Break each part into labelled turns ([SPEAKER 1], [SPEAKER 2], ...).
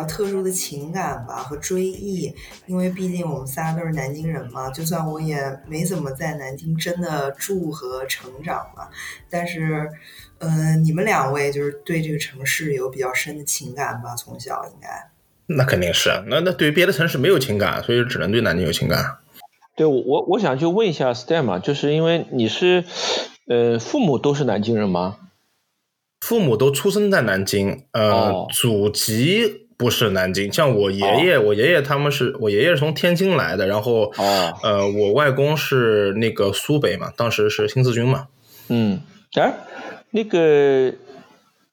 [SPEAKER 1] 较特殊的情感吧和追忆。因为毕竟我们仨都是南京人嘛，就算我也没怎么在南京真的住和成长嘛，但是，呃，你们两位就是对这个城市有比较深的情感吧？从小应该。
[SPEAKER 2] 那肯定是，那那对于别的城市没有情感，所以只能对南京有情感。
[SPEAKER 3] 对我我我想就问一下 Stan 嘛，就是因为你是呃父母都是南京人吗？
[SPEAKER 2] 父母都出生在南京，呃，
[SPEAKER 3] 哦
[SPEAKER 2] 祖籍不是南京，像我爷爷，我爷爷他们是我爷爷是从天津来的，然后、
[SPEAKER 3] 哦
[SPEAKER 2] 呃，我外公是那个苏北嘛，当时是新四军嘛，
[SPEAKER 3] 嗯，哎，那个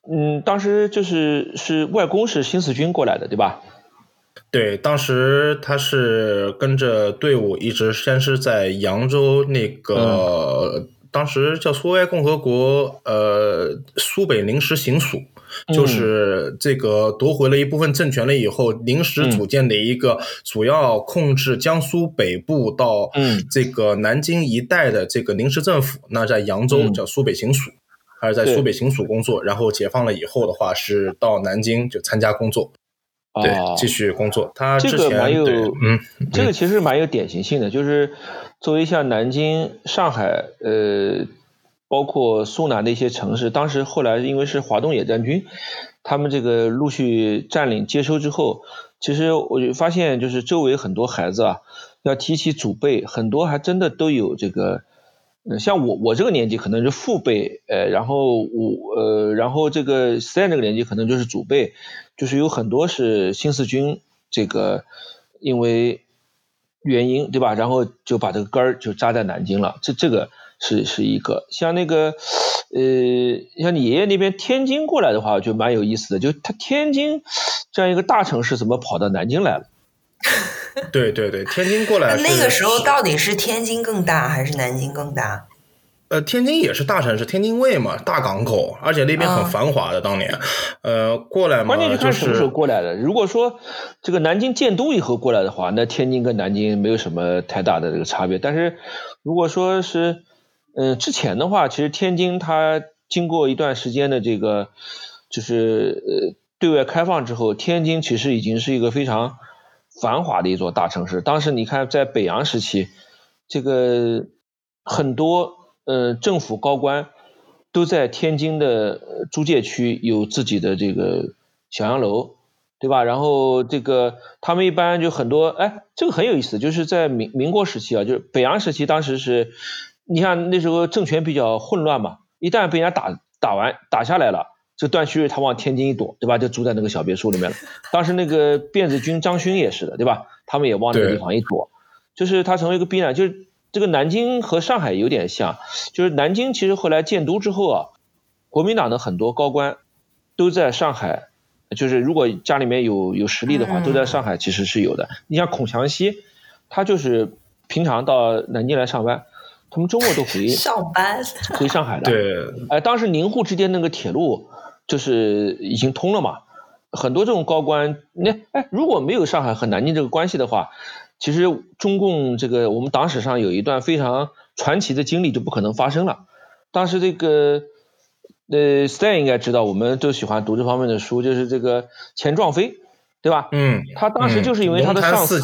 [SPEAKER 3] 嗯，当时就是是外公是新四军过来的，对吧？
[SPEAKER 2] 对，当时他是跟着队伍一直先是在扬州那个、当时叫苏维埃共和国呃苏北临时行署，就是这个夺回了一部分政权了以后，临时组建的一个主要控制江苏北部到
[SPEAKER 3] 嗯。
[SPEAKER 2] 这个南京一带的这个临时政府，那在扬州
[SPEAKER 3] 嗯。
[SPEAKER 2] 叫苏北行署。还是在苏北行署工作，然后解放了以后的话，是到南京就参加工作，对，
[SPEAKER 3] 哦。
[SPEAKER 2] 继续工作。他
[SPEAKER 3] 这
[SPEAKER 2] 之前
[SPEAKER 3] 个蛮有
[SPEAKER 2] 对，嗯，
[SPEAKER 3] 这个其实蛮有典型性的，就是作为像南京、上海，呃，包括苏南的一些城市，当时后来因为是华东野战军，他们这个陆续占领接收之后，其实我就发现，就是周围很多孩子啊，要提起祖辈，很多还真的都有这个。呃，像我我这个年纪可能是父辈，呃，然后我呃，然后这个三这个年纪可能就是祖辈，就是有很多是新四军这个因为原因对吧，然后就把这个根儿就扎在南京了，这这个是是一个。像那个呃，像你爷爷那边天津过来的话，就蛮有意思的，就他天津这样一个大城市，怎么跑到南京来了？
[SPEAKER 2] 对对对，天津过来
[SPEAKER 1] 那个时候到底是天津更大还是南京更大？
[SPEAKER 2] 呃，天津也是大城市，天津卫嘛，大港口，而且那边很
[SPEAKER 1] 啊
[SPEAKER 2] 繁华的。当年，呃，过来嘛，
[SPEAKER 3] 关键就
[SPEAKER 2] 就
[SPEAKER 3] 看什么时候过来的。如果说这个南京建都以后过来的话，那天津跟南京没有什么太大的这个差别。但是如果说是嗯、呃之前的话，其实天津它经过一段时间的这个就是呃对外开放之后，天津其实已经是一个非常繁华的一座大城市。当时你看，在北洋时期，这个很多呃政府高官都在天津的呃租界区有自己的这个小洋楼，对吧？然后这个他们一般就很多，哎，这个很有意思，就是在民民国时期啊，就是北洋时期，当时是，你看那时候政权比较混乱嘛，一旦被人家打打完打下来了。这段祺瑞他往天津一躲，对吧？就住在那个小别墅里面了。当时那个辫子军张勋也是的，对吧？他们也往那个地方一躲，就是他成为一个避难，就是这个南京和上海有点像，就是南京其实后来建都之后啊，国民党的很多高官都在上海，就是如果家里面有有实力的话，
[SPEAKER 1] 嗯
[SPEAKER 3] 都在上海其实是有的。你像孔祥熙，他就是平常到南京来上班，他们周末都回
[SPEAKER 1] 上班
[SPEAKER 3] 回上海的。
[SPEAKER 2] 对
[SPEAKER 3] 哎，当时宁沪之间那个铁路就是已经通了嘛，很多这种高官，那哎，如果没有上海和南京这个关系的话，其实中共这个我们党史上有一段非常传奇的经历就不可能发生了。当时这个呃，Stan 应该知道，我们都喜欢读这方面的书，就是这个钱壮飞，对吧？
[SPEAKER 2] 嗯，
[SPEAKER 3] 他当时就是因为他的上司，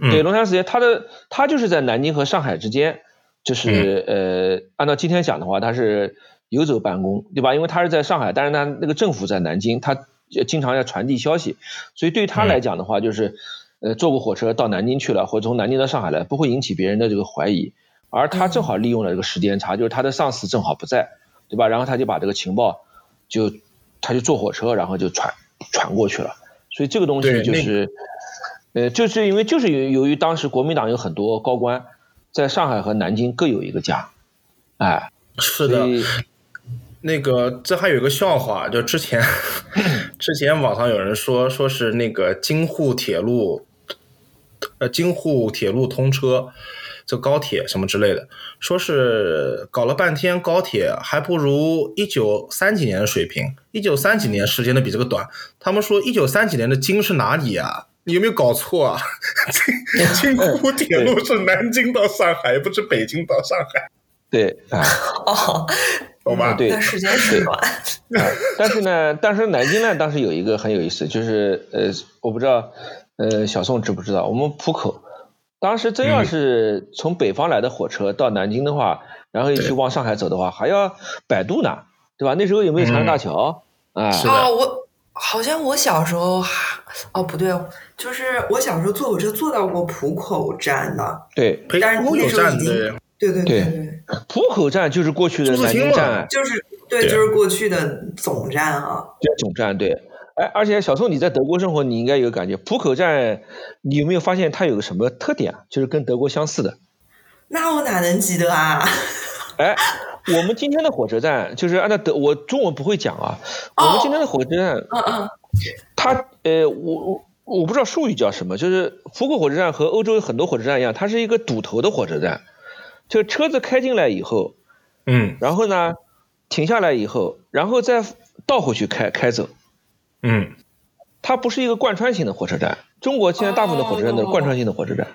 [SPEAKER 2] 嗯
[SPEAKER 3] 对，龙潭四杰，他的他就是在南京和上海之间，就是、呃，按照今天讲的话，他是游走办公，对吧？因为他是在上海，但是他那个政府在南京，他呃经常要传递消息，所以对他来讲的话，就是呃坐过火车到南京去了，或者从南京到上海来，不会引起别人的这个怀疑。而他正好利用了这个时间差，就是他的上司正好不在，对吧？然后他就把这个情报就他就坐火车，然后就传传过去了。所以这个东西就是，呃，就是因为就是由由于当时国民党有很多高官在上海和南京各有一个家，哎，
[SPEAKER 2] 是的那个这还有一个笑话，就之前 之前网上有人说说是那个京沪铁路，呃京沪铁路通车，这高铁什么之类的，说是搞了半天高铁还不如一九三几年的水平，一九三几年时间的比这个短。他们说一九三几年的京是哪里啊？你有没有搞错啊？京 京沪铁路是南京到上海，不是北京到上海，
[SPEAKER 3] 对，啊，
[SPEAKER 1] 哦，
[SPEAKER 2] 懂吧？
[SPEAKER 3] 对
[SPEAKER 1] 那时间是短，
[SPEAKER 3] 啊，但是呢，但是南京呢，当时有一个很有意思，就是呃，我不知道，呃，小宋知不知道，我们浦口当时真要是从北方来的火车到南京的话，然后一去往上海走的话，还要摆渡呢，对吧？那时候有没有长江大桥？啊，
[SPEAKER 2] 是的
[SPEAKER 1] 哦，我好像我小时候还哦不对，就是我小时候坐火车坐到过浦口站的，
[SPEAKER 3] 对，
[SPEAKER 1] 但是那时候已经
[SPEAKER 2] 对。
[SPEAKER 1] 对对
[SPEAKER 3] 对
[SPEAKER 1] 对，
[SPEAKER 3] 浦口站就是过去的南京站
[SPEAKER 1] 就是对，
[SPEAKER 2] 对
[SPEAKER 1] 就是过去的总站啊。
[SPEAKER 3] 总站，对。哎，而且小宋你在德国生活，你应该有感觉，浦口站你有没有发现它有个什么特点啊？就是跟德国相似的。
[SPEAKER 1] 那我哪能记得啊？
[SPEAKER 3] 哎，我们今天的火车站就是按照德，我中文不会讲啊。我们今天的火车站，
[SPEAKER 1] 嗯嗯，
[SPEAKER 3] 它呃，我我我不知道术语叫什么，就是浦口火车站和欧洲很多火车站一样，它是一个堵头的火车站，就车子开进来以后，
[SPEAKER 2] 嗯
[SPEAKER 3] 然后呢停下来以后，然后再倒回去开开走，
[SPEAKER 2] 嗯，
[SPEAKER 3] 它不是一个贯穿型的火车站。中国现在大部分的火车站都是贯穿型的火车站。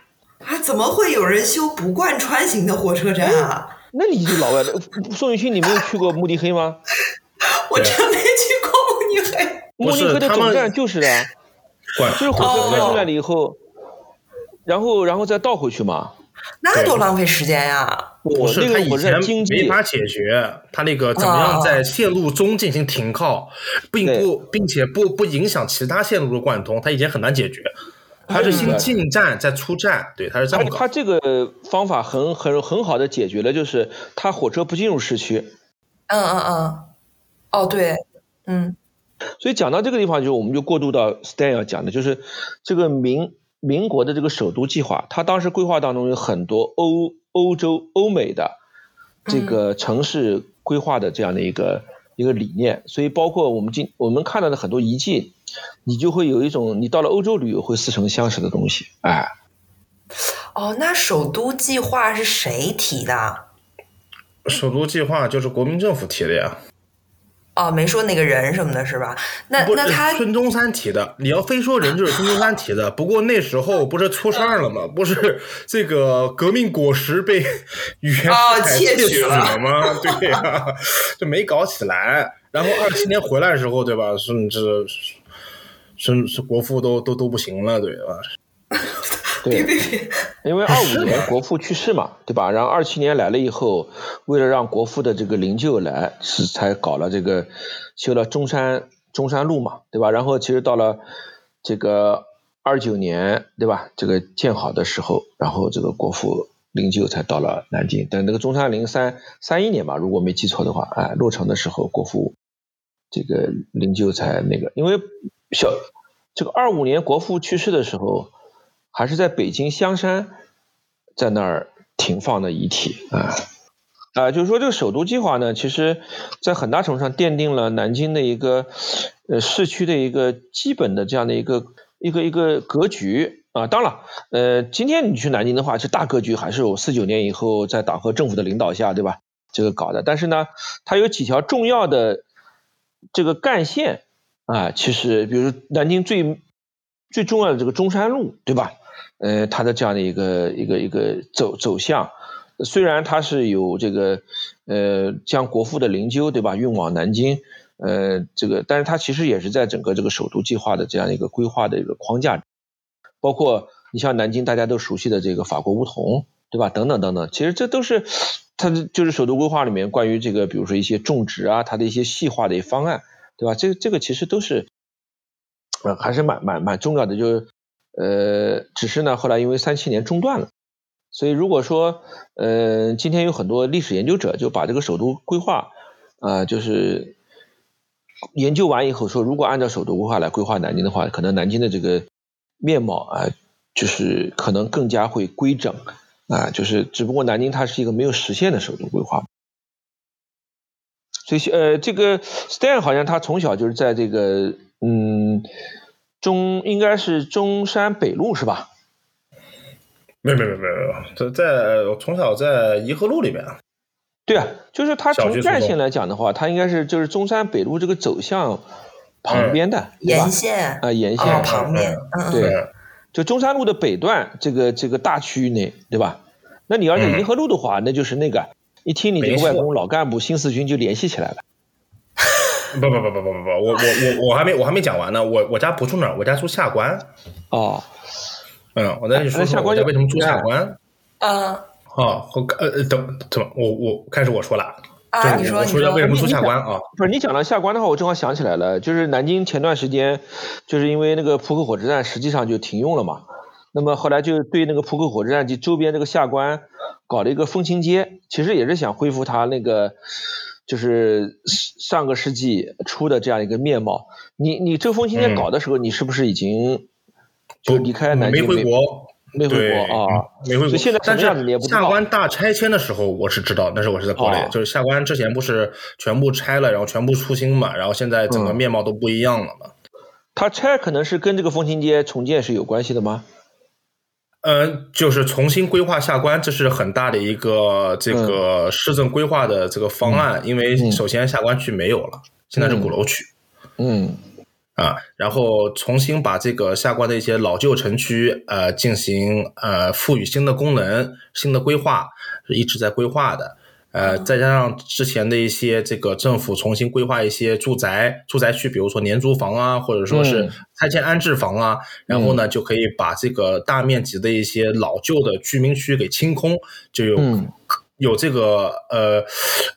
[SPEAKER 1] 啊，怎么会有人修不贯穿型的火车站啊？
[SPEAKER 3] 那你就老外的，宋雨欣，你没有去过慕尼黑吗？
[SPEAKER 1] 我真没去过慕尼黑。
[SPEAKER 3] 慕尼黑的总站就是的啊，
[SPEAKER 2] 管
[SPEAKER 3] 就是火车开出来了以后，然后然后再倒回去嘛。
[SPEAKER 1] 那多浪费时间呀！
[SPEAKER 2] 不
[SPEAKER 3] 我那
[SPEAKER 2] 是他以前
[SPEAKER 3] 经济
[SPEAKER 2] 没法解决，他那个怎么样在线路中进行停靠，并不并且不不影响其他线路的贯通，他以前很难解决。他是先进站再出站，对，他是这么搞
[SPEAKER 3] 而且它。这个方法很很很好的解决了，就是他火车不进入市区。
[SPEAKER 1] 嗯嗯嗯，哦对，嗯
[SPEAKER 3] 所以讲到这个地方，就我们就过渡到 Stan 要讲的，就是这个民民国的这个首都计划，它当时规划当中有很多欧欧洲欧美的这个城市规划的这样的一个、一个理念，所以包括我们今我们看到的很多遗迹，你就会有一种你到了欧洲旅游会似曾相识的东西，哎。
[SPEAKER 1] 哦，那首都计划是谁提的？
[SPEAKER 2] 首都计划就是国民政府提的呀，
[SPEAKER 1] 哦，没说那个人什么的是吧？那那他
[SPEAKER 2] 孙中山提的。你要非说人，就是孙中山提的。不过那时候不是出事儿了吗？不是这个革命果实被袁世
[SPEAKER 1] 哦
[SPEAKER 2] 凯
[SPEAKER 1] 窃取了
[SPEAKER 2] 了吗？对呀、就没搞起来。然后二七年回来的时候，对吧？甚至甚至国父都都都不行了，对吧？
[SPEAKER 3] 对，因为二五年 国父去世嘛，对吧？然后二七年来了以后，为了让国父的这个灵柩来，是才搞了这个修了中山中山路嘛，对吧？然后其实到了这个二九年，对吧？这个建好的时候，然后这个国父灵柩才到了南京。等那个中山陵三三一年吧，如果没记错的话，哎，落成的时候，国父这个灵柩才那个，因为小这个二五年国父去世的时候。还是在北京香山，在那儿停放的遗体啊啊，就是说这个首都计划呢，其实在很大程度上奠定了南京的一个呃市区的一个基本的这样的一个一个一个格局啊。当然，呃，今天你去南京的话，这大格局还是有四九年以后在党和政府的领导下，对吧？这个搞的，但是呢，它有几条重要的这个干线啊，其实比如南京最最重要的这个中山路，对吧？呃，它的这样的一个一个一个走走向，虽然它是有这个呃将国父的灵柩对吧？运往南京，呃这个，但是它其实也是在整个这个首都计划的这样一个规划的一个框架，包括你像南京大家都熟悉的这个法国梧桐对吧？等等等等，其实这都是它的就是首都规划里面关于这个比如说一些种植啊它的一些细化的方案对吧？这这个其实都是呃，还是蛮蛮蛮重要的，就是呃，只是呢，后来因为三七年中断了，所以如果说呃，今天有很多历史研究者就把这个首都规划啊、就是研究完以后说，如果按照首都规划来规划南京的话，可能南京的这个面貌啊、就是可能更加会规整啊、就是只不过南京它是一个没有实现的首都规划。所以呃，这个 Stan 好像他从小就是在这个嗯中应该是中山北路是吧？
[SPEAKER 2] 没有没有没有没有，这在我从小在颐和路里面，
[SPEAKER 3] 对啊，就是他
[SPEAKER 2] 小学初中
[SPEAKER 3] 从战线来讲的话，它应该是就是中山北路这个走向旁边的，
[SPEAKER 1] 沿？线
[SPEAKER 3] 啊，沿线、
[SPEAKER 1] 啊旁边，嗯嗯，
[SPEAKER 3] 对
[SPEAKER 2] 嗯
[SPEAKER 3] 就中山路的北段这个这个大区域内，对吧？那你要是
[SPEAKER 2] 嗯
[SPEAKER 3] 颐和路的话，那就是那个一听你这个外公老干部新四军就联系起来了。
[SPEAKER 2] 不不不不不不不，我我我我还没我还没讲完呢，我我家不住那儿，我家住下关，
[SPEAKER 3] 哦，
[SPEAKER 2] 嗯，我再跟你说说我家为什么住下关。
[SPEAKER 1] 啊
[SPEAKER 2] 哦，我呃呃等怎么我我开始我说了，
[SPEAKER 1] 啊，
[SPEAKER 2] 就
[SPEAKER 1] 你说你
[SPEAKER 2] 我说为什么住下关
[SPEAKER 3] 你
[SPEAKER 2] 啊？
[SPEAKER 3] 不是你讲到下关的话，我正好想起来了，就是南京前段时间，就是因为那个浦口火车站实际上就停用了嘛，那么后来就对那个浦口火车站及周边这个下关搞了一个风情街，其实也是想恢复它那个就是上个世纪初的这样一个面貌。你你这个风情街
[SPEAKER 2] 嗯
[SPEAKER 3] 搞的时候，你是不是已经就离开南京没
[SPEAKER 2] 回国，
[SPEAKER 3] 没回
[SPEAKER 2] 对
[SPEAKER 3] 国啊？
[SPEAKER 2] 没回国。
[SPEAKER 3] 现在
[SPEAKER 2] 但是下关大拆迁的时候，我是知道，那时候我是在国内，
[SPEAKER 3] 哦
[SPEAKER 2] 就是下关之前不是全部拆了，然后全部出新嘛，然后现在整个
[SPEAKER 3] 嗯
[SPEAKER 2] 面貌都不一样了嘛。
[SPEAKER 3] 它拆可能是跟这个风情街重建是有关系的吗？
[SPEAKER 2] 嗯，就是重新规划下关，这是很大的一个这个市政规划的这个方案，因为
[SPEAKER 3] 嗯
[SPEAKER 2] 首先下关区没有了，现在是鼓楼区。
[SPEAKER 3] 嗯
[SPEAKER 2] 啊，然后重新把这个下关的一些老旧城区，呃，进行呃赋予新的功能、新的规划，是一直在规划的。呃，再加上之前的一些这个政府重新规划一些住宅住宅区，比如说廉租房啊，或者说是
[SPEAKER 3] 嗯
[SPEAKER 2] 拆迁安置房啊，然后呢，就可以把这个大面积的一些老旧的居民区给清空，就有、
[SPEAKER 3] 嗯
[SPEAKER 2] 有这个呃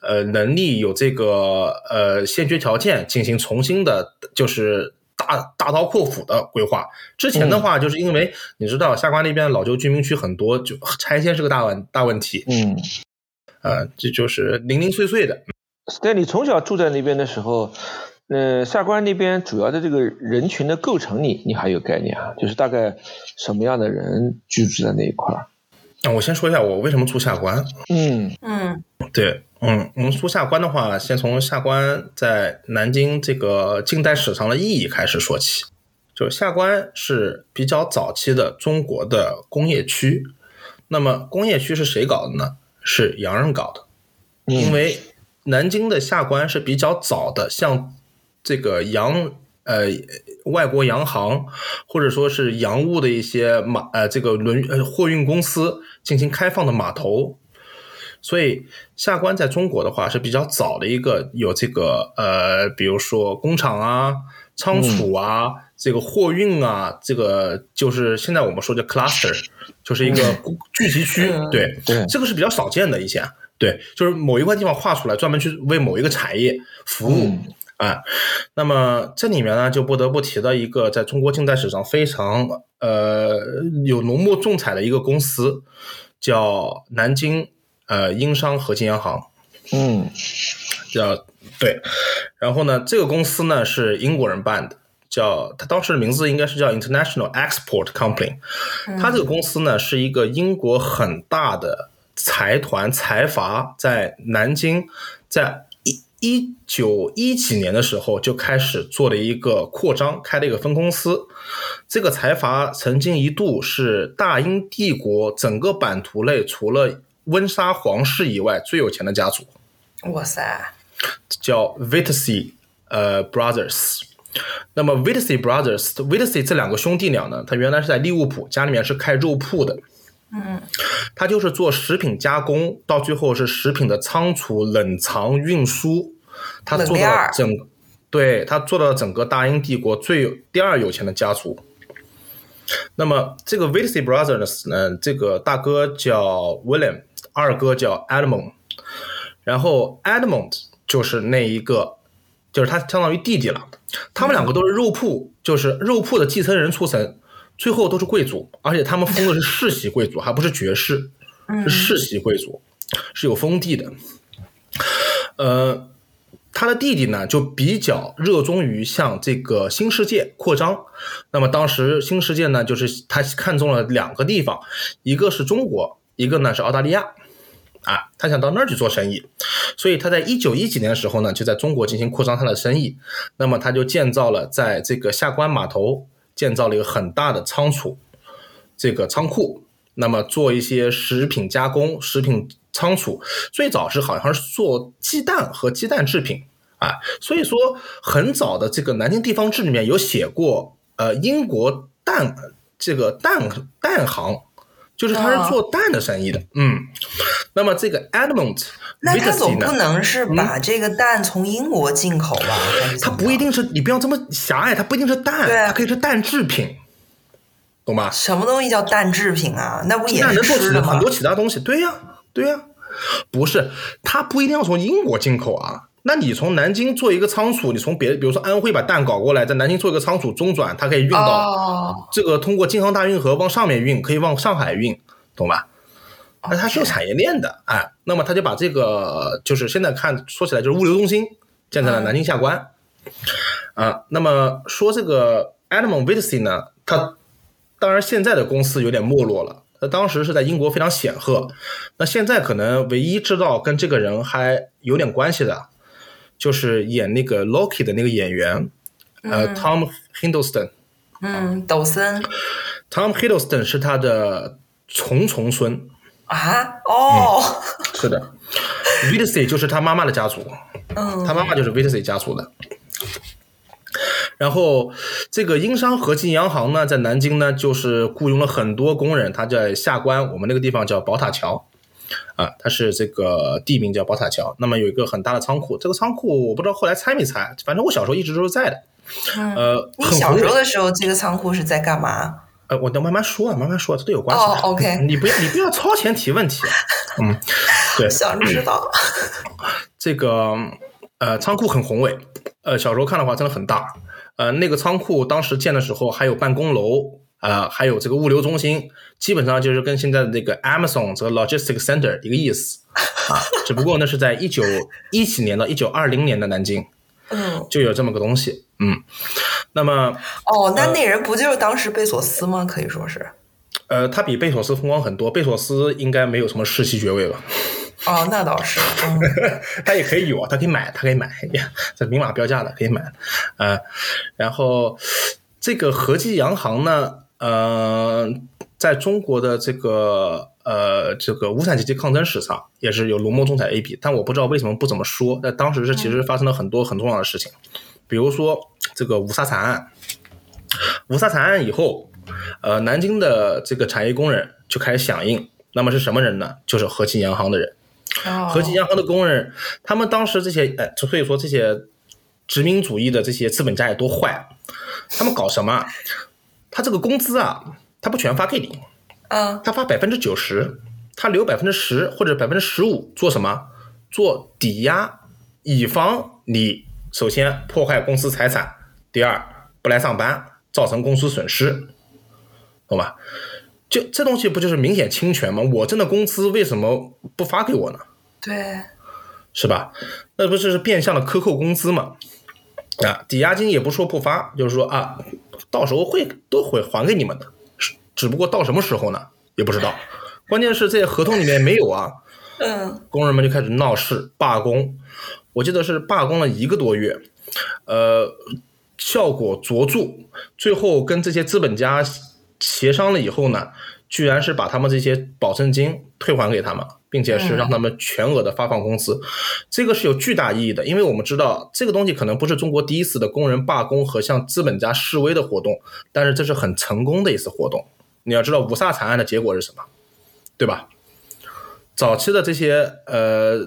[SPEAKER 2] 呃能力，有这个呃先决条件进行重新的，就是大大刀阔斧的规划。之前的话，就是因为你知道下关那边老旧居民区很多，就拆迁是个大问大问题，
[SPEAKER 3] 嗯。
[SPEAKER 2] 呃，这就是零零碎碎的。
[SPEAKER 3] 在你从小住在那边的时候，呃，下关那边主要的这个人群的构成你，你还有概念啊？就是大概什么样的人居住在那一块儿？
[SPEAKER 2] 那我先说一下我为什么住下关。
[SPEAKER 3] 嗯
[SPEAKER 1] 嗯
[SPEAKER 2] 对，嗯，我们说下关的话，先从下关在南京这个近代史上的意义开始说起。就下关是比较早期的中国的工业区，那么工业区是谁搞的呢？是洋人搞的，因为南京的下关是比较早的，像这个洋呃外国洋行或者说是洋务的一些马呃这个轮呃货运公司进行开放的码头，所以下关在中国的话是比较早的一个有这个呃，比如说工厂啊、仓储啊、这个货运啊，这个就是现在我们说的 cluster，就是一个聚集区，
[SPEAKER 1] 嗯
[SPEAKER 2] 对，
[SPEAKER 3] 对
[SPEAKER 2] 这个是比较少见的一些，对，就是某一块地方划出来，专门去为某一个产业服务。
[SPEAKER 3] 嗯
[SPEAKER 2] 啊，那么这里面呢，就不得不提到一个在中国近代史上非常呃有浓墨重彩的一个公司，叫南京呃英商合金洋行，
[SPEAKER 3] 嗯
[SPEAKER 2] 叫对。然后呢，这个公司呢是英国人办的，叫它当时的名字应该是叫 International Export Company。它这个公司呢是一个英国很大的财团财阀，在南京在一一九一几年的时候就开始做了一个扩张，开了一个分公司。这个财阀曾经一度是大英帝国整个版图内除了温莎皇室以外最有钱的家族。
[SPEAKER 1] 哇塞，
[SPEAKER 2] 叫 Vitesse 呃 Brothers。那么 Vitesse Brothers、Vitesse 这两个兄弟俩呢，他原来是在利物浦，家里面是开肉铺的。
[SPEAKER 1] 嗯，
[SPEAKER 2] 他就是做食品加工，到最后是食品的仓储、冷藏、运输，他做到了整，对他做到了整个大英帝国最有第二有钱的家族。那么这个 Vitesse Brothers 呢，这个大哥叫 William，二哥叫 Edmund，然后 Edmund 就是那一个，就是他相当于弟弟了。他们两个都是肉铺，就是肉铺的继承人出身，最后都是贵族，而且他们封的是世袭贵族，还不是爵士，是世袭贵族，是有封地的。呃，他的弟弟呢，就比较热衷于向这个新世界扩张。那么当时新世界呢，就是他看中了两个地方，一个是中国，一个呢是澳大利亚。啊，他想到那儿去做生意，所以他在一九一几年的时候呢，就在中国进行扩张他的生意。那么他就建造了在这个下关码头建造了一个很大的仓储，这个仓库。那么做一些食品加工、食品仓储，最早是好像是做鸡蛋和鸡蛋制品啊。所以说，很早的这个《南京地方志》里面有写过，呃，英国蛋这个蛋蛋行。就是他是做蛋的生意的，嗯，那么这个 Edmont，
[SPEAKER 1] 那他总不能是
[SPEAKER 2] 嗯
[SPEAKER 1] 把这个蛋从英国进口吧？
[SPEAKER 2] 它
[SPEAKER 1] 么
[SPEAKER 2] 不一定是你不要这么狭隘，它不一定是蛋，它可以是蛋制品，懂吧？
[SPEAKER 1] 什么东西叫蛋制品啊？那不也是吗
[SPEAKER 2] 很？多其他东西，对呀、对呀、不是，它不一定要从英国进口啊。那你从南京做一个仓储，你从别比如说安徽把蛋搞过来，在南京做一个仓储中转，它可以运到
[SPEAKER 1] 哦，
[SPEAKER 2] 这个通过京杭大运河往上面运，可以往上海运，懂吧？那它是有产业链的，哎，那么他就把这个就是现在看说起来就是物流中心建在了南京下关，啊，那么说这个 Edmond Whittlesey 呢，它当然现在的公司有点没落了，他当时是在英国非常显赫，那现在可能唯一知道跟这个人还有点关系的，就是演那个 Loki 的那个演员，呃，Tom Hiddleston。
[SPEAKER 1] 嗯，抖森。
[SPEAKER 2] Tom Hiddleston 是他的重重孙，
[SPEAKER 1] 啊，哦，
[SPEAKER 2] 是的 v i t s e y 就是他妈妈的家族，
[SPEAKER 1] 嗯，
[SPEAKER 2] 他妈妈就是 v i t s e y 家族的。然后，这个英商和记洋行呢，在南京呢，就是雇佣了很多工人。他在下关，我们那个地方叫宝塔桥，啊，它是这个地名叫宝塔桥。那么有一个很大的仓库，这个仓库我不知道后来拆没拆，反正我小时候一直都是在的。呃，
[SPEAKER 1] 你小时候的时候，这个仓库是在干嘛？
[SPEAKER 2] 呃，我等慢慢说啊，慢慢说，这都有关系的。
[SPEAKER 1] 哦，OK
[SPEAKER 2] 你不要你不要超前提问题。嗯，对，
[SPEAKER 1] 想知道。
[SPEAKER 2] 这个呃仓库很宏伟，呃小时候看的话真的很大。呃，那个仓库当时建的时候还有办公楼，呃，还有这个物流中心，基本上就是跟现在的这个 Amazon 这个 Logistics Center 一个意思啊。只不过那是在一九一几年到一九二零年的南京
[SPEAKER 1] 嗯，
[SPEAKER 2] 就有这么个东西。嗯，那么
[SPEAKER 1] 哦，那那人不就是当时贝索斯吗？可以说是。
[SPEAKER 2] 呃，他比贝索斯风光很多，贝索斯应该没有什么世袭爵位吧？
[SPEAKER 1] 哦，那倒是。嗯
[SPEAKER 2] 他也可以有啊，他可以买，他可以买呀，这明码标价的可以买，呃，然后这个和记洋行呢，呃，在中国的这个呃这个无产阶级抗争史上也是有浓墨重彩一笔，但我不知道为什么不怎么说。但当时是其实发生了很多很重要的事情，比如说这个五卅惨案，五卅惨案以后，呃，南京的这个产业工人就开始响应，那么是什么人呢？就是和记洋行的人。
[SPEAKER 1] 哦
[SPEAKER 2] 和记洋行的工人，他们当时这些，哎，所以说这些殖民主义的这些资本家也多坏，他们搞什么？他这个工资啊，他不全发给你，
[SPEAKER 1] 嗯
[SPEAKER 2] 他发百分之九十，他留百分之十或者百分之十五做什么？做抵押，以防你首先破坏公司财产，第二不来上班，造成公司损失，懂吧？就这东西不就是明显侵权吗？我挣的工资为什么不发给我呢？
[SPEAKER 1] 对，
[SPEAKER 2] 是吧？那不就是变相的克扣工资吗？啊，抵押金也不说不发，就是说啊，到时候会都会还给你们的，只不过到什么时候呢，也不知道。关键是这些合同里面没有啊，
[SPEAKER 1] 嗯
[SPEAKER 2] 工人们就开始闹事罢工。我记得是罢工了一个多月，呃，效果卓著。最后跟这些资本家协商了以后呢，居然是把他们这些保证金退还给他们，并且是让他们全额的发放工资。这个是有巨大意义的，因为我们知道这个东西可能不是中国第一次的工人罢工和向资本家示威的活动，但是这是很成功的一次活动。你要知道五卅惨案的结果是什么，对吧？早期的这些呃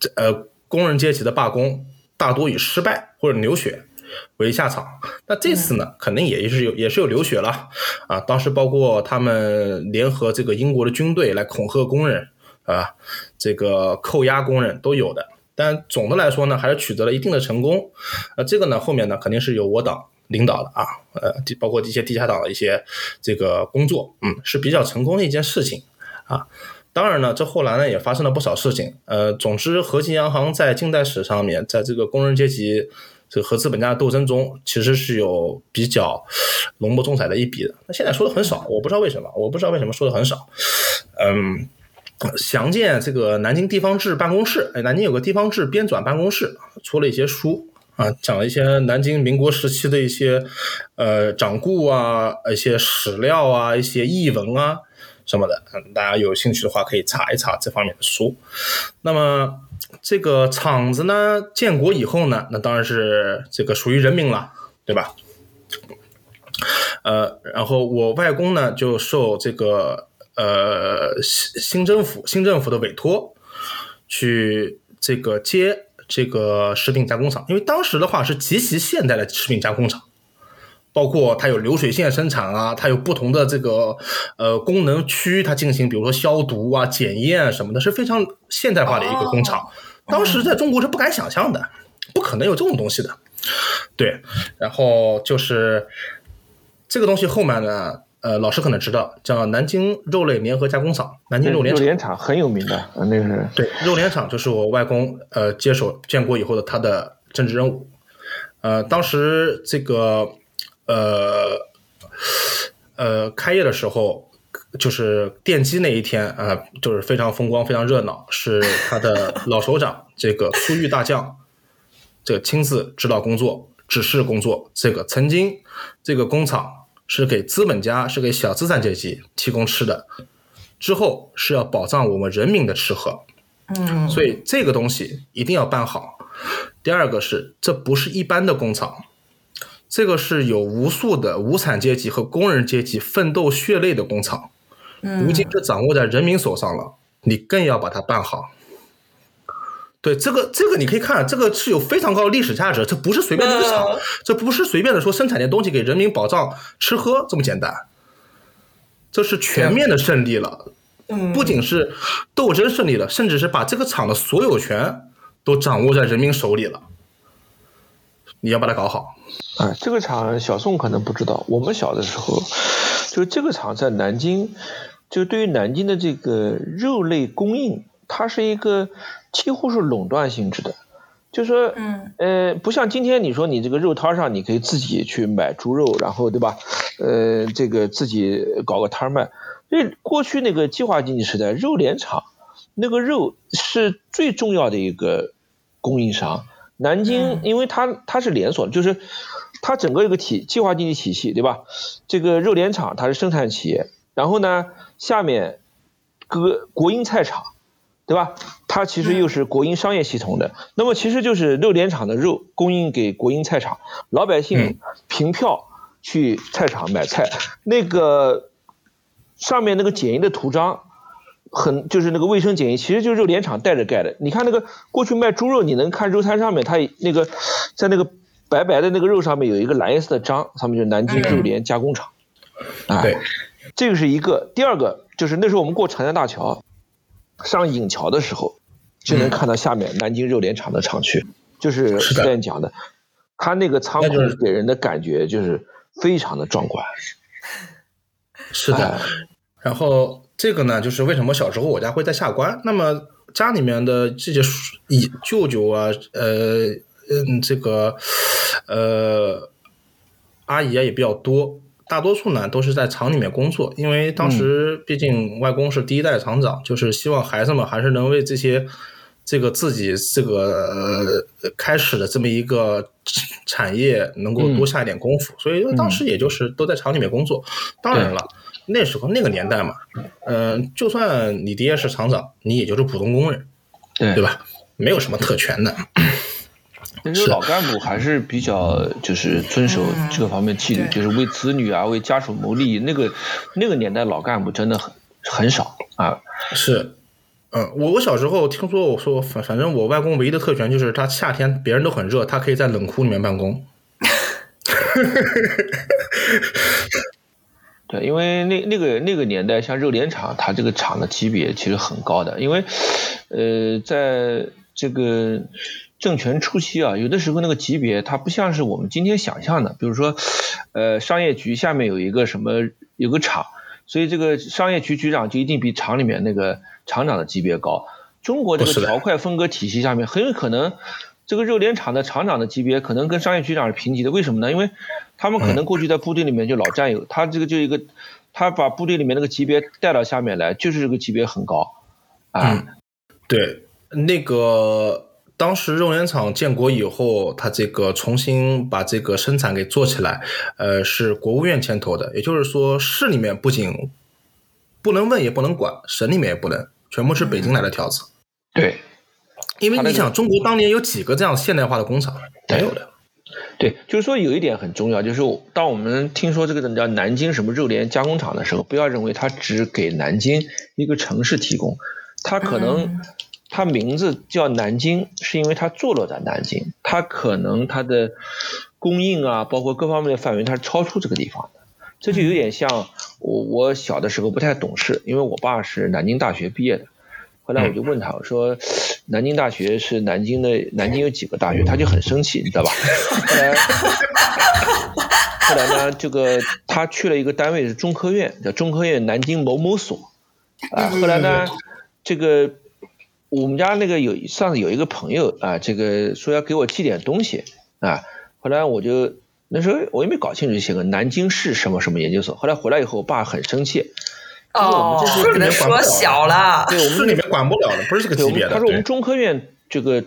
[SPEAKER 2] 这呃工人阶级的罢工，大多以失败或者流血为下场。那这次呢，肯定也是有也是有流血了啊。当时包括他们联合这个英国的军队来恐吓工人啊，这个扣押工人都有的。但总的来说呢，还是取得了一定的成功。呃，这个呢，后面呢，肯定是由我党领导的啊，呃，包括一些地下党的一些这个工作，嗯，是比较成功的一件事情啊。当然呢，这后来呢也发生了不少事情。呃，总之，和记洋行在近代史上面，在这个工人阶级这个和资本家的斗争中，其实是有比较浓墨重彩的一笔的。那现在说的很少，我不知道为什么，我不知道为什么说的很少。嗯，详见这个南京地方志办公室，哎，南京有个地方志编纂办公室，出了一些书啊，讲了一些南京民国时期的一些呃掌故啊，一些史料啊，一些译文啊。什么的，嗯，大家有兴趣的话可以查一查这方面的书。那么这个厂子呢，建国以后呢，那当然是这个属于人民了，对吧？呃，然后我外公呢就受这个呃新新政府新政府的委托，去这个接这个食品加工厂，因为当时的话是极其现代的食品加工厂。包括它有流水线生产啊，它有不同的这个呃功能区，它进行比如说消毒啊、检验什么的，是非常现代化的一个工厂。当时在中国是不敢想象的，不可能有这种东西的。对，然后就是这个东西后面呢，呃，老师可能知道，叫南京肉类联合加工厂，南京肉联
[SPEAKER 3] 肉联厂很有名的，那个是
[SPEAKER 2] 对，肉联厂就是我外公呃接手建国以后的他的政治任务。呃，当时这个。呃，呃，开业的时候就是奠基那一天啊，就是非常风光、非常热闹，是他的老首长这个苏玉大将，这个亲自指导工作、指示工作。这个曾经这个工厂是给资本家、是给小资产阶级提供吃的，之后是要保障我们人民的吃喝。
[SPEAKER 1] 嗯，
[SPEAKER 2] 所以这个东西一定要办好。第二个是，这不是一般的工厂。这个是有无数的无产阶级和工人阶级奋斗血泪的工厂，如今是掌握在人民手上了，你更要把它办好。对，这个这个你可以看，这个是有非常高的历史价值，这不是随便的一个厂，这不是随便的说生产点东西给人民保障吃喝这么简单，这是全面的胜利了。
[SPEAKER 1] 嗯，
[SPEAKER 2] 不仅是斗争胜利了，甚至是把这个厂的所有权都掌握在人民手里了。你要把它搞好。
[SPEAKER 3] 啊，这个厂小宋可能不知道，我们小的时候，就这个厂在南京，就对于南京的这个肉类供应，它是一个几乎是垄断性质的，就说，
[SPEAKER 1] 嗯，
[SPEAKER 3] 呃，不像今天你说你这个肉摊上你可以自己去买猪肉，然后对吧？呃，这个自己搞个摊卖。因为过去那个计划经济时代，肉联厂那个肉是最重要的一个供应商。南京，因为它它是连锁的，就是它整个一个体计划经济体系，对吧？这个肉联厂它是生产企业，然后呢，下面各国营菜场，对吧？它其实又是国营商业系统的，那么其实就是肉联厂的肉供应给国营菜场，老百姓凭票去菜场买菜，那个上面那个简易的图章。很就是那个卫生检疫，其实就是肉联厂带着盖的。你看那个过去卖猪肉，你能看肉摊上面，它那个在那个白白的那个肉上面有一个蓝色的章，上面就是南京肉联加工厂。
[SPEAKER 2] 对，
[SPEAKER 3] 这个是一个。第二个就是那时候我们过长江大桥上引桥的时候，就能看到下面南京肉联厂的厂区，就是之前讲的，它那个仓库给人的感觉就是非常的壮观。
[SPEAKER 2] 是的，然后。这个呢，就是为什么小时候我家会在下关。那么家里面的这些姨舅舅啊，呃，嗯，这个呃阿姨啊也比较多，大多数呢都是在厂里面工作。因为当时毕竟外公是第一代厂长，就是希望孩子们还是能为这些这个自己这个呃开始的这么一个产业能够多下一点功夫。所以当时也就是都在厂里面工作。当然了。那时候那个年代嘛，嗯，就算你爹是厂长，你也就是普通工人，对吧？没有什么特权的。
[SPEAKER 3] 那时候老干部还是比较就是遵守这个方面纪律，就是为子女啊、为家属谋利。那个那个年代老干部真的很很少啊。
[SPEAKER 2] 是，嗯，我我小时候听说，我说反反正我外公唯一的特权就是他夏天别人都很热，他可以在冷库里面办公。
[SPEAKER 3] 对，因为那那个那个年代，像肉联厂，它这个厂的级别其实很高的。因为，呃，在这个政权初期啊，有的时候那个级别它不像是我们今天想象的，比如说，呃，商业局下面有一个什么有个厂，所以这个商业局局长就一定比厂里面那个厂长的级别高。中国这个条块分割体系下面很有可能。这个肉联厂的厂长的级别可能跟商业局长是平级的，为什么呢？因为他们可能过去在部队里面就老战友，他这个就一个，他把部队里面那个级别带到下面来，就是这个级别很高，啊，
[SPEAKER 2] 嗯对，那个当时肉联厂建国以后，它这个重新把这个生产给做起来，呃，是国务院牵头的，也就是说市里面不仅不能问也不能管，省里面也不能，全部是北京来的条子。
[SPEAKER 3] 对，
[SPEAKER 2] 因为你想，中国当年有几个这样现代化的工厂？没有的。
[SPEAKER 3] 对，就是说有一点很重要，就是当我们听说这个叫南京什么肉联加工厂的时候，不要认为它只给南京一个城市提供，它可能它名字叫南京，是因为它坐落在南京，它可能它的供应啊，包括各方面的范围，它是超出这个地方的。这就有点像我我小的时候不太懂事，因为我爸是南京大学毕业的。后来我就问他，我说南京大学是南京的，南京有几个大学？他就很生气，你知道吧？后来，后来呢，这个他去了一个单位是中科院，叫中科院南京某某所。啊，后来呢，这个我们家那个有上次有一个朋友啊，这个说要给我寄点东西啊，后来我就那时候我也没搞清楚，就写个南京市什么什么研究所。后来回来以后，我爸很生气。他说我这是，
[SPEAKER 1] 可能说小了。
[SPEAKER 3] 对，我们
[SPEAKER 2] 市里面管不了的，不是这个级别的。
[SPEAKER 3] 他说我们中科院这个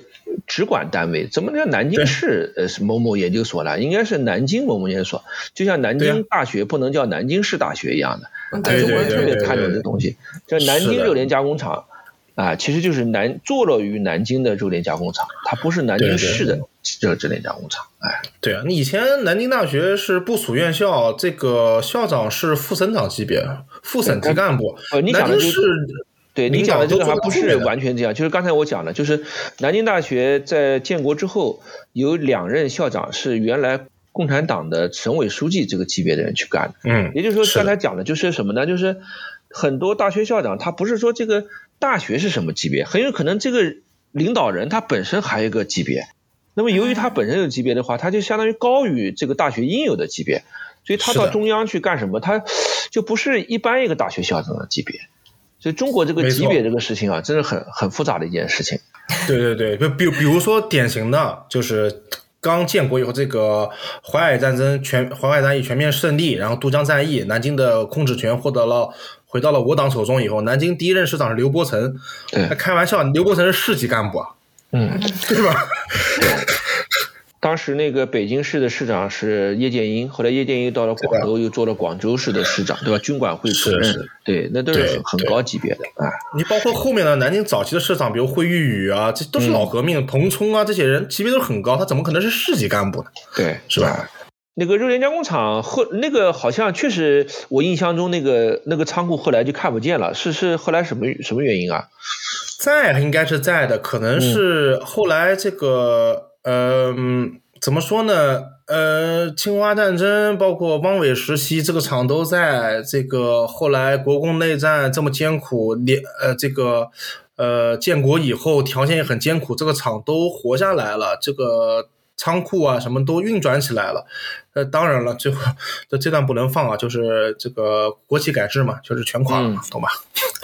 [SPEAKER 3] 直管单位怎么叫南京市呃是某某研究所呢？应该是南京某某研究所，就像南京大学不能叫南京市大学一样的。
[SPEAKER 1] 对
[SPEAKER 3] 中国人特别看重这东西。这南京肉联加工厂啊，其实就是南坐落于南京的肉联加工厂，它不是南京市的这个肉联加工厂。哎，
[SPEAKER 2] 对啊，你以前南京大学是部属院校，这个校长是副省长级别，副省级干部。
[SPEAKER 3] 呃，你讲的就
[SPEAKER 2] 南京市
[SPEAKER 3] 对你讲的这个还不是完全这样，就是刚才我讲的，就是南京大学在建国之后有两任校长是原来共产党的省委书记这个级别的人去干的。
[SPEAKER 2] 嗯，
[SPEAKER 3] 也就是说，刚才讲的就是什么呢？就是很多大学校长他不是说这个大学是什么级别，很有可能这个领导人他本身还有一个级别。那么由于他本身有级别的话，他就相当于高于这个大学应有的级别，所以他到中央去干什么，他就不是一般一个大学校长的级别。所以中国这个级别这个事情啊，真是很很复杂的一件事情。
[SPEAKER 2] 对对对，就比比如说典型的就是刚建国以后，这个淮海战争全淮海战役全面胜利，然后渡江战役，南京的控制权获得了。回到了我党手中以后，南京第一任市长是刘伯承。
[SPEAKER 3] 对
[SPEAKER 2] 开玩笑，刘伯承是市级干部啊，
[SPEAKER 3] 嗯，
[SPEAKER 2] 对吧？
[SPEAKER 3] 当时那个北京市的市长是叶剑英，后来叶剑英到了广州，又做了广州市的市长，对吧？军管会主任对，那都是很高级别的啊。
[SPEAKER 2] 你包括后面的南京早期的市长，比如惠玉宇啊，这都是老革命，彭冲啊，这些人级别都很高，他怎么可能是市级干部呢？
[SPEAKER 3] 对，
[SPEAKER 2] 是吧？
[SPEAKER 3] 那个肉联加工厂后那个好像确实，我印象中那个那个仓库后来就看不见了，是是后来什么什么原因啊？
[SPEAKER 2] 在应该是在的，可能是后来这个，呃，嗯怎么说呢？呃，侵华战争包括汪伪时期，这个厂都在。这个后来国共内战这么艰苦，连呃这个呃建国以后条件也很艰苦，这个厂都活下来了，这个仓库啊什么都运转起来了。呃，当然了，最后这这段不能放啊，就是这个国企改制嘛，就是全垮了嘛，懂吧？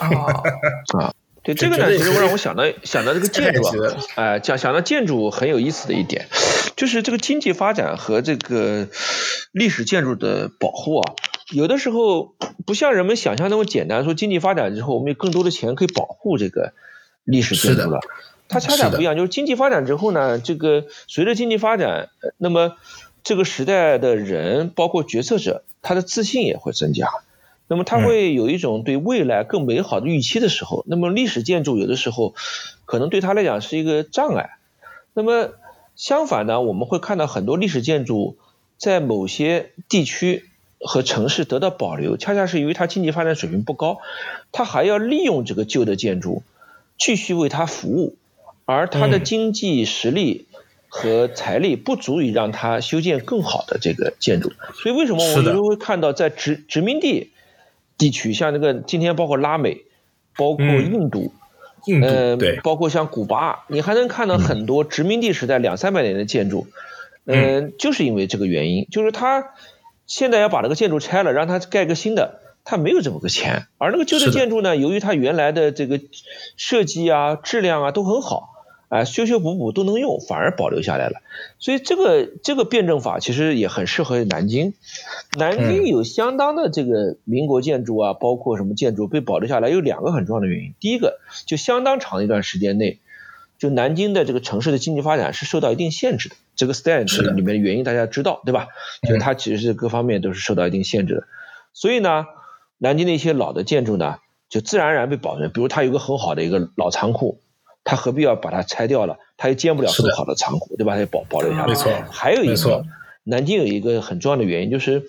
[SPEAKER 1] 哦，
[SPEAKER 3] 对
[SPEAKER 2] 这
[SPEAKER 3] 这个呢，其实
[SPEAKER 2] 会
[SPEAKER 3] 让我想到想到这个建筑啊，哎、讲想到建筑很有意思的一点，就是这个经济发展和这个历史建筑的保护啊，有的时候不像人们想象那么简单，说经济发展之后，我们有更多的钱可以保护这个历史建筑了。它恰恰不一样，就是经济发展之后呢，这个随着经济发展，呃那么这个时代的人，包括决策者，他的自信也会增加。那么他
[SPEAKER 2] 嗯
[SPEAKER 3] 会有一种对未来更美好的预期的时候，那么历史建筑有的时候可能对他来讲是一个障碍。那么相反呢，我们会看到很多历史建筑在某些地区和城市得到保留，恰恰是因为它经济发展水平不高，它还要利用这个旧的建筑继续为它服务，而它的
[SPEAKER 2] 嗯
[SPEAKER 3] 经济实力和财力不足以让它修建更好的这个建筑。所以为什么我们就会看到在殖殖民地地区，像这个今天包括拉美，包括
[SPEAKER 2] 嗯
[SPEAKER 3] 印度，
[SPEAKER 2] 嗯
[SPEAKER 3] 呃，
[SPEAKER 2] 对，
[SPEAKER 3] 包括像古巴，你还能看到很多殖民地时代两三百年的建筑，嗯、就是因为这个原因，就是他现在要把那个建筑拆了，让它盖个新的，他没有这么个钱，而那个旧的建筑呢，由于它原来的这个设计啊、质量啊都很好。啊，修修补补都能用，反而保留下来了。所以这个这个辩证法其实也很适合南京。南京
[SPEAKER 2] 嗯
[SPEAKER 3] 有相当的这个民国建筑啊，包括什么建筑被保留下来，有两个很重要的原因。第一个，就相当长的一段时间内，就南京的这个城市的经济发展是受到一定限制的。这个 stand
[SPEAKER 2] 是的
[SPEAKER 3] 里面的原因大家知道，对吧？就是它其实是各方面都是受到一定限制的。所以呢，南京的一些老的建筑呢，就自然而然被保存。比如它有个很好的一个老仓库，它何必要把它拆掉了？他又建不了
[SPEAKER 2] 是的
[SPEAKER 3] 更好的仓库，对吧？他就保保留下来。
[SPEAKER 2] 没错
[SPEAKER 3] 还有一个，南京有一个很重要的原因，就是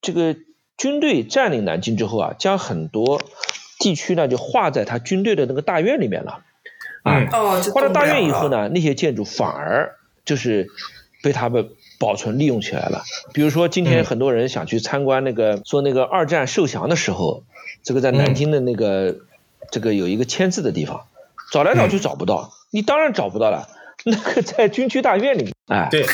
[SPEAKER 3] 这个军队占领南京之后啊，将很多地区呢就划在他军队的那个大院里面了。啊，
[SPEAKER 2] 嗯
[SPEAKER 1] 哦，
[SPEAKER 3] 划到大？院以后呢，那些建筑反而就是被他们保存利用起来了。比如说，今天
[SPEAKER 2] 嗯
[SPEAKER 3] 很多人想去参观那个说那个二战受降的时候，这个在南京的那个、这个有一个签字的地方，找来找去找不到，你当然找不到了，那个在军区大院里面，哎，
[SPEAKER 2] 对，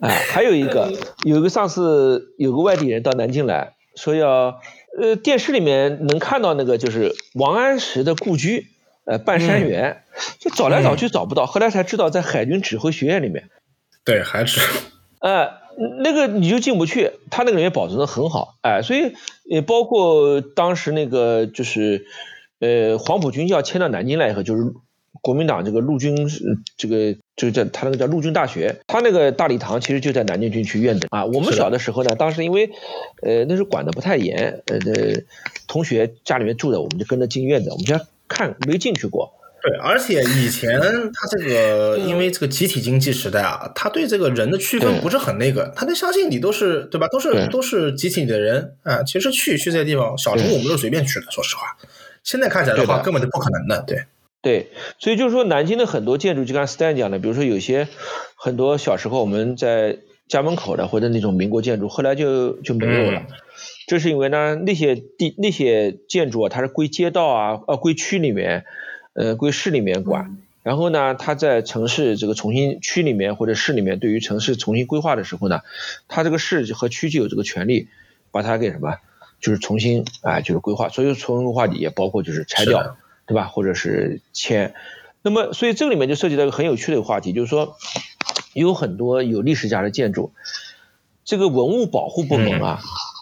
[SPEAKER 3] 哎，还有一个，有一个上次有个外地人到南京来说要，呃，电视里面能看到那个就是王安石的故居，呃，半山园，就找来找去找不到，后来才知道在海军指挥学院里面，
[SPEAKER 2] 对，还是。
[SPEAKER 3] 呃，那个你就进不去，他那个里面保存的很好，哎，所以也包括当时那个就是，呃，黄埔军校迁到南京来以后，就是国民党这个陆军呃这个这个叫他那个叫陆军大学，他那个大礼堂其实就在南京军区院子啊。我们小的时候呢，当时因为呃那时候管的不太严，呃，那同学家里面住的，我们就跟着进院子，我们家看，没进去过。
[SPEAKER 2] 对，而且以前他这个因为这个集体经济时代啊，他对这个人的区分不是很那个，他就相信你都是对吧？都是都是集体里的人啊。其实去去这些地方，小时候我们都是随便去的，说实话。现在看起来的话，根本就不可能的。对，
[SPEAKER 3] 对，所以就是说，南京的很多建筑，就刚才 Stan 讲的，比如说有些很多小时候我们在家门口的或者那种民国建筑，后来就就没有了。
[SPEAKER 2] 嗯
[SPEAKER 3] 这是因为呢，那些地那些建筑啊，它是归街道啊，呃，归区里面，呃，归市里面管。然后呢，它在城市这个重新区里面或者市里面，对于城市重新规划的时候呢，它这个市和区就有这个权利把它给什么，就是重新啊、就是规划。所以重新规划也包括就是拆掉，对吧？或者是迁。那么，所以这个里面就涉及到一个很有趣的一个话题，就是说，有很多有历史价值建筑，这个文物保护部门啊，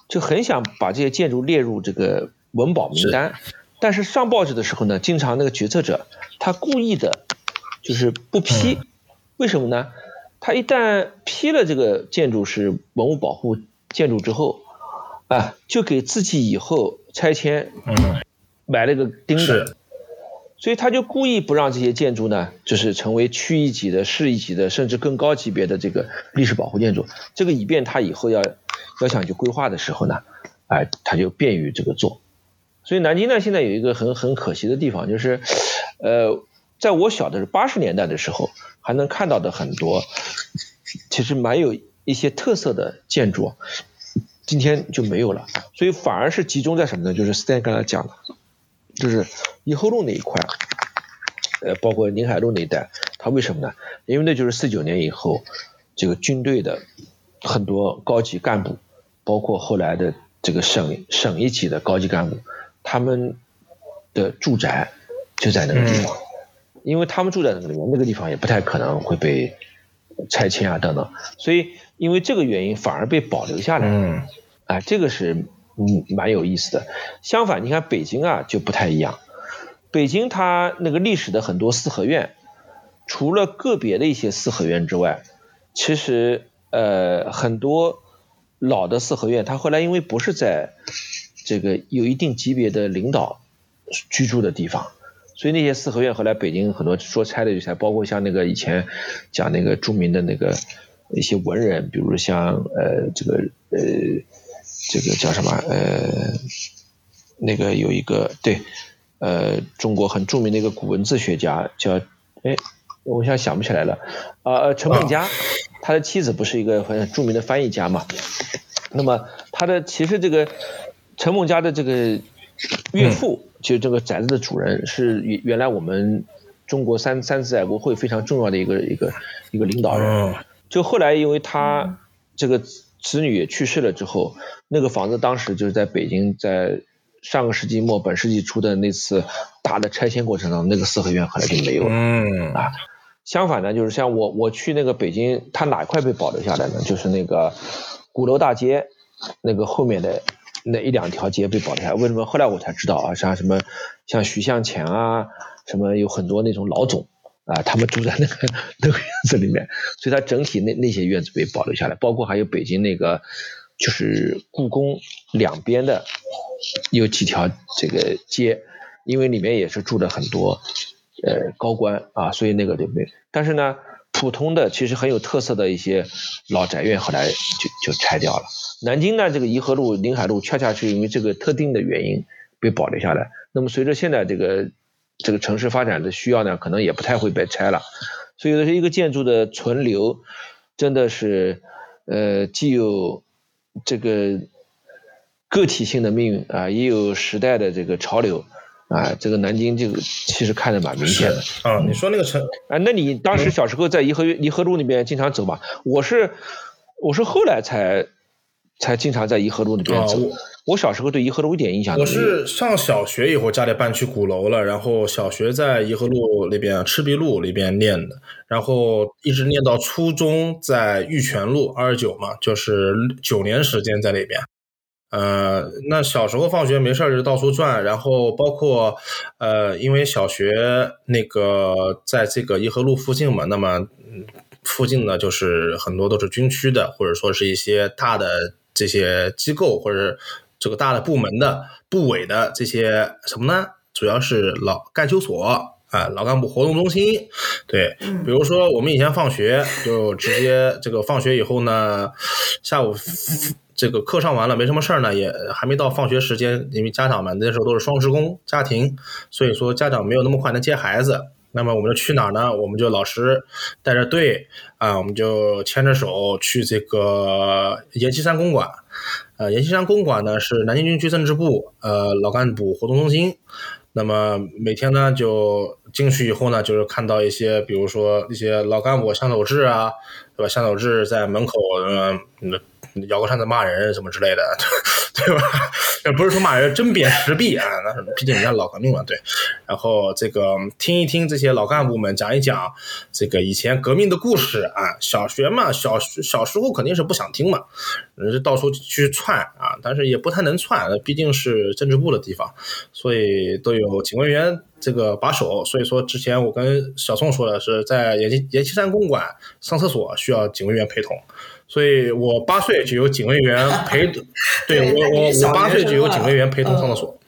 [SPEAKER 3] 就很想把这些建筑列入这个文保名单，但是上报纸的时候呢，经常那个决策者他故意的，就是不批，为什么呢？他一旦批了这个建筑是文物保护建筑之后，啊，就给自己以后拆迁
[SPEAKER 2] 嗯，
[SPEAKER 3] 买了一个钉子。所以他就故意不让这些建筑呢，就是成为区一级的、市一级的，甚至更高级别的这个历史保护建筑。这个以便他以后要要想去规划的时候呢，哎、他就便于这个做。所以南京呢，现在有一个很很可惜的地方，就是，呃，在我小的时候八十年代的时候，还能看到的很多，其实蛮有一些特色的建筑，今天就没有了。所以反而是集中在什么呢？就是 Stan 刚才讲的，就是颐和路那一块，呃，包括宁海路那一带，它为什么呢？因为那就是四九年以后，这个军队的很多高级干部，包括后来的这个省省一级的高级干部，他们的住宅就在那个地方，因为他们住在那个地方，那个地方也不太可能会被拆迁啊等等，所以因为这个原因反而被保留下来了。
[SPEAKER 2] 嗯，
[SPEAKER 3] 啊，这个是嗯蛮有意思的。相反，你看北京啊就不太一样，北京它那个历史的很多四合院，除了个别的一些四合院之外，其实呃很多老的四合院，它后来因为不是在这个有一定级别的领导居住的地方。所以那些四合院后来北京很多说拆的就拆，包括像那个以前讲那个著名的那个一些文人，比如像呃这个呃这个叫什么呃那个有一个对呃中国很著名的一个古文字学家叫哎我现在想不起来了。啊呃陈梦家，他的妻子不是一个很著名的翻译家嘛，那么他的其实这个陈梦家的这个岳父就这个宅子的主人是原原来我们中国三三次爱国会非常重要的一个一个一个领导人。
[SPEAKER 2] 嗯
[SPEAKER 3] 就后来因为他这个子女去世了之后，那个房子当时就是在北京，在上个世纪末本世纪初的那次大的拆迁过程中，那个四合院后来就没有了。
[SPEAKER 2] 嗯
[SPEAKER 3] 啊相反呢，就是像我我去那个北京，它哪一块被保留下来呢？就是那个鼓楼大街那个后面的那一两条街被保留下来。为什么？后来我才知道啊，像什么像徐向前啊，什么有很多那种老总啊，他们住在那个那个院子里面，所以它整体那那些院子被保留下来，包括还有北京那个就是故宫两边的有几条这个街，因为里面也是住着很多呃高官啊，所以那个对不对？但是呢，普通的其实很有特色的一些老宅院后来就就拆掉了。南京呢，这个颐和路、临海路，恰恰是因为这个特定的原因被保留下来。那么随着现在这个这个城市发展的需要呢，可能也不太会被拆了。所以有的是一个建筑的存留，真的是呃既有这个个体性的命运啊，也有时代的这个潮流啊。这个南京这个其实看得蛮明显的。
[SPEAKER 2] 啊，你说那个城，
[SPEAKER 3] 啊，那你当时小时候在颐和颐和路那边经常走吧？我是我是后来才才经常在颐和路那边走。
[SPEAKER 2] 啊我
[SPEAKER 3] 我小时候对颐和路一点印象都
[SPEAKER 2] 我
[SPEAKER 3] 没有。
[SPEAKER 2] 是上小学以后家里搬去鼓楼了，然后小学在颐和路那边赤壁路那边念的，然后一直念到初中在玉泉路二十九嘛，就是九年时间在那边。呃，那小时候放学没事儿就到处转，然后包括呃，因为小学那个在这个颐和路附近嘛，那么嗯附近呢就是很多都是军区的，或者说是一些大的这些机构或者这个大的部门的部委的这些什么呢？主要是老干休所啊，老干部活动中心。对，比如说我们以前放学就直接这个放学以后呢，下午这个课上完了没什么事儿呢，也还没到放学时间，因为家长们那时候都是双职工家庭，所以说家长没有那么快能接孩子。那么我们就去哪儿呢？我们就老师带着队啊，我们就牵着手去这个阎锡山公馆。呃，阎锡山公馆呢是南京军区政治部呃老干部活动中心。那么每天呢就进去以后呢，就是看到一些，比如说一些老干部向守志啊，对吧？向守志在门口呃嗯摇个扇子骂人什么之类的，对 吧？也不是说骂人，针砭时弊啊，那是毕竟人家老革命嘛，对。然后这个听一听这些老干部们讲一讲这个以前革命的故事啊，小学嘛，小小时候肯定是不想听嘛，人是到处去窜啊，但是也不太能窜，毕竟是政治部的地方，所以都有警卫员这个把守。所以说之前我跟小宋说的是，在阎锡阎锡山公馆上厕所需要警卫员陪同。所以我八岁就有警卫员陪，对 我我我八岁就有警卫员陪同上厕所，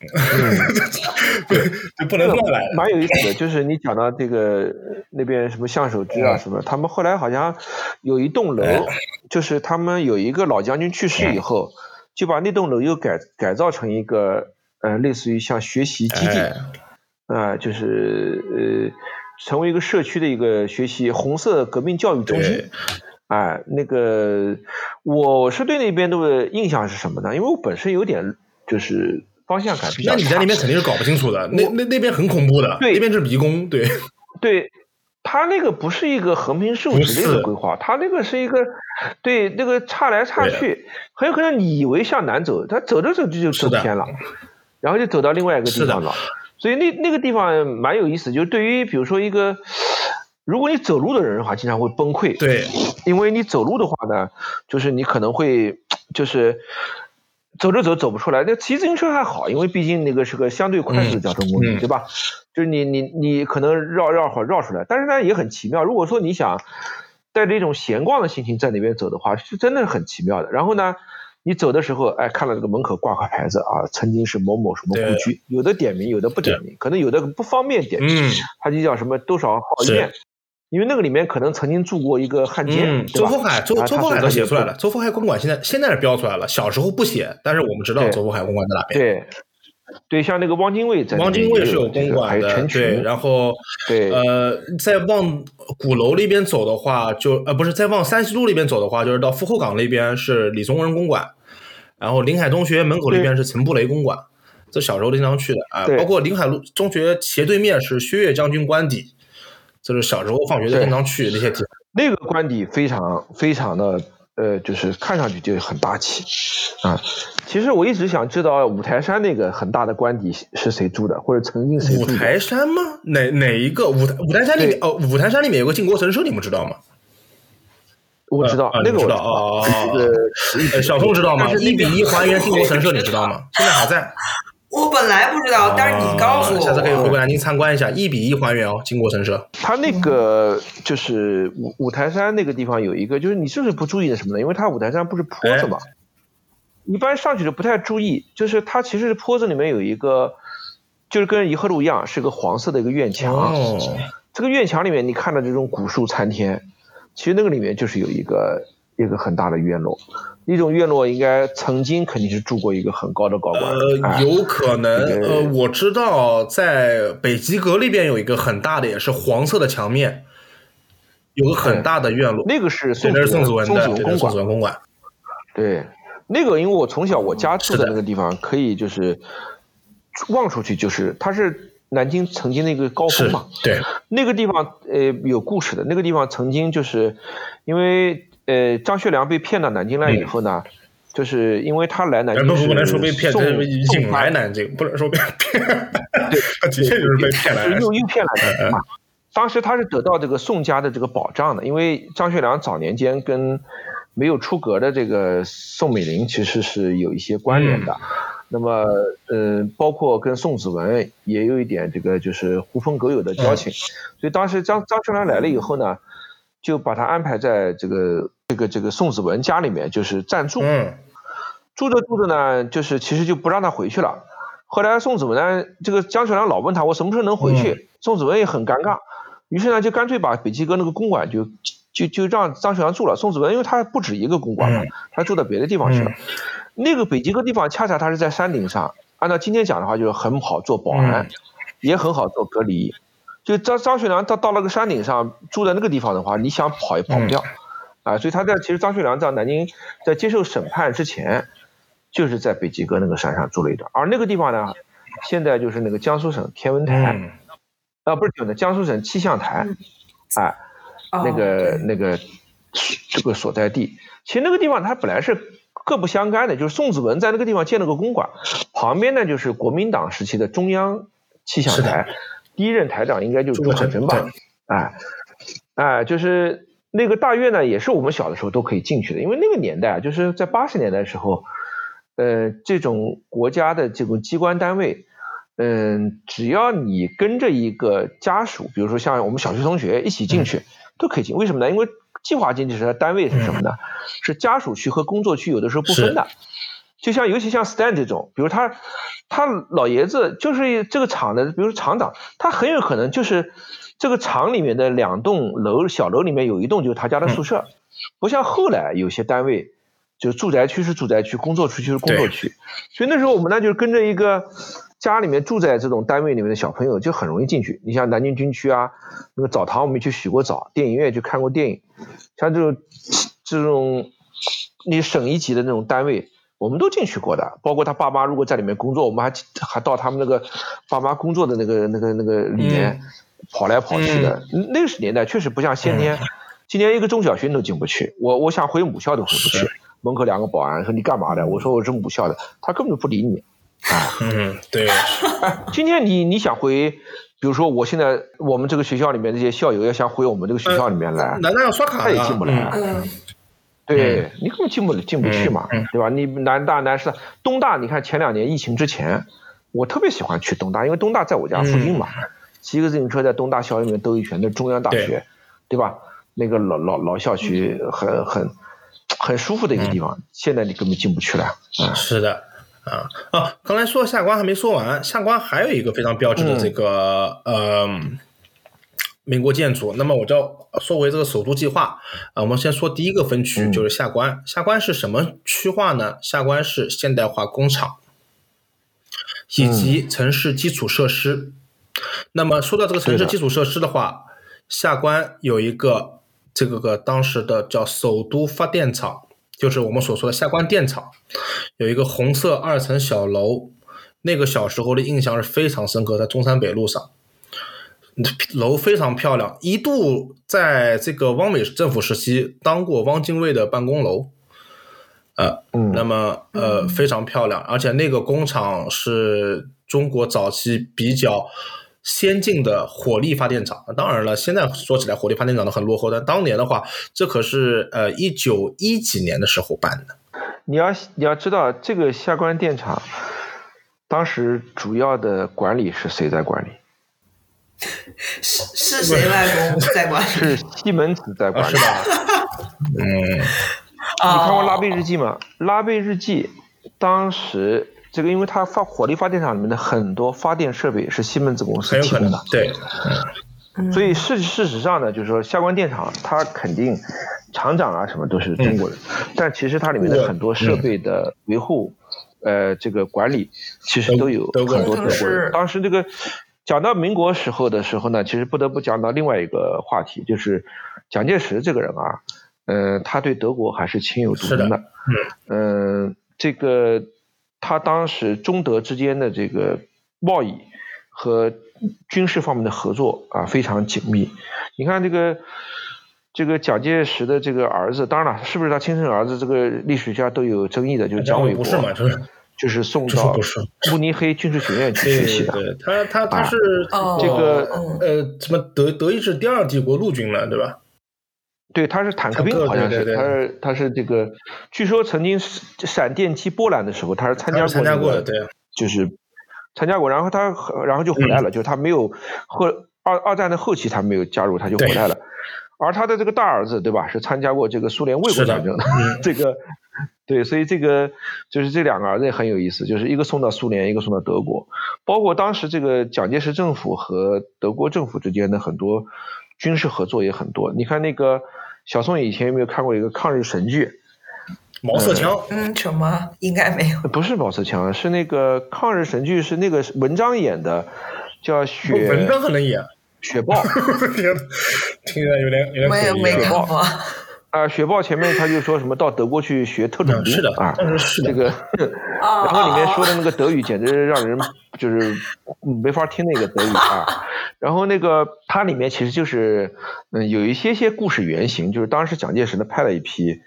[SPEAKER 2] 对，就不能乱来。
[SPEAKER 3] 蛮有意思的，就是你讲到这个那边什么相守之啊什么，他们后来好像有一栋楼，就是他们有一个老将军去世以后，就把那栋楼又改改造成一个呃类似于像学习基地，
[SPEAKER 2] 哎。
[SPEAKER 3] 啊、就是呃成为一个社区的一个学习红色革命教育中心。
[SPEAKER 2] 对。
[SPEAKER 3] 哎，那个我是对那边的印象是什么呢？因为我本身有点就是方向感比较差。
[SPEAKER 2] 那你在那边肯定是搞不清楚的，那那那边很恐怖的，
[SPEAKER 3] 对
[SPEAKER 2] 那边是迷宫，对，
[SPEAKER 3] 对，它那个不是一个横平竖直的一个规划，它那个是一个对那个岔来岔去，很有可能你以为向南走，它走着走着就走偏了，然后就走到另外一个地方了。所以那那个地方蛮有意思，就是对于比如说一个，如果你走路的人的话，经常会崩溃。
[SPEAKER 2] 对，
[SPEAKER 3] 因为你走路的话呢，就是你可能会 就是走着走走不出来。那骑自行车还好，因为毕竟那个是个相对快速的交通工具，对吧？就是你你你可能绕绕会绕出来，但是呢也很奇妙。如果说你想带着一种闲逛的心情在那边走的话，是真的很奇妙的。然后呢，你走的时候，哎，看到这个门口挂块牌子啊，曾经是某某什么故居，有的点名，有的不点名，可能有的不方便点名，
[SPEAKER 2] 嗯
[SPEAKER 3] 它就叫什么多少号
[SPEAKER 2] 是
[SPEAKER 3] 院。因为那个里面可能曾经住过一个汉奸，
[SPEAKER 2] 嗯，周福海，周
[SPEAKER 3] 啊
[SPEAKER 2] 周福海都写出来了，周福海公馆现在现在是标出来了，小时候不写，但是我们知道周福海公馆在哪边。
[SPEAKER 3] 对，对，像那个汪精卫在
[SPEAKER 2] 汪精卫是有公馆的，对，然后
[SPEAKER 3] 对
[SPEAKER 2] 呃，再往鼓楼那边走的话，就呃不是再往山西路那边走的话，就是到富后港那边是李宗仁公馆，然后临海中学门口那边是陈布雷公馆，这小时候经常去的啊。
[SPEAKER 3] 对
[SPEAKER 2] 包括临海路中学斜对面是薛岳将军官邸，这是小时候放学就经常去那些地方。
[SPEAKER 3] 那个官邸非常非常的呃，就是看上去就很大气啊。其实我一直想知道五台山那个很大的官邸是谁住的，或者曾经谁住的。
[SPEAKER 2] 五台山吗？哪哪一个？五台五台山里面哦，五台山里面有个靖国神社，你们知道吗？
[SPEAKER 3] 我知道、
[SPEAKER 2] 啊
[SPEAKER 3] 那个我
[SPEAKER 2] 知道哦
[SPEAKER 3] 这个
[SPEAKER 2] 呃，小宋知道吗？一比一还原靖国神社，你知道吗？现在还在。
[SPEAKER 1] 我本来不知道，但是你告诉我，
[SPEAKER 2] 哦下次可以回过南京参观一下，一比一还原哦，靖国神社。
[SPEAKER 3] 它那个就是五五台山那个地方有一个，就是你是不是不注意的什么呢？因为它五台山不是坡子嘛，一般上去就不太注意。就是它其实是坡子里面有一个，就是跟颐和路一样，是个黄色的一个院墙。
[SPEAKER 2] 哦，
[SPEAKER 3] 这个院墙里面你看到这种古树参天，其实那个里面就是有一个一个很大的院落，那种院落应该曾经肯定是住过一个很高的高官。
[SPEAKER 2] 呃，
[SPEAKER 3] 哎
[SPEAKER 2] 有可能。
[SPEAKER 3] 这个
[SPEAKER 2] 呃，我知道在北极阁那边有一个很大的，也是黄色的墙面，有个很大的院落。
[SPEAKER 3] 那个是，宋
[SPEAKER 2] 那是宋子
[SPEAKER 3] 文
[SPEAKER 2] 文的，
[SPEAKER 3] 宋子文公馆
[SPEAKER 2] 对那
[SPEAKER 3] 个因为我从小我家住
[SPEAKER 2] 的
[SPEAKER 3] 那个地方，可以就是望出去就是它是南京曾经的一个高峰嘛。，
[SPEAKER 2] 对，
[SPEAKER 3] 那个地方呃有故事的，那个地方曾经就是因为呃张学良被骗到南京来以后呢，就是因为他来南
[SPEAKER 2] 哎
[SPEAKER 3] 京是
[SPEAKER 2] 不能说被骗，
[SPEAKER 3] 送
[SPEAKER 2] 这是引
[SPEAKER 3] 送
[SPEAKER 2] 来南京，不能说被骗。对 他的确就是被骗来的。
[SPEAKER 3] 就是诱诱骗来的嘛。当时他是得到这个宋家的这个保障的，因为张学良早年间跟没有出阁的这个宋美龄其实是有一些关联的。那么，嗯，包括跟宋子文也有一点这个就是狐朋狗友的交情，所以当时张张学良来了以后呢，就把他安排在这个这个这个宋子文家里面，就是暂住。
[SPEAKER 2] 嗯，
[SPEAKER 3] 住着住着呢，就是其实就不让他回去了。后来宋子文呢，这个张学良老问他我什么时候能回去，宋子文也很尴尬，于是呢就干脆把北极阁那个公馆就就就让张学良住了。宋子文因为他不止一个公馆嘛
[SPEAKER 2] 嗯，
[SPEAKER 3] 他住到别的地方去了。那个北极阁地方恰恰他是在山顶上，按照今天讲的话，就是很好做保安，
[SPEAKER 2] 嗯
[SPEAKER 3] 也很好做隔离。就张张学良到到了个山顶上住在那个地方的话，你想跑也跑不掉。啊，所以他在其实张学良在南京在接受审判之前，就是在北极阁那个山上住了一段，而那个地方呢，现在就是那个江苏省天文台，
[SPEAKER 2] 嗯，
[SPEAKER 3] 啊不是天文台，江苏省气象台，哎，
[SPEAKER 1] 哦
[SPEAKER 3] 那个那个这个所在地，其实那个地方它本来是各不相干的，就是宋子文在那个地方建了个公馆，旁边呢就是国民党时期的中央气象台，第一任台长应该就是朱
[SPEAKER 2] 朱可桢
[SPEAKER 3] 可桢吧，哎，哎，就是那个大院呢，也是我们小的时候都可以进去的，因为那个年代啊，就是在八十年代的时候，呃，这种国家的这种机关单位，嗯、只要你跟着一个家属，比如说像我们小学同学一起进去，都可以进。为什么呢？因为计划经济时代单位是什么呢？是家属区和工作区有的时候不分的。就像尤其像 Stan 这种，比如他他老爷子就是这个厂的，比如说厂长，他很有可能就是这个厂里面的两栋楼小楼里面有一栋就是他家的宿舍，不像后来有些单位。就是住宅区是住宅区，工作区就是工作区，所以那时候我们呢就是跟着一个家里面住在这种单位里面的小朋友，就很容易进去。你像南京军区啊，那个澡堂我们去洗过澡，电影院去看过电影，像这种这种你省一级的那种单位，我们都进去过的。包括他爸妈如果在里面工作，我们还还到他们那个爸妈工作的那个那个那个里面跑来跑去的。那个年代确实不像先天，今天一个中小学都进不去，我我想回母校都回不去。门口两个保安说你干嘛的？我说我是母校的，他根本就不理你。
[SPEAKER 2] 啊嗯，对，
[SPEAKER 3] 哎，今天你你想回，比如说我现在我们这个学校里面这些校友要想回我们这个学校里面来，
[SPEAKER 2] 难道要刷卡
[SPEAKER 3] 他也
[SPEAKER 2] 啊
[SPEAKER 3] 进不来。
[SPEAKER 1] 嗯，
[SPEAKER 3] 对你根本进不进不去嘛，
[SPEAKER 2] 嗯嗯。
[SPEAKER 3] 对吧？你南大、南师大、东大，你看前两年疫情之前，我特别喜欢去东大，因为东大在我家附近嘛，骑个自行车在东大校园里面兜一圈，那中央大学，
[SPEAKER 2] 对
[SPEAKER 3] 对吧？那个老老老校区很很很舒服的一个地方，现在你根本进不去了。啊，
[SPEAKER 2] 是的，啊啊，刚才说下关还没说完，下关还有一个非常标志的这个、呃民国建筑。那么我就要说回这个首都计划啊、我们先说第一个分区、
[SPEAKER 3] 嗯
[SPEAKER 2] 就是下关，下关是什么区划呢？下关是现代化工厂以及城市基础设施。那么说到这个城市基础设施的话，下关有一个这个个当时的叫首都发电厂，就是我们所说的下关电厂，有一个红色二层小楼，那个小时候的印象是非常深刻，在中山北路上，楼非常漂亮，一度在这个汪伪政府时期当过汪精卫的办公楼。呃，
[SPEAKER 3] 嗯
[SPEAKER 2] 那么呃非常漂亮，而且那个工厂是中国早期比较先进的火力发电厂。当然了，现在说起来火力发电厂都很落后，但当年的话，这可是呃一九一几年的时候办的。
[SPEAKER 3] 你要你要知道，这个下关电厂当时主要的管理是谁在管理？
[SPEAKER 1] 是是谁外公在管
[SPEAKER 3] 是？西门子在管理。
[SPEAKER 2] 是吧？嗯，
[SPEAKER 1] 你
[SPEAKER 3] 你看过《拉贝日记》吗？《拉贝日记》当时这个，因为它发火力发电厂里面的很多发电设备是西门子公司
[SPEAKER 2] 很有可能
[SPEAKER 3] 提供的，
[SPEAKER 2] 对，
[SPEAKER 3] 所以事事实上呢，就是说下关电厂它肯定厂长啊什么都是中国人，但其实它里面的很多设备的维护，呃，这个管理其实都有很多德国人。当时这个讲到民国时候的时候呢，其实不得不讲到另外一个话题，就是蒋介石这个人啊，嗯、他对德国还是情有独钟的。嗯，这个他当时中德之间的这个贸易和军事方面的合作啊非常紧密。你看这个这个蒋介石的这个儿子，当然了，是不是他亲生儿子，这个历史学家都有争议的，就是蒋纬国，
[SPEAKER 2] 不是嘛？就是
[SPEAKER 3] 就是送到慕尼黑军事学院去学习的。
[SPEAKER 2] 对，他他他是
[SPEAKER 1] 哦
[SPEAKER 3] 这个
[SPEAKER 1] 嗯
[SPEAKER 2] 呃什么德德意志第二帝国陆军嘛，对吧？
[SPEAKER 3] 对，他是坦克兵，好像是，
[SPEAKER 2] 对对对
[SPEAKER 3] 他是他是这个，据说曾经闪电击波兰的时候，他是参加过、
[SPEAKER 2] 参加过对。
[SPEAKER 3] 就是参加过，然后他然后就回来
[SPEAKER 2] 嗯
[SPEAKER 3] 了，就是他没有后二二战的后期他没有加入，他就回来了。而他的这个大儿子对吧，是参加过这个苏联卫国战争的，
[SPEAKER 2] 嗯
[SPEAKER 3] 这个 对，所以这个就是这两个儿子也很有意思，就是一个送到苏联，一个送到德国，包括当时这个蒋介石政府和德国政府之间的很多军事合作也很多。你看那个小宋以前有没有看过一个抗日神剧？
[SPEAKER 2] 毛瑟枪，
[SPEAKER 1] 嗯，什么？应该没有。
[SPEAKER 3] 不是毛瑟枪，是那个抗日神剧，是那个文章演的，叫雪
[SPEAKER 2] 文章可能演，
[SPEAKER 3] 雪豹，
[SPEAKER 2] 听起来有点有点
[SPEAKER 1] 我也
[SPEAKER 2] 诡异啊
[SPEAKER 1] 没看过。
[SPEAKER 3] 啊，雪豹前面他就说什么到德国去学特种兵
[SPEAKER 2] 嗯是的
[SPEAKER 3] 啊，这个，
[SPEAKER 1] 啊
[SPEAKER 3] 然后里面说的那个德语简直让人就是没法听那个德语啊。然后那个它里面其实就是嗯有一些些故事原型，就是当时蒋介石呢派了一批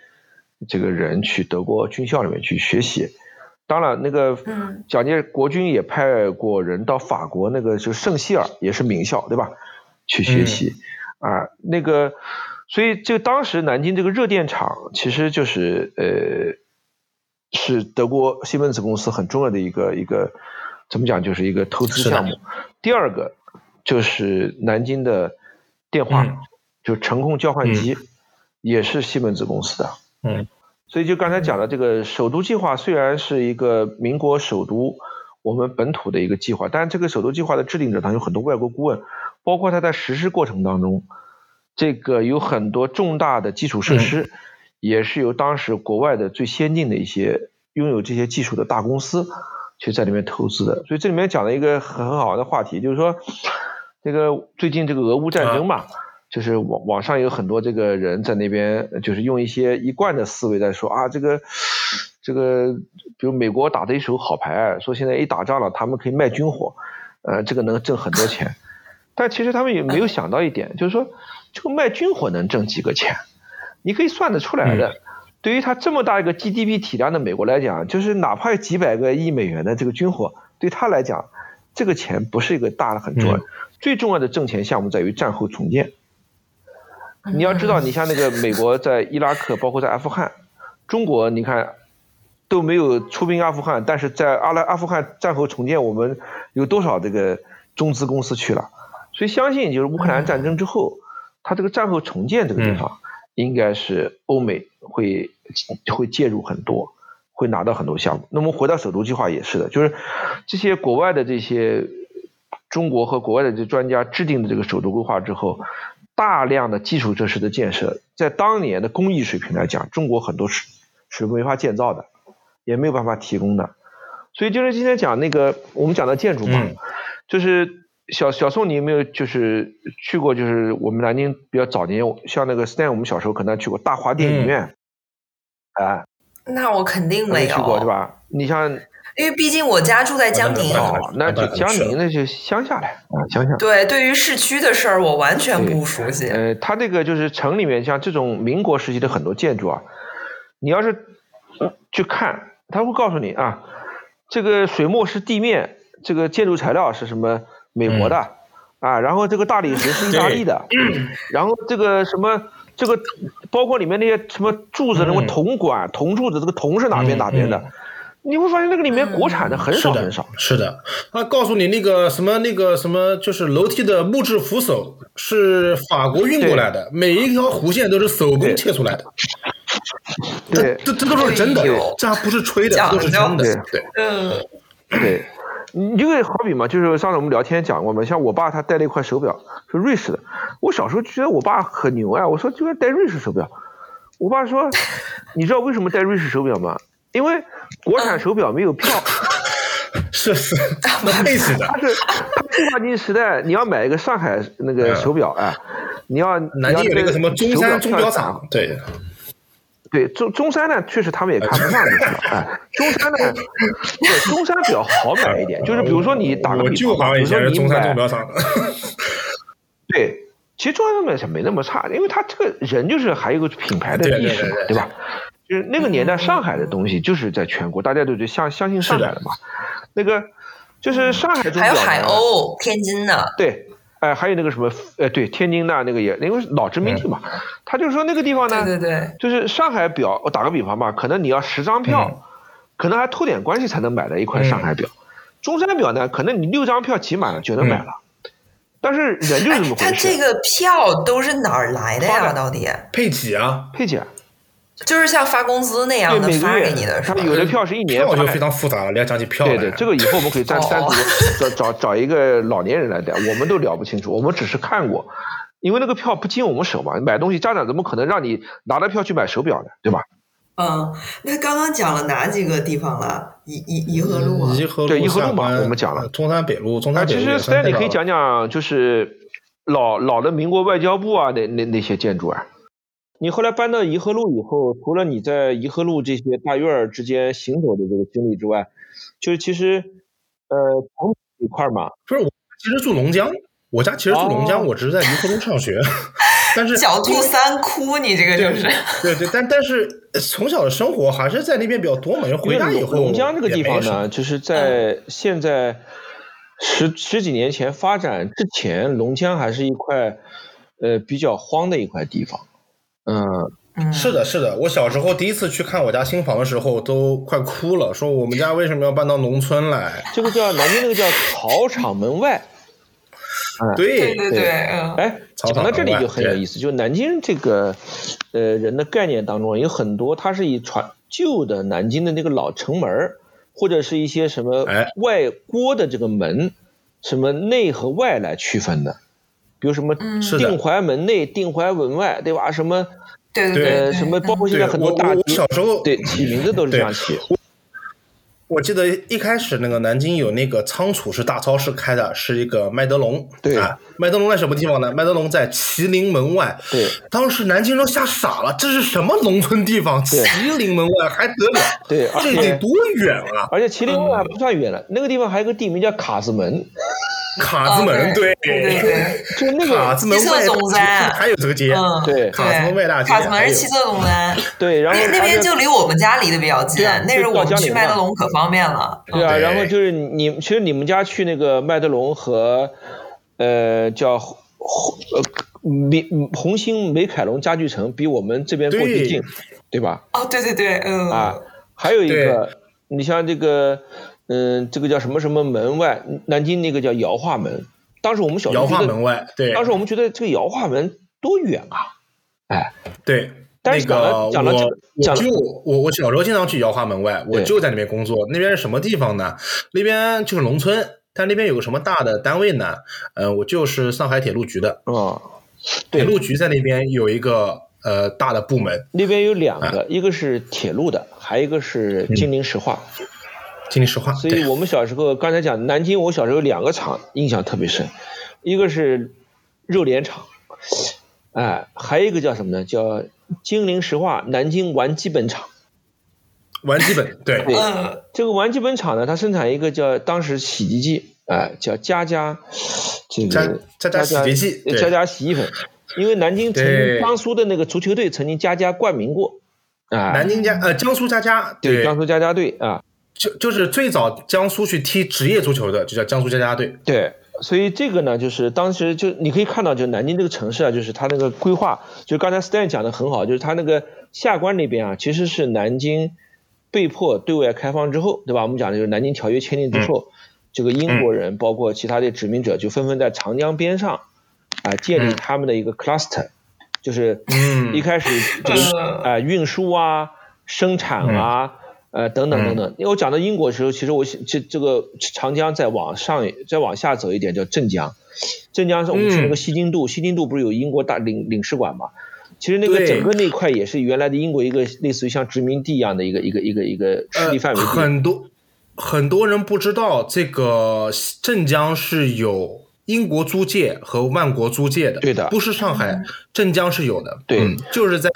[SPEAKER 3] 这个人去德国军校里面去学习。当然，那个
[SPEAKER 1] 嗯
[SPEAKER 3] 蒋介国军也派过人到法国那个就是圣希尔，也是名校，对吧？去学习、啊，那个，所以这个当时南京这个热电厂其实就是呃，是德国西门子公司很重要的一个一个怎么讲，就是一个投资
[SPEAKER 2] 的
[SPEAKER 3] 项目。第二个就是南京的电话，
[SPEAKER 2] 嗯
[SPEAKER 3] 就程控交换机，也是西门子公司的。
[SPEAKER 2] 嗯，
[SPEAKER 3] 所以就刚才讲的这个首都计划，虽然是一个民国首都我们本土的一个计划，但是这个首都计划的制定者当中有很多外国顾问，包括他在实施过程当中，这个有很多重大的基础设施，也是由当时国外的最先进的一些拥有这些技术的大公司去在里面投资的。所以这里面讲了一个很很好的话题，就是说这个最近这个俄乌战争嘛。就是网网上有很多这个人在那边，就是用一些一贯的思维在说啊，这个这个，比如美国打的一手好牌，说现在一打仗了，他们可以卖军火，呃，这个能挣很多钱。但其实他们也没有想到一点，就是说这个卖军火能挣几个钱，你可以算得出来的。对于他这么大一个 GDP 体量的美国来讲，就是哪怕有几百个亿美元的这个军火，对他来讲，这个钱不是一个大的很重要。最重要的挣钱项目在于战后重建。你要知道，你像那个美国在伊拉克，包括在阿富汗，中国你看都没有出兵阿富汗，但是在阿拉阿富汗战后重建，我们有多少这个中资公司去了？所以相信就是乌克兰战争之后，它这个战后重建这个地方，应该是欧美会会介入很多，会拿到很多项目。那么回到首都计划也是的，就是这些国外的这些中国和国外的这专家制定的这个首都规划之后。大量的基础设施的建设，在当年的工艺水平来讲，中国很多是是没法建造的，也没有办法提供的。所以就是今天讲那个我们讲的建筑嘛，
[SPEAKER 2] 嗯、
[SPEAKER 3] 就是小小宋，你有没有就是去过？就是我们南京比较早年，像那个 Stan，我们小时候可能去过大华电影院，
[SPEAKER 2] 嗯、
[SPEAKER 3] 啊，
[SPEAKER 1] 那我肯定没
[SPEAKER 3] 有去过，对吧？你像
[SPEAKER 1] 因为毕竟我家住在江宁。
[SPEAKER 3] 哦，那就江宁那就乡下来啊，乡下。
[SPEAKER 1] 对，对于市区的事儿，我完全不熟悉。
[SPEAKER 3] 呃，它这个就是城里面像这种民国时期的很多建筑啊，你要是去看，他会告诉你啊，这个水墨是地面，这个建筑材料是什么美国的啊，然后这个大理石是意大利的，然后这个什么。这个包括里面那些什么柱子，什么铜管、铜柱子，这个铜是哪边哪边的？你会发现那个里面国产的很少很少。
[SPEAKER 2] 是的，他告诉你那个什么那个什么，就是楼梯的木质扶手是法国运过来的，每一条弧线都是手工切出来的。
[SPEAKER 3] 对，
[SPEAKER 2] 这这都是真的，这还不是吹的，都是真的。
[SPEAKER 3] 对，嗯，对。你就好比嘛，就是上次我们聊天讲过嘛，像我爸他戴了一块手表，是瑞士的。我小时候觉得我爸很牛啊，我说就该戴瑞士手表。我爸说，你知道为什么戴瑞士手表吗？因为国产手表没有票。
[SPEAKER 2] 是是，累死的。
[SPEAKER 3] 他是计划经济时代，你要买一个上海那个手表哎，你要
[SPEAKER 2] 南京有那个什么中山钟表厂，对。
[SPEAKER 3] 对中中山呢，确实他们也看不上就是了。哎，中山呢，对中山比较好买一点，就是比如说你打个比方，比如说你买，对，其实中山钟表厂没那么差，因为他这个人就是还有个品牌的意识嘛，对吧？就是那个年代上海的东西就是在全国，大家都就相相信上海的嘛。那个就是上海钟表，还
[SPEAKER 1] 有海鸥，天津的，
[SPEAKER 3] 对。哎，还有那个什么，呃，对，天津那那个也，因为老殖民地嘛，他就说那个地方呢，
[SPEAKER 1] 对对对，
[SPEAKER 3] 就是上海表，我打个比方吧，可能你要十张票，可能还托点关系才能买到一块上海表。中山表呢，可能你六张票挤满了就能买了。但是人就是这么回事。他
[SPEAKER 1] 这个票都是哪儿来的呀？到底？
[SPEAKER 2] 配给啊，
[SPEAKER 3] 配给。
[SPEAKER 1] 就是像发工资那样的发给你的，是吧？
[SPEAKER 3] 有的票是一年，
[SPEAKER 2] 票就非常复杂了，你要讲起票
[SPEAKER 3] 对对，这个以后我们可以单单独找找找一个老年人来聊，我们都聊不清楚，我们只是看过，因为那个票不经我们手嘛，买东西家长怎么可能让你拿着票去买手表呢？对吧？
[SPEAKER 1] 嗯，那刚刚讲了哪几个地方了？颐颐颐和路啊，
[SPEAKER 3] 对颐
[SPEAKER 2] 和
[SPEAKER 3] 路嘛，我们讲了
[SPEAKER 2] 中山北路，中山北路。
[SPEAKER 3] 其实你可以讲讲，就是老老的民国外交部啊，那那那些建筑啊。你后来搬到颐和路以后，除了你在颐和路这些大院儿之间行走的这个经历之外，就是其实，呃，从一块儿嘛，
[SPEAKER 2] 不是我其实住龙江，我家其实住龙江，我只是在颐和路上学，但是
[SPEAKER 1] 狡兔三窟，你这个就是
[SPEAKER 2] 对对，但但是从小的生活还是在那边比较多嘛，因为回家以后
[SPEAKER 3] 龙江这个地方呢，就是在现在十十几年前发展之前，龙江还是一块呃比较荒的一块地方。
[SPEAKER 1] 嗯，
[SPEAKER 2] 是的，是的。我小时候第一次去看我家新房的时候，都快哭了，说我们家为什么要搬到农村来？
[SPEAKER 3] 这个叫南京那个叫草场门外。
[SPEAKER 1] 对对对，
[SPEAKER 3] 哎，讲到这里就很有意思，就南京这个呃人的概念当中，有很多它是以传旧的南京的那个老城门或者是一些什么外郭的这个门，什么内和外来区分的。比如什么定淮门内、定淮门外，对吧？什么
[SPEAKER 1] 对对对，
[SPEAKER 3] 什么包括现在很多大
[SPEAKER 2] 小时候
[SPEAKER 3] 对起名字都是这样起。
[SPEAKER 2] 我记得一开始那个南京有那个仓储是大超市开的，是一个麦德龙。
[SPEAKER 3] 对
[SPEAKER 2] 啊，麦德龙在什么地方呢？麦德龙在麒麟门外。
[SPEAKER 3] 对，
[SPEAKER 2] 当时南京人吓傻了，这是什么农村地方？麒麟门外还得了？
[SPEAKER 3] 对，
[SPEAKER 2] 这得多远啊！
[SPEAKER 3] 而且麒麟门外不算远了，那个地方还有个地名叫卡子门。
[SPEAKER 2] 卡子门，
[SPEAKER 1] 对
[SPEAKER 2] 对。
[SPEAKER 1] 对，
[SPEAKER 3] 就那个
[SPEAKER 2] 卡子门外
[SPEAKER 1] 总站，
[SPEAKER 2] 还有这个街，
[SPEAKER 3] 对，
[SPEAKER 2] 卡子门外大街，
[SPEAKER 1] 卡子门是七色总站，
[SPEAKER 3] 对，然后
[SPEAKER 1] 那边就离我们家离得比较近，那时候我们去麦德龙可方便了。
[SPEAKER 3] 对啊，然后就是你，其实你们家去那个麦德龙和呃叫红呃美红星美凯龙家具城，比我们这边过去近，对。吧？
[SPEAKER 1] 哦，对对对，嗯。
[SPEAKER 3] 啊，还有一个，你像这个。嗯，这个叫什么什么门外？南京那个叫姚化门。当时我们小时候
[SPEAKER 2] 觉得，门外对。
[SPEAKER 3] 当时我们觉得这个姚化门多远啊？哎，
[SPEAKER 2] 对。
[SPEAKER 3] 但是讲了讲了这个，讲
[SPEAKER 2] 就我我小时候经常去姚化门外，我就在那边工作。那边是什么地方呢？那边就是农村，但那边有个什么大的单位呢？嗯，我就是上海铁路局的。
[SPEAKER 3] 哦，
[SPEAKER 2] 铁路局在那边有一个呃大的部门。
[SPEAKER 3] 那边有两个，一个是铁路的，还有一个是金陵石化。
[SPEAKER 2] 听你实话，
[SPEAKER 3] 所以我们小时候刚才讲南京，我小时候有两个厂印象特别深，一个是肉联厂，哎，还有一个叫什么呢？叫金陵石化南京玩基本厂。
[SPEAKER 2] 玩基本对，
[SPEAKER 3] 对。
[SPEAKER 1] 嗯
[SPEAKER 3] 这个玩基本厂呢，它生产一个叫当时洗涤剂，啊、叫佳佳，这个
[SPEAKER 2] 佳佳洗涤剂对。
[SPEAKER 3] 佳佳洗衣粉。因为南京曾经江苏的那个足球队曾经佳佳冠名过，啊、
[SPEAKER 2] 南京家呃江苏家家
[SPEAKER 3] 对江苏佳佳队啊，
[SPEAKER 2] 就就是最早江苏去踢职业足球的，就叫江苏家家队。
[SPEAKER 3] 对，所以这个呢，就是当时就你可以看到，就南京这个城市啊，就是它那个规划，就刚才 Stan 讲的很好，就是它那个下关那边啊，其实是南京被迫对外开放之后，对吧？我们讲的就是南京条约签订之后，这个英国人包括其他的殖民者就纷纷在长江边上啊、建立
[SPEAKER 2] 嗯
[SPEAKER 3] 他们的一个 cluster，、就是
[SPEAKER 2] 嗯
[SPEAKER 3] 一开始就是啊、
[SPEAKER 1] 嗯
[SPEAKER 3] 运输啊、生产啊。呃，等等等等，因为我讲到英国的时候，其实我这这个长江再往上再往下走一点叫镇江，镇江是我们去那个西京渡，西京渡不是有英国大领领事馆嘛？其实那个整个那块也是原来的英国一个类似于像殖民地一样的一个一个一个一个势力范围。
[SPEAKER 2] 呃、很多很多人不知道，这个镇江是有英国租界和万国租界的，
[SPEAKER 3] 对的。
[SPEAKER 2] 不是上海，镇江是有的，
[SPEAKER 3] 对。
[SPEAKER 2] 嗯就是在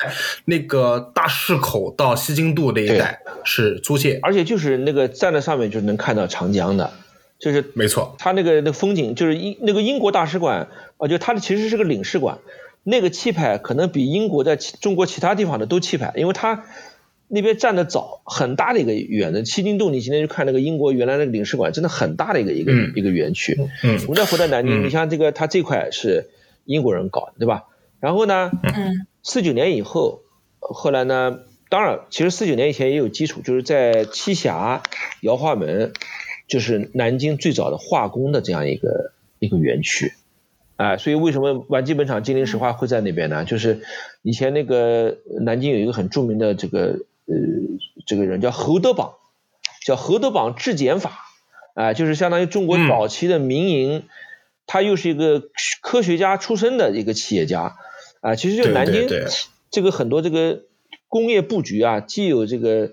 [SPEAKER 2] 那个大市口到西京渡那一带是租界，
[SPEAKER 3] 而且就是那个站在上面就能看到长江的，就是
[SPEAKER 2] 没错，
[SPEAKER 3] 它那个那个风景，就是英那个英国大使馆啊，就它的其实是个领事馆，那个气派可能比英国在其中国其他地方的都气派，因为它那边站的早，很大的一个园的西京渡，你今天去看那个英国原来那个领事馆，真的很大的一个一个、
[SPEAKER 2] 嗯
[SPEAKER 3] 一个园区。
[SPEAKER 2] 嗯
[SPEAKER 3] 我们再回到南京，
[SPEAKER 2] 嗯
[SPEAKER 3] 你像这个它这块是英国人搞的，对吧？然后呢，
[SPEAKER 1] 嗯
[SPEAKER 3] 四九年以后，后来呢，当然，其实四九年以前也有基础，就是在栖霞、姚化门，就是南京最早的化工的这样一个一个园区。啊、所以为什么皖基本厂金陵石化会在那边呢？就是以前那个南京有一个很著名的这个呃这个人叫侯德榜，叫侯德榜质检法，啊、就是相当于中国
[SPEAKER 2] 嗯。
[SPEAKER 3] 早期的民营，他又是一个科学家出身的一个企业家，啊、其实就
[SPEAKER 2] 对
[SPEAKER 3] 南京这个很多这个工业布局啊，既有这个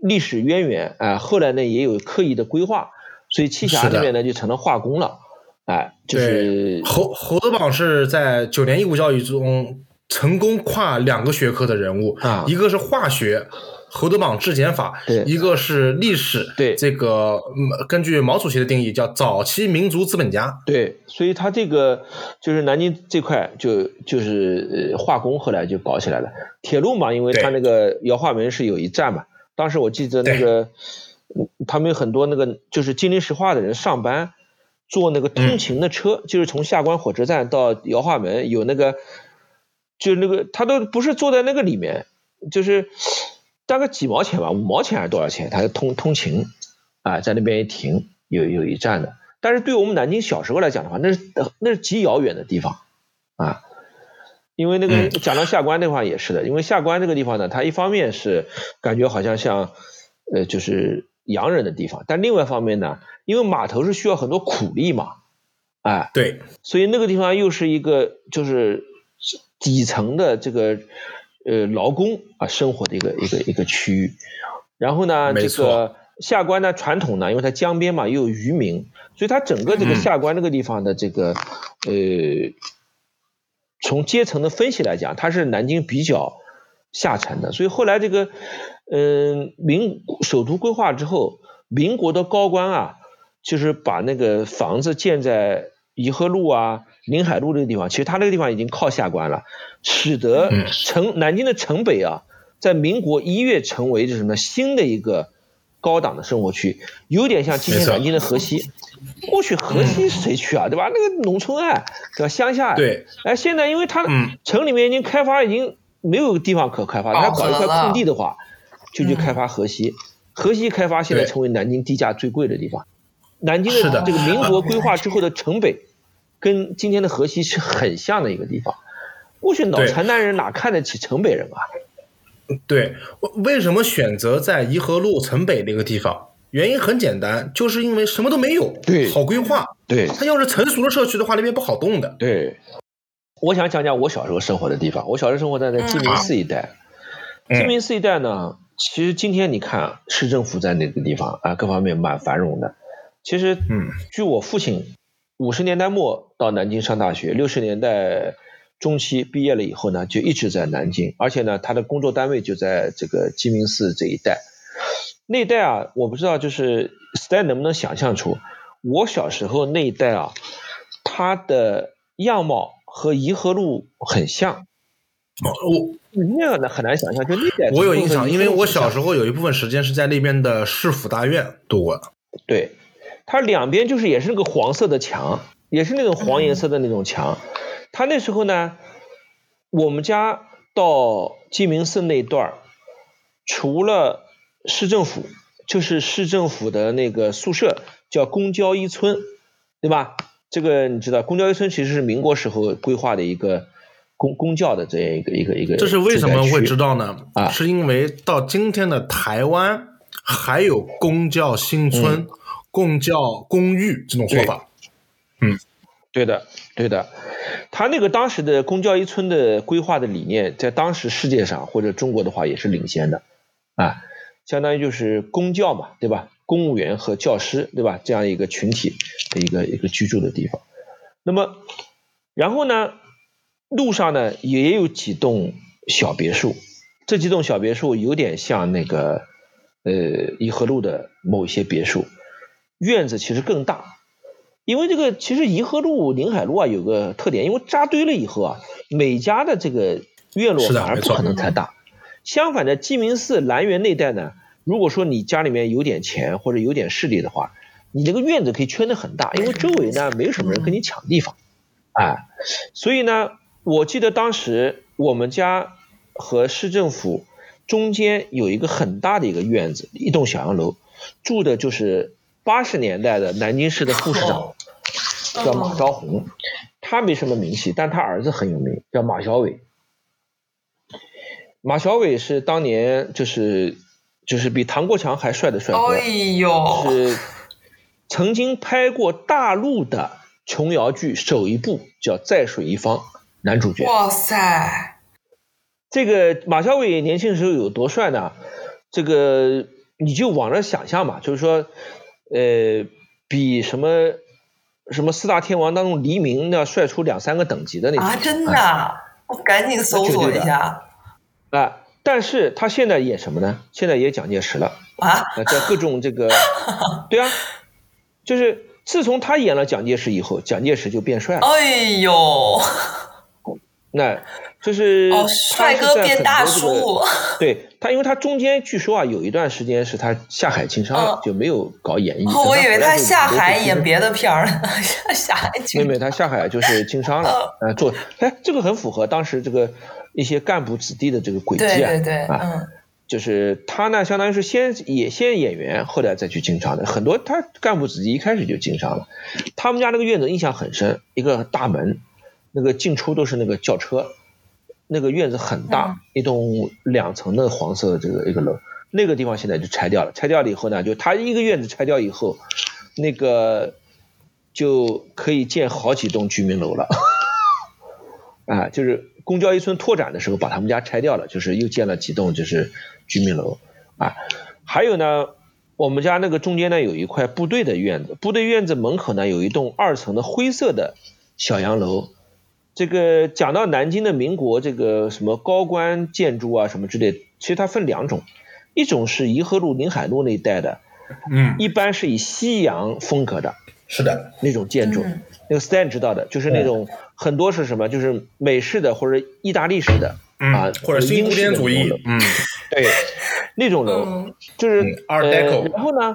[SPEAKER 3] 历史渊源啊、后来呢也有刻意的规划，所以栖霞
[SPEAKER 2] 是的。
[SPEAKER 3] 那边呢就成了化工了，哎、就是
[SPEAKER 2] 侯侯德榜是在九年义务教育中成功跨两个学科的人物，
[SPEAKER 3] 啊。
[SPEAKER 2] 一个是化学。侯德榜质检法
[SPEAKER 3] 对，
[SPEAKER 2] 一个是历史，
[SPEAKER 3] 对。
[SPEAKER 2] 这个嗯根据毛主席的定义叫早期民族资本家，
[SPEAKER 3] 对，所以他这个就是南京这块就就是呃化工后来就搞起来了。铁路嘛，因为
[SPEAKER 2] 他
[SPEAKER 3] 那个姚化门是有一站嘛，当时我记得那个嗯他们有很多那个就是金陵石化的人上班坐那个通勤的车，就是从下关火车站到姚化门有那个就是那个他都不是坐在那个里面，就是大概几毛钱吧，五毛钱还是多少钱？他通通勤啊，在那边一停，有有一站的。但是对我们南京小时候来讲的话，那是呃那是极遥远的地方啊。因为那个
[SPEAKER 2] 嗯
[SPEAKER 3] 讲到下关的话也是的，因为下关这个地方呢，它一方面是感觉好像像呃就是洋人的地方，但另外一方面呢，因为码头是需要很多苦力嘛，哎，
[SPEAKER 2] 对，
[SPEAKER 3] 所以那个地方又是一个就是底层的这个呃劳工啊生活的一个一个一个区域。然后呢，这个下关呢传统呢，因为它江边嘛又有渔民，所以它整个这个
[SPEAKER 2] 嗯
[SPEAKER 3] 下关这个地方的这个、呃，从阶层的分析来讲，它是南京比较下沉的。所以后来这个嗯、民首都规划之后，民国的高官啊，就是把那个房子建在颐和路啊、临海路这个地方，其实它那个地方已经靠下关了，使得
[SPEAKER 2] 嗯
[SPEAKER 3] 城南京的城北啊，在民国一月成为就是什么新的一个高档的生活区，有点像今天南京的河西。过去河西谁去啊，对吧？那个农村啊，对吧？乡下。。
[SPEAKER 2] 对，
[SPEAKER 3] 哎，现在因为它
[SPEAKER 2] 嗯
[SPEAKER 3] 城里面已经开发，已经没有地方可开发，它
[SPEAKER 1] 饱
[SPEAKER 3] 搞一块空地的话，就去开发河西。河西开发现在成为南京地价最贵的地方。南京
[SPEAKER 2] 的
[SPEAKER 3] 这个民国规划之后的城北，跟今天的河西是很像的一个地方。过去脑
[SPEAKER 2] 对
[SPEAKER 3] 残男人哪看得起城北人啊？
[SPEAKER 2] 对，为为什么选择在颐和路城北那个地方？原因很简单，就是因为什么都没有，
[SPEAKER 3] 对
[SPEAKER 2] 好规划。
[SPEAKER 3] 对
[SPEAKER 2] 它要是成熟的社区的话，那边不好动的。
[SPEAKER 3] 对，我想讲讲我小时候生活的地方。我小时候生活在在鸡鸣寺一带，
[SPEAKER 2] 嗯
[SPEAKER 3] 鸡鸣寺一带呢，其实今天你看市政府在那个地方啊，各方面蛮繁荣的。其实，
[SPEAKER 2] 嗯，
[SPEAKER 3] 据我父亲五十年代末到南京上大学，六十年代中期毕业了以后呢，就一直在南京，而且呢，他的工作单位就在这个鸡鸣寺这一带。那一带啊，我不知道就是 Stan 能不能想象出，我小时候那一带啊，它的样貌和颐和路很像。
[SPEAKER 2] 我
[SPEAKER 3] 那样的很难想象，就那一带
[SPEAKER 2] 我有印象，因为我小时
[SPEAKER 3] 候
[SPEAKER 2] 候有一部分时间是在那边的市府大院度过的。
[SPEAKER 3] 对，它两边就是也是那个黄色的墙，也是那种黄颜色的那种墙。它那时候呢，我们家到鸡鸣寺那一段儿除了市政府，就是市政府的那个宿舍叫公交一村，对吧？这个你知道，公交一村其实是民国时候规划的一个公公教的这样一个一个一个。
[SPEAKER 2] 这是为什么会知
[SPEAKER 3] 道？
[SPEAKER 2] 道呢？
[SPEAKER 3] 啊
[SPEAKER 2] 是因为到今天的台湾还有公教新村、
[SPEAKER 3] 嗯
[SPEAKER 2] 公教公寓这种说法。
[SPEAKER 3] 嗯对的，对的，他那个当时的公教一村的规划的理念，在当时世界上或者中国的话也是领先的，啊，相当于就是公教嘛，对吧？公务员和教师，对吧？这样一个群体的一个一个居住的地方。那么，然后呢，路上呢也有几栋小别墅，这几栋小别墅有点像那个呃颐和路的某一些别墅，院子其实更大。因为这个其实颐和路、宁海路啊有个特点，因为扎堆了以后啊，每家的这个院落反而不可能太大。相反的，鸡鸣寺、南园那带呢，如果说你家里面有点钱或者有点势力的话，你这个院子可以圈得很大，因为周围呢没有什么人跟你抢地方，哎，所以呢，我记得当时我们家和市政府中间有一个很大的一个院子，一栋小洋楼，住的就是八十年代的南京市的副市长，叫马昭宏，他没什么名气，但他儿子很有名，叫马小伟。马小伟是当年就是就是比唐国强还帅的帅哥，
[SPEAKER 1] 哎呦，
[SPEAKER 3] 是曾经拍过大陆的琼瑶剧首一部叫《在水一方》，男主角。
[SPEAKER 1] 哇塞，
[SPEAKER 3] 这个马小伟年轻时候有多帅呢？这个你就往那想象吧，就是说，呃，比什么什么四大天王当中黎明要帅出两三个等级的那种
[SPEAKER 1] 啊，真的啊，我赶紧搜索一下
[SPEAKER 3] 啊。但是他现在演什么呢？现在演蒋介石了。
[SPEAKER 1] 啊，
[SPEAKER 3] 啊，在各种这个，对啊，就是自从他演了蒋介石以后，蒋介石就变帅了。
[SPEAKER 1] 哎呦，
[SPEAKER 3] 那就是
[SPEAKER 1] 哦，帅哥变大叔，
[SPEAKER 3] 对他，因为他中间据说啊，有一段时间是他下海经商了，
[SPEAKER 1] 嗯
[SPEAKER 3] 就没有搞演艺。
[SPEAKER 1] 哦，我以为他下海演别的片儿呢，下海
[SPEAKER 3] 妹
[SPEAKER 1] 去
[SPEAKER 3] 妹他下海就是经商了，呃，做，哎，这个很符合当时这个一些干部子弟的这个轨迹啊，
[SPEAKER 1] 对对对，
[SPEAKER 3] 啊，
[SPEAKER 1] 嗯，
[SPEAKER 3] 就是他呢，相当于是先也先演员，后来再去经商的。很多他干部子弟一开始就经商了。他们家那个院子印象很深，一个大门，那个进出都是那个轿车，那个院子很大，一栋两层的黄色的这个一个楼。那个地方现在就拆掉了，拆掉了以后呢，就他一个院子拆掉以后，那个就可以建好几栋居民楼了。啊，就是公交一村拓展的时候，把他们家拆掉了，就是又建了几栋就是居民楼啊。还有呢，我们家那个中间呢有一块部队的院子，部队院子门口呢有一栋二层的灰色的小洋楼。这个讲到南京的民国这个什么高官建筑啊什么之类，其实它分两种，一种是颐和路、宁海路那一带的，
[SPEAKER 2] 嗯，
[SPEAKER 3] 一般是以西洋风格的，
[SPEAKER 2] 是的，
[SPEAKER 3] 那种建筑，
[SPEAKER 1] 嗯
[SPEAKER 3] 那个 Stan 知道的，就是那种很多是什么，就是美式的或者意大利式的、
[SPEAKER 2] 嗯
[SPEAKER 3] 啊，
[SPEAKER 2] 或者新古典主义
[SPEAKER 3] 的，
[SPEAKER 2] 嗯，
[SPEAKER 3] 对，那种楼、
[SPEAKER 1] 嗯
[SPEAKER 3] 就是、
[SPEAKER 2] 嗯，Art
[SPEAKER 3] 呃
[SPEAKER 2] Deco
[SPEAKER 3] 然后呢，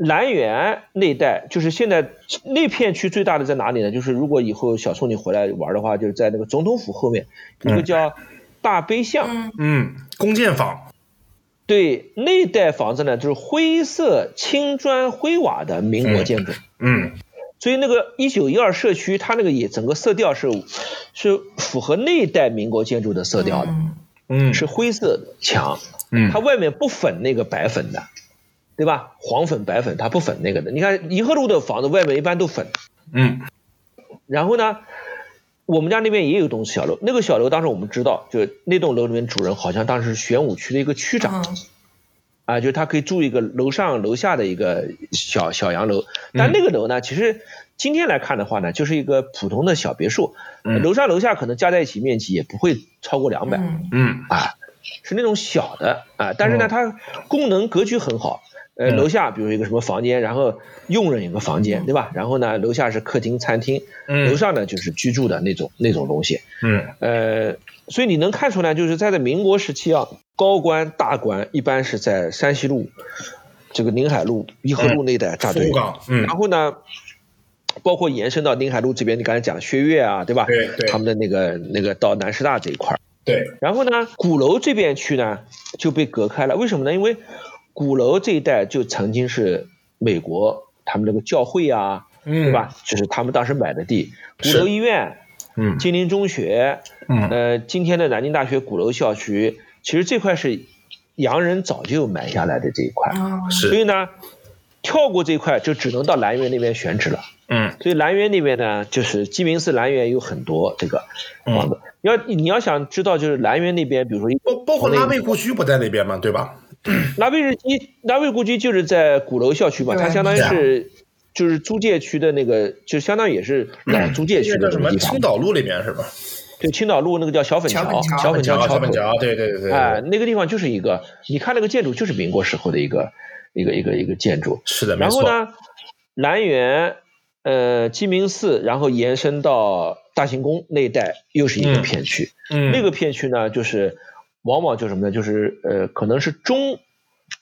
[SPEAKER 3] 兰园那一带就是现在那片区最大的在哪里呢？就是如果以后小宋你回来玩的话，就是在那个总统府后面一个
[SPEAKER 2] 嗯。
[SPEAKER 3] 叫大悲巷，
[SPEAKER 1] 嗯
[SPEAKER 2] 嗯，弓箭坊，
[SPEAKER 3] 对，那带房子呢就是灰色青砖灰瓦的民国建筑。
[SPEAKER 2] 嗯。
[SPEAKER 3] 所以那个一九一二社区，它那个也整个色调是是符合那一代民国建筑的色调的，
[SPEAKER 1] 嗯。
[SPEAKER 2] 嗯。
[SPEAKER 3] 是灰色的墙，
[SPEAKER 2] 嗯。
[SPEAKER 3] 它外面不粉那个白粉的，对吧？黄粉、白粉它不粉那个的。你看颐和路的房子外面一般都粉，
[SPEAKER 2] 嗯
[SPEAKER 3] 然后呢，我们家那边也有一栋小楼，那个小楼当时我们知道，就是那栋楼里面主人好像当时是玄武区的一个区长。
[SPEAKER 1] 嗯
[SPEAKER 3] 啊，就是他可以住一个楼上楼下的一个小小洋楼，但那个楼呢，其实今天来看的话呢，就是一个普通的小别墅，
[SPEAKER 2] 嗯
[SPEAKER 3] 楼上楼下可能加在一起面积也不会超过两百、
[SPEAKER 1] 嗯
[SPEAKER 2] 嗯
[SPEAKER 3] 啊。是那种小的啊，但是呢，
[SPEAKER 2] 嗯
[SPEAKER 3] 它功能格局很好。呃，
[SPEAKER 2] 嗯。
[SPEAKER 3] 楼下比如一个什么房间，然后佣人有个房间，对吧？然后呢，楼下是客厅、餐厅，
[SPEAKER 2] 嗯。
[SPEAKER 3] 楼上呢就是居住的那种那种东西。
[SPEAKER 2] 嗯。
[SPEAKER 3] 呃，所以你能看出来，就是在这民国时期啊，高官大官一般是在山西路、这个宁海路、颐和路那一带扎堆
[SPEAKER 2] 嗯。
[SPEAKER 3] 然后呢，包括延伸到宁海路这边，你刚才讲的薛岳啊，对吧？
[SPEAKER 2] 对对。
[SPEAKER 3] 他们的那个那个到南师大这一块儿，
[SPEAKER 2] 对，
[SPEAKER 3] 然后呢，鼓楼这边区呢就被隔开了，为什么呢？因为鼓楼这一带就曾经是美国他们这个教会啊，
[SPEAKER 2] 嗯
[SPEAKER 3] 对吧？就是他们当时买的地，鼓楼医院、
[SPEAKER 2] 嗯
[SPEAKER 3] 金陵中学，
[SPEAKER 2] 嗯
[SPEAKER 3] 呃，今天的南京大学鼓楼校区，其实这块是洋人早就买下来的这一块，
[SPEAKER 1] 哦
[SPEAKER 3] 所，以呢，跳过这一块就只能到兰园那边选址了。
[SPEAKER 2] 嗯
[SPEAKER 3] 所以兰园那边呢，就是鸡鸣寺兰园有很多这个房子。要你要想知道，就是兰园那边，比如说
[SPEAKER 2] 包包括拉贝故居不在那边嘛，对吧？
[SPEAKER 3] 拉贝日基拉贝故居就是在鼓楼校区嘛，它相当于是就是租界区的那个，就相当于也是老租界区
[SPEAKER 2] 的什么青。岛路那边是吧？
[SPEAKER 3] 对，青岛路那个叫小粉
[SPEAKER 1] 桥
[SPEAKER 3] 小粉桥
[SPEAKER 2] 小粉，桥，对对对对，
[SPEAKER 3] 哎，那个地方就是一个，你看那个建筑就是民国时候的一个一个一个一个建筑。
[SPEAKER 2] 是的，没错。
[SPEAKER 3] 然后呢，南园、呃鸡鸣寺，然后延伸到大行宫那一带，又是一个
[SPEAKER 2] 嗯
[SPEAKER 3] 片区。
[SPEAKER 2] 嗯，
[SPEAKER 3] 那个片区呢，就是往往就什么呢？就是呃，可能是中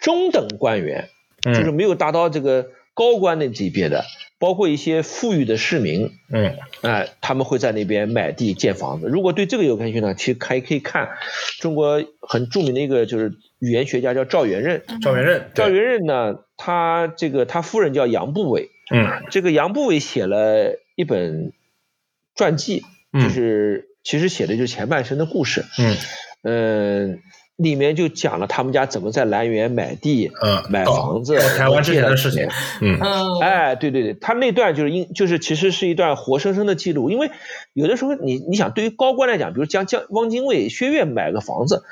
[SPEAKER 3] 中等官员，
[SPEAKER 2] 嗯
[SPEAKER 3] 就是没有达到这个高官那级别的，包括一些富裕的市民，
[SPEAKER 2] 嗯
[SPEAKER 3] 哎、他们会在那边买地建房子。如果对这个有兴趣呢，其实还可以看中国很著名的一个就是语言学家叫赵元任。
[SPEAKER 2] 赵元任，
[SPEAKER 3] 赵元任呢，他这个他夫人叫杨步伟，
[SPEAKER 2] 嗯
[SPEAKER 3] 这个杨步伟写了一本传记，
[SPEAKER 2] 嗯
[SPEAKER 3] 就是其实写的就是前半生的故事。
[SPEAKER 2] 嗯
[SPEAKER 3] 嗯，里面就讲了他们家怎么在兰园买地、
[SPEAKER 2] 嗯，
[SPEAKER 3] 买房子，
[SPEAKER 2] 台湾之前的事情。嗯，
[SPEAKER 3] 哎，对对对，他那段就是因就是其实是一段活生生的记录，因为有的时候你你想对于高官来讲，比如江江汪精卫、薛岳买个房子，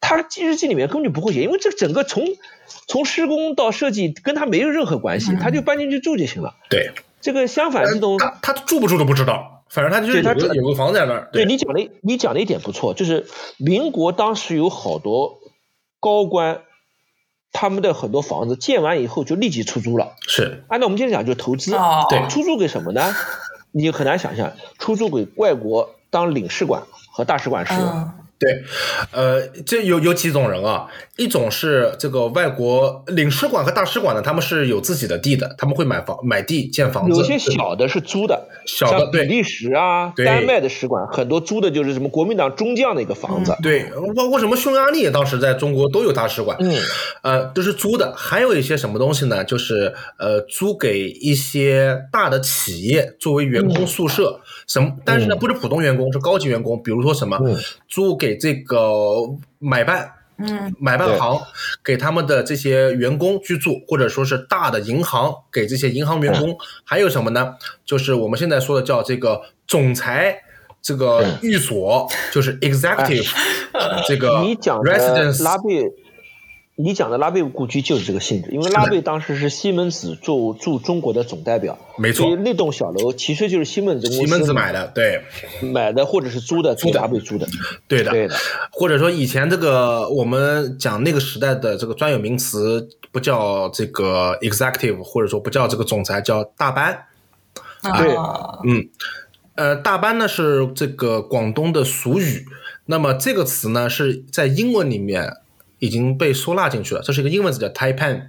[SPEAKER 3] 他记日记里面根本就不会写，因为这整个从从施工到设计跟他没有任何关系，他就搬进去住就行了。
[SPEAKER 2] 对，
[SPEAKER 3] 这个相反，这种
[SPEAKER 2] 他他住不住都不知道，反正他就是
[SPEAKER 3] 对他知
[SPEAKER 2] 有个有个房子在那儿。
[SPEAKER 3] 对你讲的，你讲的一点不错，就是民国当时有好多高官，他们的很多房子建完以后就立即出租了。
[SPEAKER 2] 是，
[SPEAKER 3] 按照我们今天讲，就是投资。
[SPEAKER 1] 哦
[SPEAKER 2] 对
[SPEAKER 3] 出租给什么呢？你很难想象，出租给外国当领事馆和大使馆使用。
[SPEAKER 1] 嗯
[SPEAKER 2] 对，呃，这有有几种人啊，一种是这个外国领事馆和大使馆呢，他们是有自己的地的，他们会买房买地建房子。
[SPEAKER 3] 有些小的是租的，
[SPEAKER 2] 小的
[SPEAKER 3] 比利时啊、丹麦的使馆，很多租的就是什么国民党中将的一个房子。
[SPEAKER 2] 对，包括什么匈牙利当时在中国都有大使馆，
[SPEAKER 3] 嗯，
[SPEAKER 2] 呃，都是租的。还有一些什么东西呢？就是呃，租给一些大的企业作为员工宿舍，什么？但是呢，
[SPEAKER 3] 嗯
[SPEAKER 2] 不是普通员工，是高级员工。比如说什么，
[SPEAKER 3] 嗯
[SPEAKER 2] 租给这个买办。
[SPEAKER 1] 嗯。
[SPEAKER 2] 买办行给他们的这些员工居住，或者说是大的银行给这些银行员
[SPEAKER 3] 嗯。
[SPEAKER 2] 工，还有什么呢？就是我们现在说的叫这个总裁这个
[SPEAKER 3] 嗯。
[SPEAKER 2] 寓所，就是 executive 这个
[SPEAKER 3] 你讲的
[SPEAKER 2] residence
[SPEAKER 3] 你讲的拉贝故居就是这个性质，因为拉贝当时是西门子驻驻中国的总代表，
[SPEAKER 2] 没错
[SPEAKER 3] 所以那栋小楼其实就是西门子公司
[SPEAKER 2] 西门子买的，对
[SPEAKER 3] 买的或者是租的，租
[SPEAKER 2] 的
[SPEAKER 3] 拉贝租的。
[SPEAKER 2] 对的，
[SPEAKER 3] 对的，
[SPEAKER 2] 或者说以前这个我们讲那个时代的这个专有名词不叫这个 executive，或者说不叫这个总裁，叫大班。
[SPEAKER 3] 对
[SPEAKER 1] 啊
[SPEAKER 2] 嗯，呃，大班呢是这个广东的俗语，那么这个词呢是在英文里面已经被收纳进去了，这是一个英文词叫 taipan，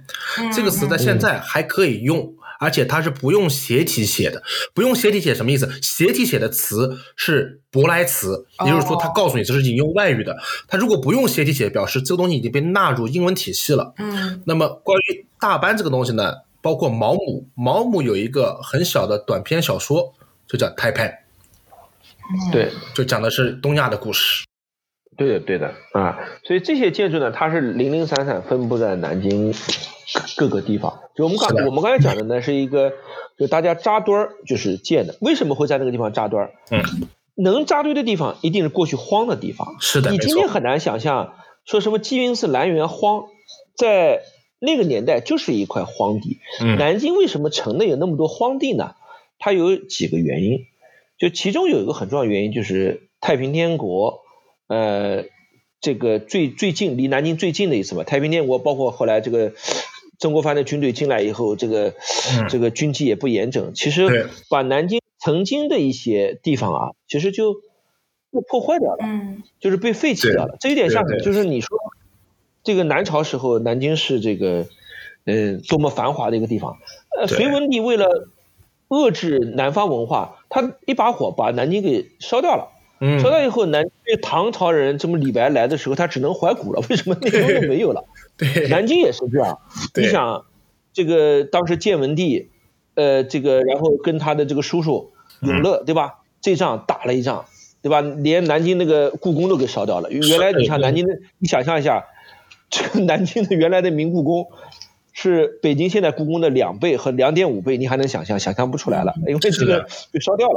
[SPEAKER 2] 这个词在现在还可以用。而且它是不用斜体写的，不用斜体写什么意思？斜体写的词是舶来词，也就是说，它告诉你这是引用外语的。它如果不用斜体写，表示这个东西已经被纳入英文体系了。
[SPEAKER 1] 嗯
[SPEAKER 2] 那么关于大班这个东西呢，包括毛姆，毛姆有一个很小的短篇小说，就叫《泰潘》，
[SPEAKER 3] 对，
[SPEAKER 2] 就讲的是东亚的故事。
[SPEAKER 3] 对的，对的啊，所以这些建筑呢，它是零零散散分布在南京各个地方。就我们刚我们刚才讲的呢，是一个就大家扎堆儿就是建的。为什么会在那个地方扎堆儿？
[SPEAKER 2] 嗯，
[SPEAKER 3] 能扎堆的地方一定是过去荒的地方。
[SPEAKER 2] 是的。
[SPEAKER 3] 你今天很难想象说什么鸡鸣寺南园荒，在那个年代就是一块荒地。
[SPEAKER 2] 嗯
[SPEAKER 3] 南京为什么城内有那么多荒地呢？它有几个原因，就其中有一个很重要的原因就是太平天国，呃，这个最最近离南京最近的一次嘛，太平天国，包括后来这个曾国藩的军队进来以后，这个、
[SPEAKER 2] 嗯
[SPEAKER 3] 这个军纪也不严整，其实把南京曾经的一些地方啊，其实就被破坏掉了。
[SPEAKER 1] 嗯
[SPEAKER 3] 就是被废弃掉了。这有点像什么？就是你说这个南朝时候，南京是这个呃多么繁华的一个地方。呃，隋文帝为了遏制南方文化，他一把火把南京给烧掉了。
[SPEAKER 2] 嗯
[SPEAKER 3] 烧掉以后，南对唐朝人这么李白来的时候，他只能怀古了。为什么那东西没有了？
[SPEAKER 2] 对
[SPEAKER 3] 南京也是这样。你想，这个当时建文帝，呃，这个然后跟他的这个叔叔永乐，对吧？这仗打了一仗，对吧？连南京那个故宫都给烧掉了。原来你像南京的，你想象一下，这个南京的原来的明故宫。是北京现在故宫的两倍和两点五倍，你还能想象？想象不出来了，因为这个被烧掉了。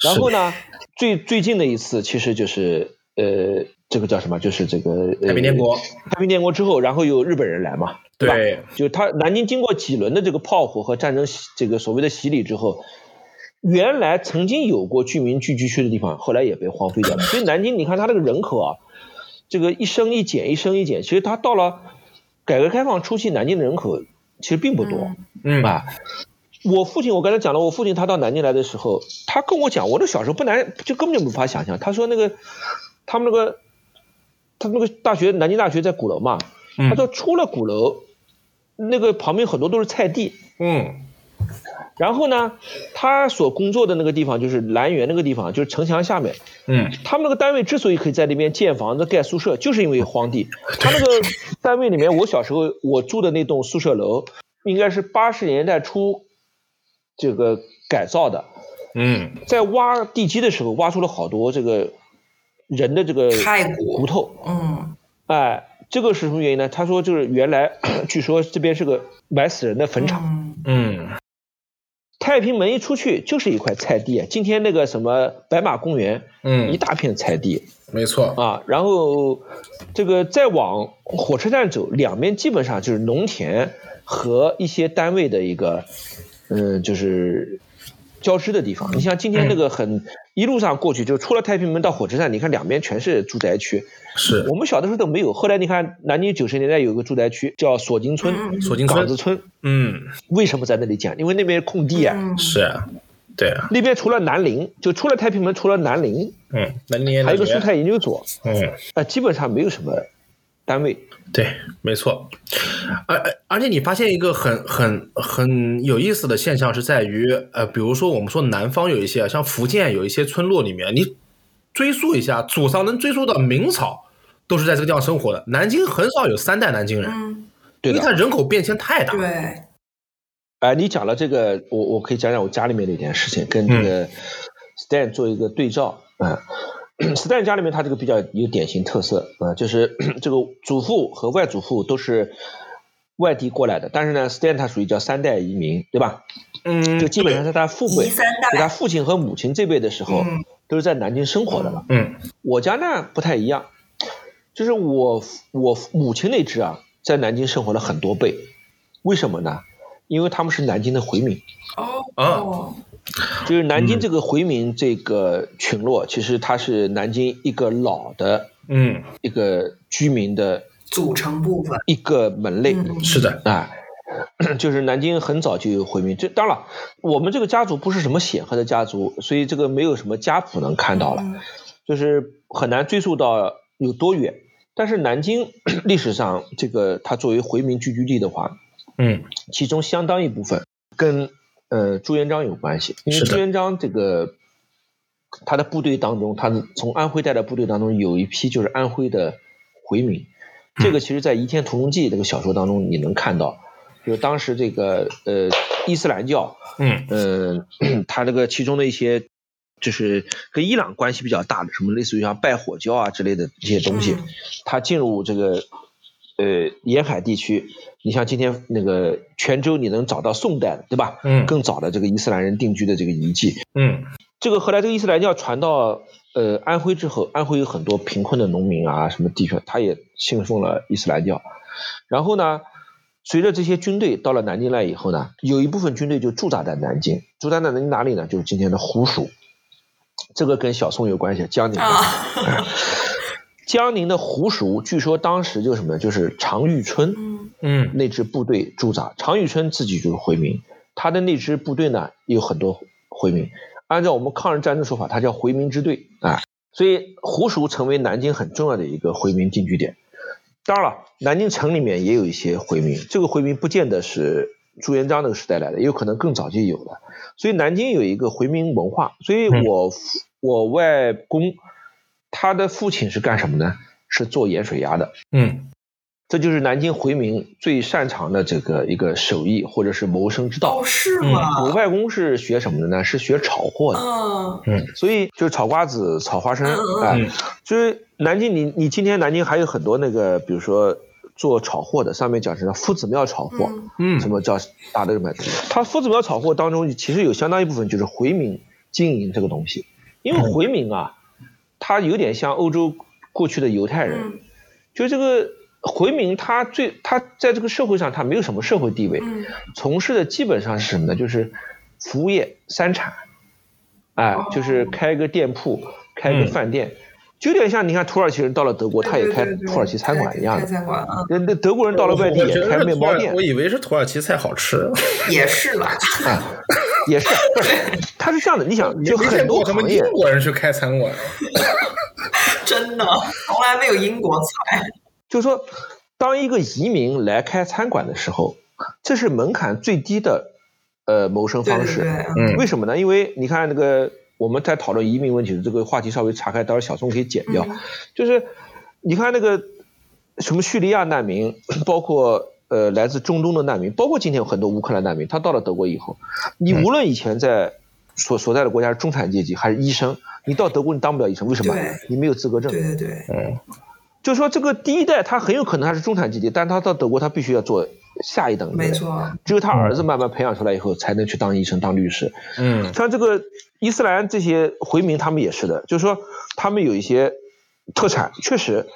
[SPEAKER 3] 然后呢，最最近的一次其实就是呃，这个叫什么？就是这个、呃、
[SPEAKER 2] 太平天国，
[SPEAKER 3] 太平天国之后，然后有日本人来嘛，吧？
[SPEAKER 2] 对
[SPEAKER 3] 就他南京经过几轮的这个炮火和战争这个所谓的洗礼之后，原来曾经有过居民聚居区的地方，后来也被荒废掉了。所以南京，你看它这个人口啊，这个一升一减，一升一减，其实它到了改革开放初期，南京的人口其实并不多。
[SPEAKER 2] 嗯
[SPEAKER 3] 啊，我父亲，我刚才讲了，我父亲他到南京来的时候，他跟我讲，我那小时候不难，就根本就无法想象。他说那个他们那个他那个大学，南京大学在鼓楼嘛，
[SPEAKER 2] 嗯
[SPEAKER 3] 他说出了鼓楼，那个旁边很多都是菜地。
[SPEAKER 2] 嗯
[SPEAKER 3] 然后呢，他所工作的那个地方就是南园那个地方，就是城墙下面。
[SPEAKER 2] 嗯
[SPEAKER 3] 他们那个单位之所以可以在那边建房子、盖宿舍，就是因为荒地。他那个单位里面，我小时候我住的那栋宿舍楼，应该是八十年代初这个改造的。
[SPEAKER 2] 嗯
[SPEAKER 3] 在挖地基的时候，挖出了好多这个人的这个
[SPEAKER 1] 骸骨
[SPEAKER 3] 骨头。
[SPEAKER 1] 嗯
[SPEAKER 3] 哎，这个是什么原因呢？他说就是原来据说这边是个埋死人的坟场。
[SPEAKER 1] 嗯
[SPEAKER 2] 嗯
[SPEAKER 3] 太平门一出去就是一块菜地，今天那个什么白马公园，嗯一
[SPEAKER 2] 嗯，
[SPEAKER 3] 大片菜地
[SPEAKER 2] 没错，
[SPEAKER 3] 啊。然后这个再往火车站走，两边基本上就是农田和一些单位的一个，嗯，就是交织的地方。你像今天那个很一路上过去，就出了太平门到火车站，你看两边全是住宅区。
[SPEAKER 2] 是
[SPEAKER 3] 我们小的时候都没有，后来你看南京九十年代有个住宅区叫锁金村、
[SPEAKER 1] 嗯
[SPEAKER 2] 锁金村
[SPEAKER 3] 岗子村，
[SPEAKER 2] 嗯
[SPEAKER 3] 为什么在那里建？因为那边空地啊。
[SPEAKER 1] 嗯
[SPEAKER 2] 是啊，对啊，
[SPEAKER 3] 那边除了南陵，就出了太平门，除了南陵，
[SPEAKER 2] 嗯，那年
[SPEAKER 3] 还有个蔬菜研究所，
[SPEAKER 2] 嗯。
[SPEAKER 3] 呃，基本上没有什么单位。
[SPEAKER 2] 对，没错，而而而且你发现一个很很很有意思的现象是在于，呃，比如说我们说南方有一些像福建有一些村落里面，你追溯一下祖上能追溯到明朝，都是在这个地方生活的。南京很少有三代南京人，
[SPEAKER 1] 嗯，
[SPEAKER 3] 对
[SPEAKER 2] 因为它，人口变迁太大。
[SPEAKER 1] 对，
[SPEAKER 3] 哎、你讲了这个，我我可以讲讲我家里面的一件事情，跟这个 Stan 做一个对照。嗯、Stan 家里面他这个比较有典型特色啊、就是 这个祖父和外祖父都是外地过来的，但是呢，Stan 他属于叫三代移民，对吧？
[SPEAKER 2] 嗯，
[SPEAKER 3] 就基本上在他父辈，就他，父亲和母亲这辈的时候，
[SPEAKER 1] 嗯
[SPEAKER 3] 都是在南京生活的了。
[SPEAKER 2] 嗯
[SPEAKER 3] 我家呢不太一样，就是我我母亲那支啊，在南京生活了很多辈，为什么呢？因为他们是南京的回民，
[SPEAKER 1] 哦
[SPEAKER 2] 啊
[SPEAKER 1] 哦，
[SPEAKER 3] 就是南京这个回民这个群落，其实它是南京一个老的
[SPEAKER 2] 嗯，
[SPEAKER 3] 一个居民的
[SPEAKER 1] 组成部分，
[SPEAKER 3] 一个门类
[SPEAKER 1] 嗯
[SPEAKER 2] 是的，
[SPEAKER 3] 啊。就是南京很早就有回民，这当然了，我们这个家族不是什么显赫的家族，所以这个没有什么家谱能看到了。
[SPEAKER 1] 嗯
[SPEAKER 3] 就是很难追溯到有多远。但是南京 历史上，这个它作为回民聚居地的话，
[SPEAKER 2] 嗯
[SPEAKER 3] 其中相当一部分跟呃朱元璋有关系，因为朱元璋这个他的部队当中，他从安徽带的部队当中有一批就是安徽的回民，这个其实在《倚天屠龙记》这个小说当中你能看到，就是当时这个呃伊斯兰教，
[SPEAKER 2] 嗯。
[SPEAKER 3] 嗯，他这个其中的一些就是跟伊朗关系比较大的，什么类似于像拜火教啊之类的这些东西
[SPEAKER 1] 嗯，
[SPEAKER 3] 他进入这个呃沿海地区，你像今天那个泉州，你能找到宋代的，对吧？
[SPEAKER 2] 嗯
[SPEAKER 3] 更早的这个伊斯兰人定居的这个遗迹。
[SPEAKER 2] 嗯
[SPEAKER 3] 这个后来这个伊斯兰教传到呃安徽之后，安徽有很多贫困的农民啊，什么地区，他也信奉了伊斯兰教。然后呢，随着这些军队到了南京来以后呢，有一部分军队就驻扎在南京，驻扎在南京哪里呢？就是今天的湖属。这个跟小宋有关系，江宁。
[SPEAKER 1] 啊，
[SPEAKER 3] 江宁的湖熟，据说当时就是什么呢？就是常遇春
[SPEAKER 1] 嗯
[SPEAKER 2] 嗯
[SPEAKER 3] 那支部队驻扎，常遇春自己就是回民，他的那支部队呢有很多回民，按照我们抗日战争说法，他叫回民支队啊，所以湖熟成为南京很重要的一个回民定居点。当然了，南京城里面也有一些回民，这个回民不见得是朱元璋那个时代来的，也有可能更早就有了。所以南京有一个回民文化，所以我、我外公他的父亲是干什么呢？是做盐水鸭的。
[SPEAKER 2] 嗯
[SPEAKER 3] 这就是南京回民最擅长的这个一个手艺或者是谋生之道
[SPEAKER 1] 哦，。是吗？
[SPEAKER 3] 我外公是学什么的呢？是学炒货的，
[SPEAKER 1] 嗯
[SPEAKER 3] 所以就是炒瓜子、炒花生，
[SPEAKER 1] 嗯嗯
[SPEAKER 3] 哎、
[SPEAKER 2] 嗯
[SPEAKER 3] 就是南京你你今天南京还有很多那个，比如说做炒货的，上面讲什么夫子庙炒货，
[SPEAKER 1] 嗯
[SPEAKER 2] 嗯
[SPEAKER 3] 什么叫大的买？他夫子庙炒货当中，其实有相当一部分就是回民经营这个东西，因为回民啊，他有点像欧洲过去的犹太人，
[SPEAKER 1] 嗯。
[SPEAKER 3] 就这个回民他最他在这个社会上他没有什么社会地位，
[SPEAKER 1] 嗯。
[SPEAKER 3] 从事的基本上是什么呢？就是服务业、三产，哎，
[SPEAKER 1] 哦。
[SPEAKER 3] 就是开个店铺、开个
[SPEAKER 2] 嗯。
[SPEAKER 3] 饭店，就有点像你看土耳其人到了德国，他也开土耳其餐馆一样的。
[SPEAKER 1] 餐馆啊，
[SPEAKER 3] 那那德国人到了外地也开面包店。
[SPEAKER 2] 我，以为是土耳其菜好吃，
[SPEAKER 1] 也是啦。
[SPEAKER 3] 啊，也是，不是，他是这样的，你想，就很多
[SPEAKER 2] 过什么英，国人去开餐馆。
[SPEAKER 1] 真的，从来没有英国菜。
[SPEAKER 3] 就是说，当一个移民来开餐馆的时候，这是门槛最低的呃谋生方式。
[SPEAKER 1] 对对对，
[SPEAKER 2] 嗯
[SPEAKER 3] 为什么呢？因为你看那个我们在讨论移民问题的这个话题稍微岔开，到时候小宋可以剪掉。
[SPEAKER 1] 嗯
[SPEAKER 3] 就是你看那个什么叙利亚难民，包括呃来自中东的难民，包括今天有很多乌克兰难民，他到了德国以后，你无论以前在所所在的国家是中产阶级还是医生，你到德国你当不了医生，为什么？你没有资格证。
[SPEAKER 1] 对对对，
[SPEAKER 2] 嗯
[SPEAKER 3] 就是说这个第一代他很有可能他是中产阶级，但他到德国他必须要做下一等的
[SPEAKER 1] 没错。
[SPEAKER 3] 只有他儿子慢慢培养出来以后，才能去当医生、当律师。
[SPEAKER 2] 嗯
[SPEAKER 3] 像这个伊斯兰这些回民，他们也是的，就是说他们有一些特产，确实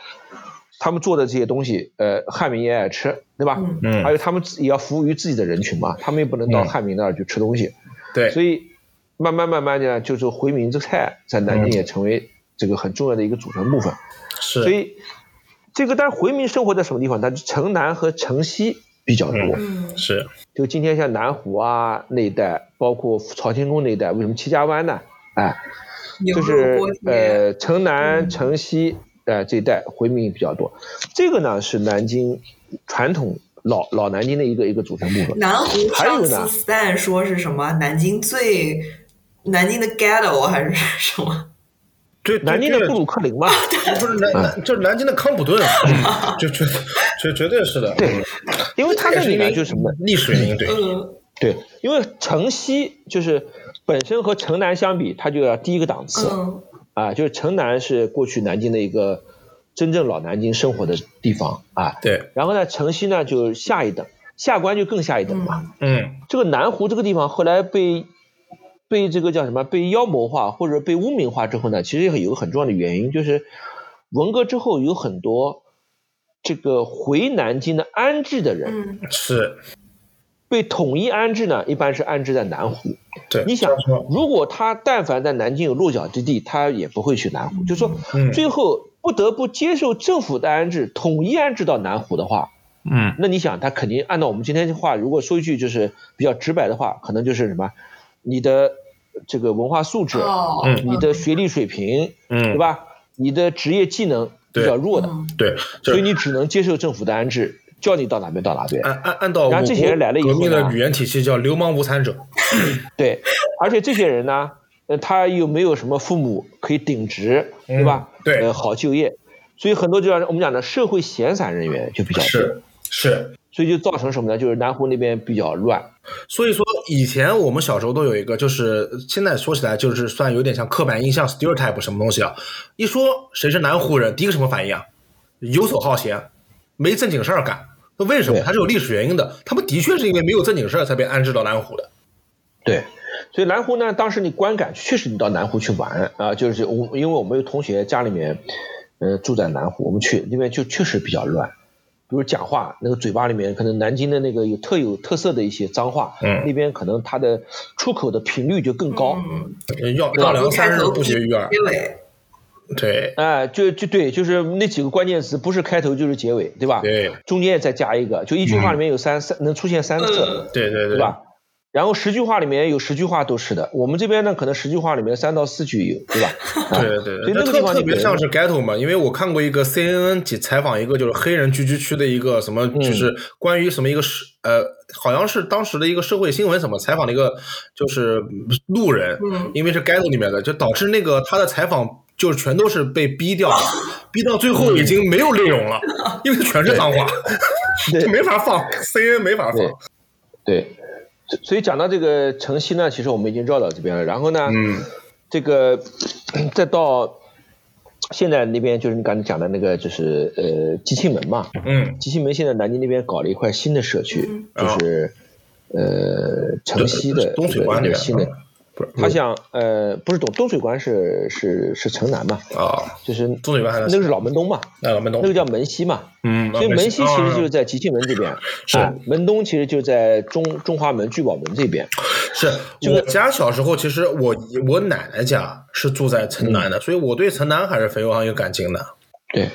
[SPEAKER 3] 他们做的这些东西，呃，汉民也爱吃，对吧？
[SPEAKER 1] 嗯
[SPEAKER 2] 嗯
[SPEAKER 3] 还有他们自己也要服务于自己的人群嘛，他们也不能到
[SPEAKER 2] 嗯
[SPEAKER 3] 汉民那儿去吃东西，
[SPEAKER 2] 对，
[SPEAKER 3] 所以慢慢慢慢的，就是回民这个菜在南京
[SPEAKER 2] 嗯
[SPEAKER 3] 也成为这个很重要的一个组成部分。
[SPEAKER 2] 是
[SPEAKER 3] 所以这个，但是回民生活在什么地方？它城南和城西比较多。
[SPEAKER 1] 嗯
[SPEAKER 2] 是
[SPEAKER 3] 就今天像南湖啊那一带，包括朝天宫那一带，为什么戚家湾呢？哎，就是呃城南、
[SPEAKER 1] 嗯
[SPEAKER 3] 城西呃这一带回民比较多。这个呢是南京传统老老南京的一个一个组成部分。
[SPEAKER 1] 南湖上
[SPEAKER 3] 还有呢
[SPEAKER 1] 次 Stan 说是什么？南京最南京的 ghetto 还是什么？
[SPEAKER 2] 对
[SPEAKER 3] 南京的布鲁克林嘛，
[SPEAKER 2] 不是南南就是南京的康普顿，就绝绝绝对是的，
[SPEAKER 3] 对
[SPEAKER 2] 嗯
[SPEAKER 3] 因为它这里
[SPEAKER 2] 也是因为
[SPEAKER 3] 呢就是什么呢？
[SPEAKER 2] 历史原因，对，
[SPEAKER 1] 嗯
[SPEAKER 3] 对，因为城西就是本身和城南相比，它就要低一个档次。
[SPEAKER 1] 嗯
[SPEAKER 3] 啊，就是城南是过去南京的一个真正老南京生活的地方啊，
[SPEAKER 2] 对，
[SPEAKER 3] 然后呢，城西呢就下一等，下关就更下一等嘛。
[SPEAKER 1] 嗯
[SPEAKER 2] 嗯
[SPEAKER 3] 这个南湖这个地方后来被被这个叫什么被妖魔化或者被污名化之后呢，其实有个很重要的原因，就是文革之后有很多这个回南京的安置的人、
[SPEAKER 1] 嗯
[SPEAKER 2] 是，
[SPEAKER 3] 被统一安置呢，一般是安置在南湖。
[SPEAKER 2] 对，
[SPEAKER 3] 你想
[SPEAKER 2] 说，
[SPEAKER 3] 如果他但凡在南京有落脚之地，他也不会去南湖。就说
[SPEAKER 2] 嗯
[SPEAKER 3] 最后不得不接受政府的安置，统一安置到南湖的话，
[SPEAKER 2] 嗯
[SPEAKER 3] 那你想他肯定按照我们今天的话，如果说一句就是比较直白的话，可能就是什么，你的这个文化素质，
[SPEAKER 1] 哦
[SPEAKER 2] 嗯
[SPEAKER 3] 你的学历水平，
[SPEAKER 2] 嗯，
[SPEAKER 3] 对？吧？你的职业技能比较弱的，
[SPEAKER 1] 嗯
[SPEAKER 2] 对，就
[SPEAKER 3] 所以你只能接受政府的安置，叫你到哪边到哪边。
[SPEAKER 2] 按按按照我
[SPEAKER 3] 然后这些人来了以后
[SPEAKER 2] 革命的语言体系叫流氓无产者，
[SPEAKER 3] 对，而且这些人呢，呃，他又没有什么父母可以顶职，对吧？
[SPEAKER 2] 嗯对
[SPEAKER 3] 呃，好就业，所以很多就像我们讲的社会闲散人员就比较多，
[SPEAKER 2] 是是。
[SPEAKER 3] 所以就造成什么呢？就是南湖那边比较乱。
[SPEAKER 2] 所以说，以前我们小时候都有一个，就是现在说起来就是算有点像刻板印象 stereotype 什么东西啊。一说谁是南湖人，第一个什么反应啊？游手好闲，没正经事儿干。那为什么？
[SPEAKER 3] 对
[SPEAKER 2] 它是有历史原因的。他们的确是因为没有正经事儿才被安置到南湖的。
[SPEAKER 3] 对，所以南湖呢，当时你观感确实你到南湖去玩啊、就是我因为我们有同学家里面，呃，住在南湖，我们去那边就确实比较乱。比如讲话，那个嘴巴里面可能南京的那个有特有特色的一些脏话，
[SPEAKER 2] 嗯
[SPEAKER 3] 那边可能它的出口的频率就更高。
[SPEAKER 1] 嗯
[SPEAKER 2] 要要凉三日不绝于耳。
[SPEAKER 1] 结尾
[SPEAKER 2] 对
[SPEAKER 3] 哎，就就对，就是那几个关键词，不是开头就是结尾，对吧？
[SPEAKER 2] 对
[SPEAKER 3] 中间再加一个，就一句话里面有三三能出现三次，
[SPEAKER 2] 对对
[SPEAKER 3] 对吧？然后十句话里面有十句话都是的，我们这边呢可能十句话里面三到四句有，对吧？啊
[SPEAKER 2] 对对对，
[SPEAKER 3] 所以那个地方
[SPEAKER 2] 特别像是 ghetto 嘛，因为我看过一个 CNN 去采访一个就是黑人聚居区的一个什么，
[SPEAKER 3] 嗯
[SPEAKER 2] 就是关于什么一个社呃，好像是当时的一个社会新闻什么采访的一个就是路人，
[SPEAKER 1] 嗯
[SPEAKER 2] 因为是 ghetto 里面的，就导致那个他的采访就是全都是被逼掉了，逼到最后已经没有内容了，因为全是脏话，
[SPEAKER 3] 对。
[SPEAKER 2] 就没法放，CNN 没法放。
[SPEAKER 3] 对，所所以讲到这个城西呢，其实我们已经绕到这边了。然后呢，
[SPEAKER 2] 嗯。
[SPEAKER 3] 这个 再到现在那边就是你刚才讲的那个，就是呃机器门嘛，
[SPEAKER 2] 嗯。
[SPEAKER 3] 机器门现在南京那边搞了一块新的社区，就是呃城西的
[SPEAKER 2] 东水湾那边
[SPEAKER 3] 一个新的
[SPEAKER 2] 嗯，不是
[SPEAKER 3] 他想呃不是东东水关是是是城南嘛，
[SPEAKER 2] 啊，
[SPEAKER 3] 就是
[SPEAKER 2] 东水关
[SPEAKER 3] 那个是老门东嘛，
[SPEAKER 2] 那老门东
[SPEAKER 3] 那个叫门西嘛，
[SPEAKER 2] 嗯，
[SPEAKER 3] 所以门西其实就是
[SPEAKER 2] 在。
[SPEAKER 3] 在集庆门这边，
[SPEAKER 2] 是
[SPEAKER 3] 啊门东其实就在中中华门聚宝门这边。
[SPEAKER 2] 是我家小时候，其实我我奶奶家是住在城南
[SPEAKER 3] 嗯
[SPEAKER 2] 的，所以我对城南还是非常有感情的。
[SPEAKER 3] 对，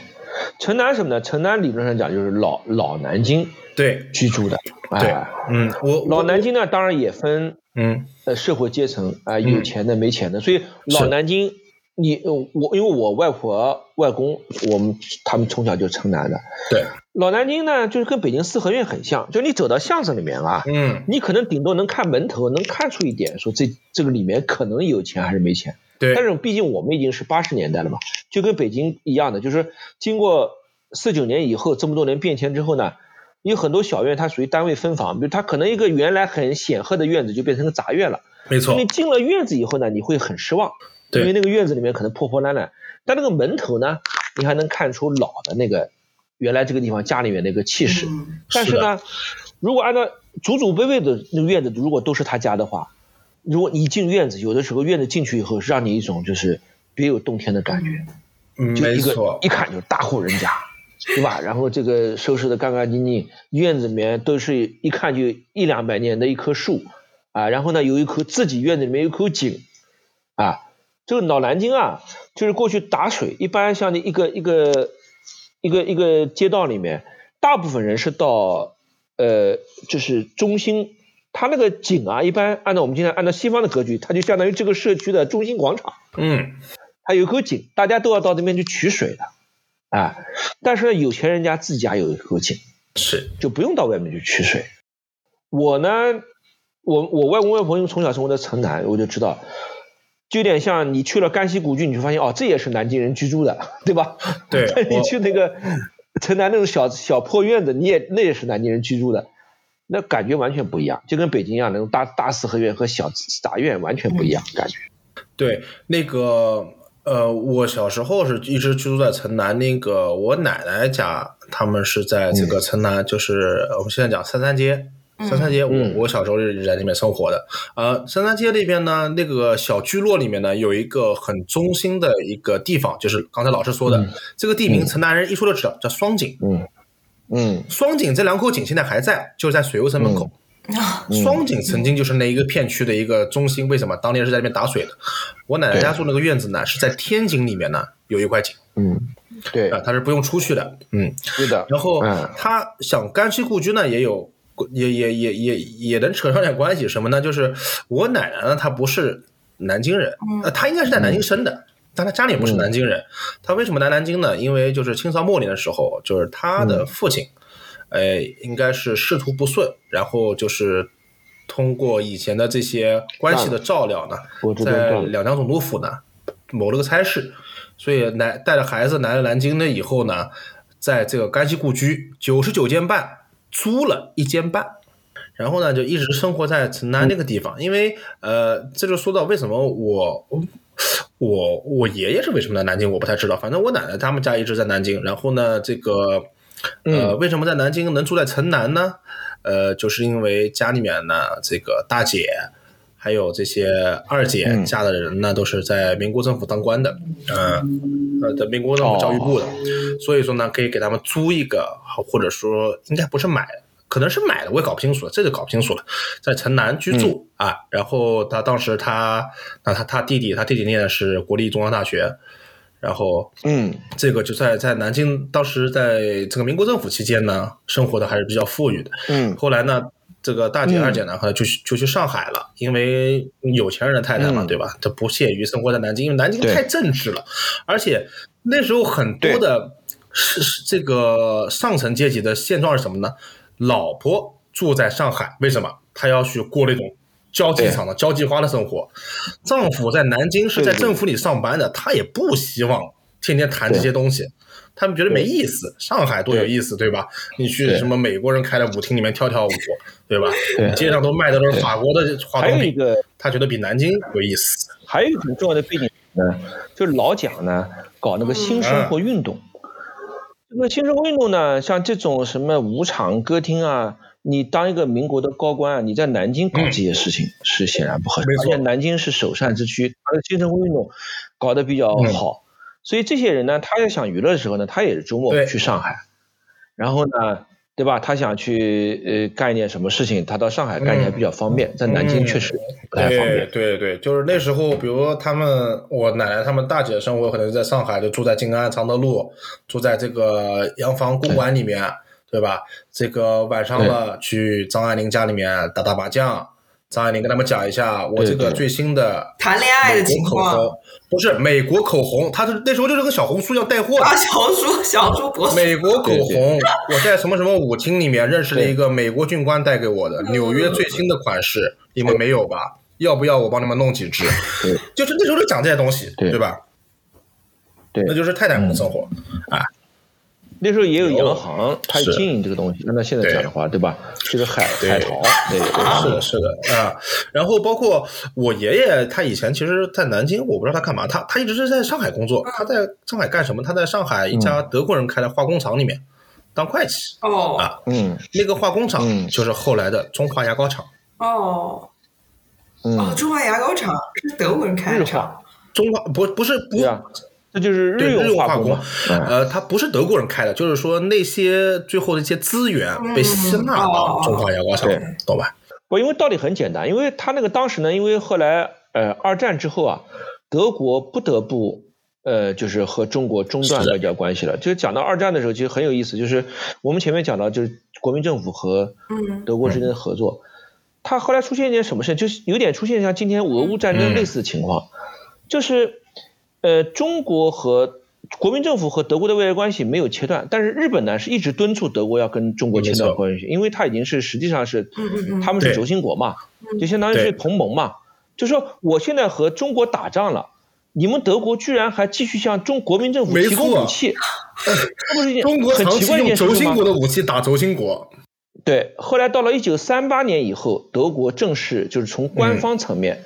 [SPEAKER 3] 城南什么呢？城南理论上讲就是老老南京
[SPEAKER 2] 对。
[SPEAKER 3] 居住的，
[SPEAKER 2] 对。
[SPEAKER 3] 哎，，
[SPEAKER 2] 嗯，我
[SPEAKER 3] 老南，京呢当然也分
[SPEAKER 2] 嗯。
[SPEAKER 3] 呃社会阶层啊、有钱的没钱的，所以老南京。你呃我因为我外婆外公我们他们从小就城南的，
[SPEAKER 2] 对，
[SPEAKER 3] 老南京呢就是跟北京四合院很像，就你走到巷子里面啊，
[SPEAKER 2] 嗯。
[SPEAKER 3] 你可能顶多能看门头，能看出一点，说这这个里面可能有钱还是没钱。
[SPEAKER 2] 对，
[SPEAKER 3] 但是毕竟我们已经是八十年代了嘛，就跟北京一样的，就是经过四九年以后这么多年变迁之后呢，有很多小院它属于单位分房，比如它可能一个原来很显赫的院子就变成个杂院了。
[SPEAKER 2] 没错
[SPEAKER 3] 你，进了院子以后呢，你会很失望，
[SPEAKER 2] 对
[SPEAKER 3] 因为那个院子里面可能破破烂烂，但那个门头呢，你还能看出老的那个原来这个地方家里面那个气势。
[SPEAKER 1] 嗯
[SPEAKER 3] 但是呢，如果按照祖祖辈辈的那个院子，如果都是他家的话，如果你一进院子，有的时候院子进去以后，让你一种就是别有洞天的感觉，
[SPEAKER 2] 嗯
[SPEAKER 3] 就一个
[SPEAKER 2] 没错
[SPEAKER 3] 一，看就是大户人家，对吧？然后这个收拾的干干净净，院子里面都是一看就一两百年的一棵树啊，然后呢有一口自己院子里面有一口井啊，这个老南京啊，就是过去打水，一般像一个一个一个一个街道里面，大部分人是到呃就是中心。它那个井啊，一般按照我们今天按照西方的格局，它就相当于这个社区的中心广场。
[SPEAKER 2] 嗯
[SPEAKER 3] 它有一口井，大家都要到那边去取水的，啊，但是呢，有钱人家自家有一口井，
[SPEAKER 2] 是，
[SPEAKER 3] 就不用到外面去取水。我呢，我我外公外婆因为从小生活在城南，我就知道，就有点像你去了甘溪古郡，你就发现哦，这也是南京人居住的，对吧？
[SPEAKER 2] 对
[SPEAKER 3] 你去那个城南那种小小破院子，你也那也是南京人居住的，那感觉完全不一样，就跟北京一样，那种大大四合院和小杂院完全不一样，感觉。
[SPEAKER 2] 对，那个呃，我小时候是一直居住在城南，那个我奶奶家他们是在这个城南，就是我们现在讲三三街。三三街，我
[SPEAKER 3] 嗯
[SPEAKER 2] 我小时候是在那边生活的。呃，三三街那边呢，那个小聚落里面呢，有一个很中心的一个地方，就是刚才老师说的、
[SPEAKER 3] 嗯
[SPEAKER 2] 这个地名，城南人一说就知道，叫双井。
[SPEAKER 3] 嗯嗯
[SPEAKER 2] 双井这两口井现在还在，就在水游城门口。
[SPEAKER 3] 嗯
[SPEAKER 2] 双井曾经就是那一个片区的一个中心，为什么？当年是在那边打水的。我奶奶家住那个院子呢，是在天井里面呢有一块井
[SPEAKER 3] 嗯，对
[SPEAKER 2] 啊，，它是不用出去的。嗯，
[SPEAKER 3] 是的。
[SPEAKER 2] 然后
[SPEAKER 3] 嗯
[SPEAKER 2] 他想甘溪故居呢，也有也也也也也能扯上点关系，什么呢？就是我奶奶呢，她不是南京人，呃，她应该是在南京生的。但他家里不是南京人，他为什么来南京呢？因为就是清朝末年的时候，就是他的父亲，呃，应该是仕途不顺，然后就是通过以前的这些关系的照料呢，在两江总督府呢谋了个差事，所以来带着孩子来了南京了以后呢，在这个甘溪故居九十九间半租了一间半，然后呢就一直生活在城南那个地方，因为呃，这就说到为什么我。我我爷爷是为什么在南京，我不太知道。反正我奶奶他们家一直在南京。然后呢，这个呃，为什么在南京能住在城南呢？呃，就是因为家里面呢，这个大姐还有这些二姐嫁的人呢，都是在民国政府当官的，嗯、呃，在民国政府教育部的，所以说呢，可以给他们租一个，或者说应该不是买，可能是买的，我也搞不清楚了，这就搞不清楚了，在城南居住、啊。然后他当时他，那他他弟弟，他弟弟念的是国立中央大学。然后
[SPEAKER 3] 嗯，
[SPEAKER 2] 这个就在在南京，当时在这个民国政府期间呢，生活的还是比较富裕的。
[SPEAKER 3] 嗯
[SPEAKER 2] 后来呢，这个大姐
[SPEAKER 3] 嗯
[SPEAKER 2] 二姐呢，后来就去就去上海了，因为有钱人的太太嘛，
[SPEAKER 3] 嗯
[SPEAKER 2] 对吧？她不屑于生活在南京，因为南京太政治了，而且那时候很多的是是这个上层阶级的现状是什么呢？老婆住在上海，为什么？她要去过那种。交际场的交际花的生活，丈夫在南京是在政府里上班的，他也不希望天天谈这些东西，他们觉得没意思。上海多有意思，对吧？你去什么美国人开的舞厅里面跳跳舞，对吧？
[SPEAKER 3] 对
[SPEAKER 2] 街上都卖的都是法国的化
[SPEAKER 3] 还
[SPEAKER 2] 妆品，
[SPEAKER 3] 有一个
[SPEAKER 2] 他觉得比南京有意思。
[SPEAKER 3] 还有一个很重要的背景呢，就是老蒋呢搞那个新生活运动。这个新生活运动呢，像这种什么舞场、歌厅啊，你当一个民国的高官啊，你在南京搞这些事情是显然不合适。
[SPEAKER 2] 没错
[SPEAKER 3] 而且南京是首善之区，他的新生活运动搞得比较
[SPEAKER 2] 嗯
[SPEAKER 3] 好，所以这些人呢，他要想娱乐的时候呢，他也是周末去上海，然后呢。对吧？他想去呃干一点什么事情，他到上海干起来比较方便，在南京确实不太方
[SPEAKER 2] 对
[SPEAKER 3] 便。
[SPEAKER 2] 对对，就是那时候，比如说他们，我奶奶他们大姐的生活可能在上海，就住在静安常德路，住在这个洋房公馆里面，对吧？这个晚上了去张爱玲家里面打打麻将，张爱玲跟他们讲一下我这个
[SPEAKER 3] 对对
[SPEAKER 2] 最新的
[SPEAKER 1] 谈恋爱的情况
[SPEAKER 2] 红，不是美国口红，他是那时候就是跟小红书一样带货的
[SPEAKER 1] 啊，。小红书 小红书博主，
[SPEAKER 2] 美国口
[SPEAKER 3] 对
[SPEAKER 2] 红，我在什么什么舞厅里面认识了一个美国军官带给我的纽约最新的款式，你们没有吧？要不要我帮你们弄几支？
[SPEAKER 3] 对，
[SPEAKER 2] 就是那时候就讲这些东西，
[SPEAKER 3] 对
[SPEAKER 2] 对吧？
[SPEAKER 3] 对
[SPEAKER 2] 那就是太太们的生活。
[SPEAKER 3] 那时候也有
[SPEAKER 2] 有
[SPEAKER 3] 洋行，它
[SPEAKER 2] 是
[SPEAKER 3] 经营这个东西。按照现在讲的话，对吧？这个海
[SPEAKER 2] 对
[SPEAKER 3] 海淘，对对
[SPEAKER 2] 是的，是的啊。然后包括我爷爷，他以前其实，在南京，我不知道他干嘛，他他一直是在上海工作。他在上海干什么？他在上海一家德国人开的化工厂里面当会计。
[SPEAKER 1] 哦
[SPEAKER 2] 啊
[SPEAKER 3] 嗯
[SPEAKER 2] 那个化工厂
[SPEAKER 3] 嗯
[SPEAKER 2] 就是后来的中华牙膏厂。
[SPEAKER 1] 哦哦，
[SPEAKER 3] 嗯，
[SPEAKER 1] 中华牙膏厂是德国人开
[SPEAKER 3] 日
[SPEAKER 1] 的厂
[SPEAKER 3] 化，
[SPEAKER 2] 中华不不是不
[SPEAKER 3] 这就是
[SPEAKER 2] 日
[SPEAKER 3] 用
[SPEAKER 2] 用化工呃，它不是德国人开的，就是说那些最后的一些资源被吸纳到中华牙膏厂
[SPEAKER 3] 对，
[SPEAKER 2] 懂吧？
[SPEAKER 3] 不，因为道理很简单，因为他那个当时呢，因为后来呃二战之后啊，德国不得不呃就是和中国中断外交关系了。就是讲到二战的时候，其实很有意思，就是我们前面讲到就是国民政府和
[SPEAKER 1] 嗯
[SPEAKER 3] 德国之间的合作，它后来出现一件什么事，就是有点出现像今天俄乌战争
[SPEAKER 2] 嗯。
[SPEAKER 3] 类似的情况，就是呃中国和国民政府和德国的外交关系没有切断，但是日本呢是一直敦促德国要跟中国切断关系，因为它已经是实际上是他们是轴心国嘛，就相当于是同盟嘛，就说我现在和中国打仗了。你们德国居然还继续向中国民政府提供武器，这不是一件
[SPEAKER 2] 中国长期
[SPEAKER 3] 很奇怪的一
[SPEAKER 2] 用轴心？国的武器打轴心国，
[SPEAKER 3] 对，后来到了一九三八年以后，德国正式就是从官方层面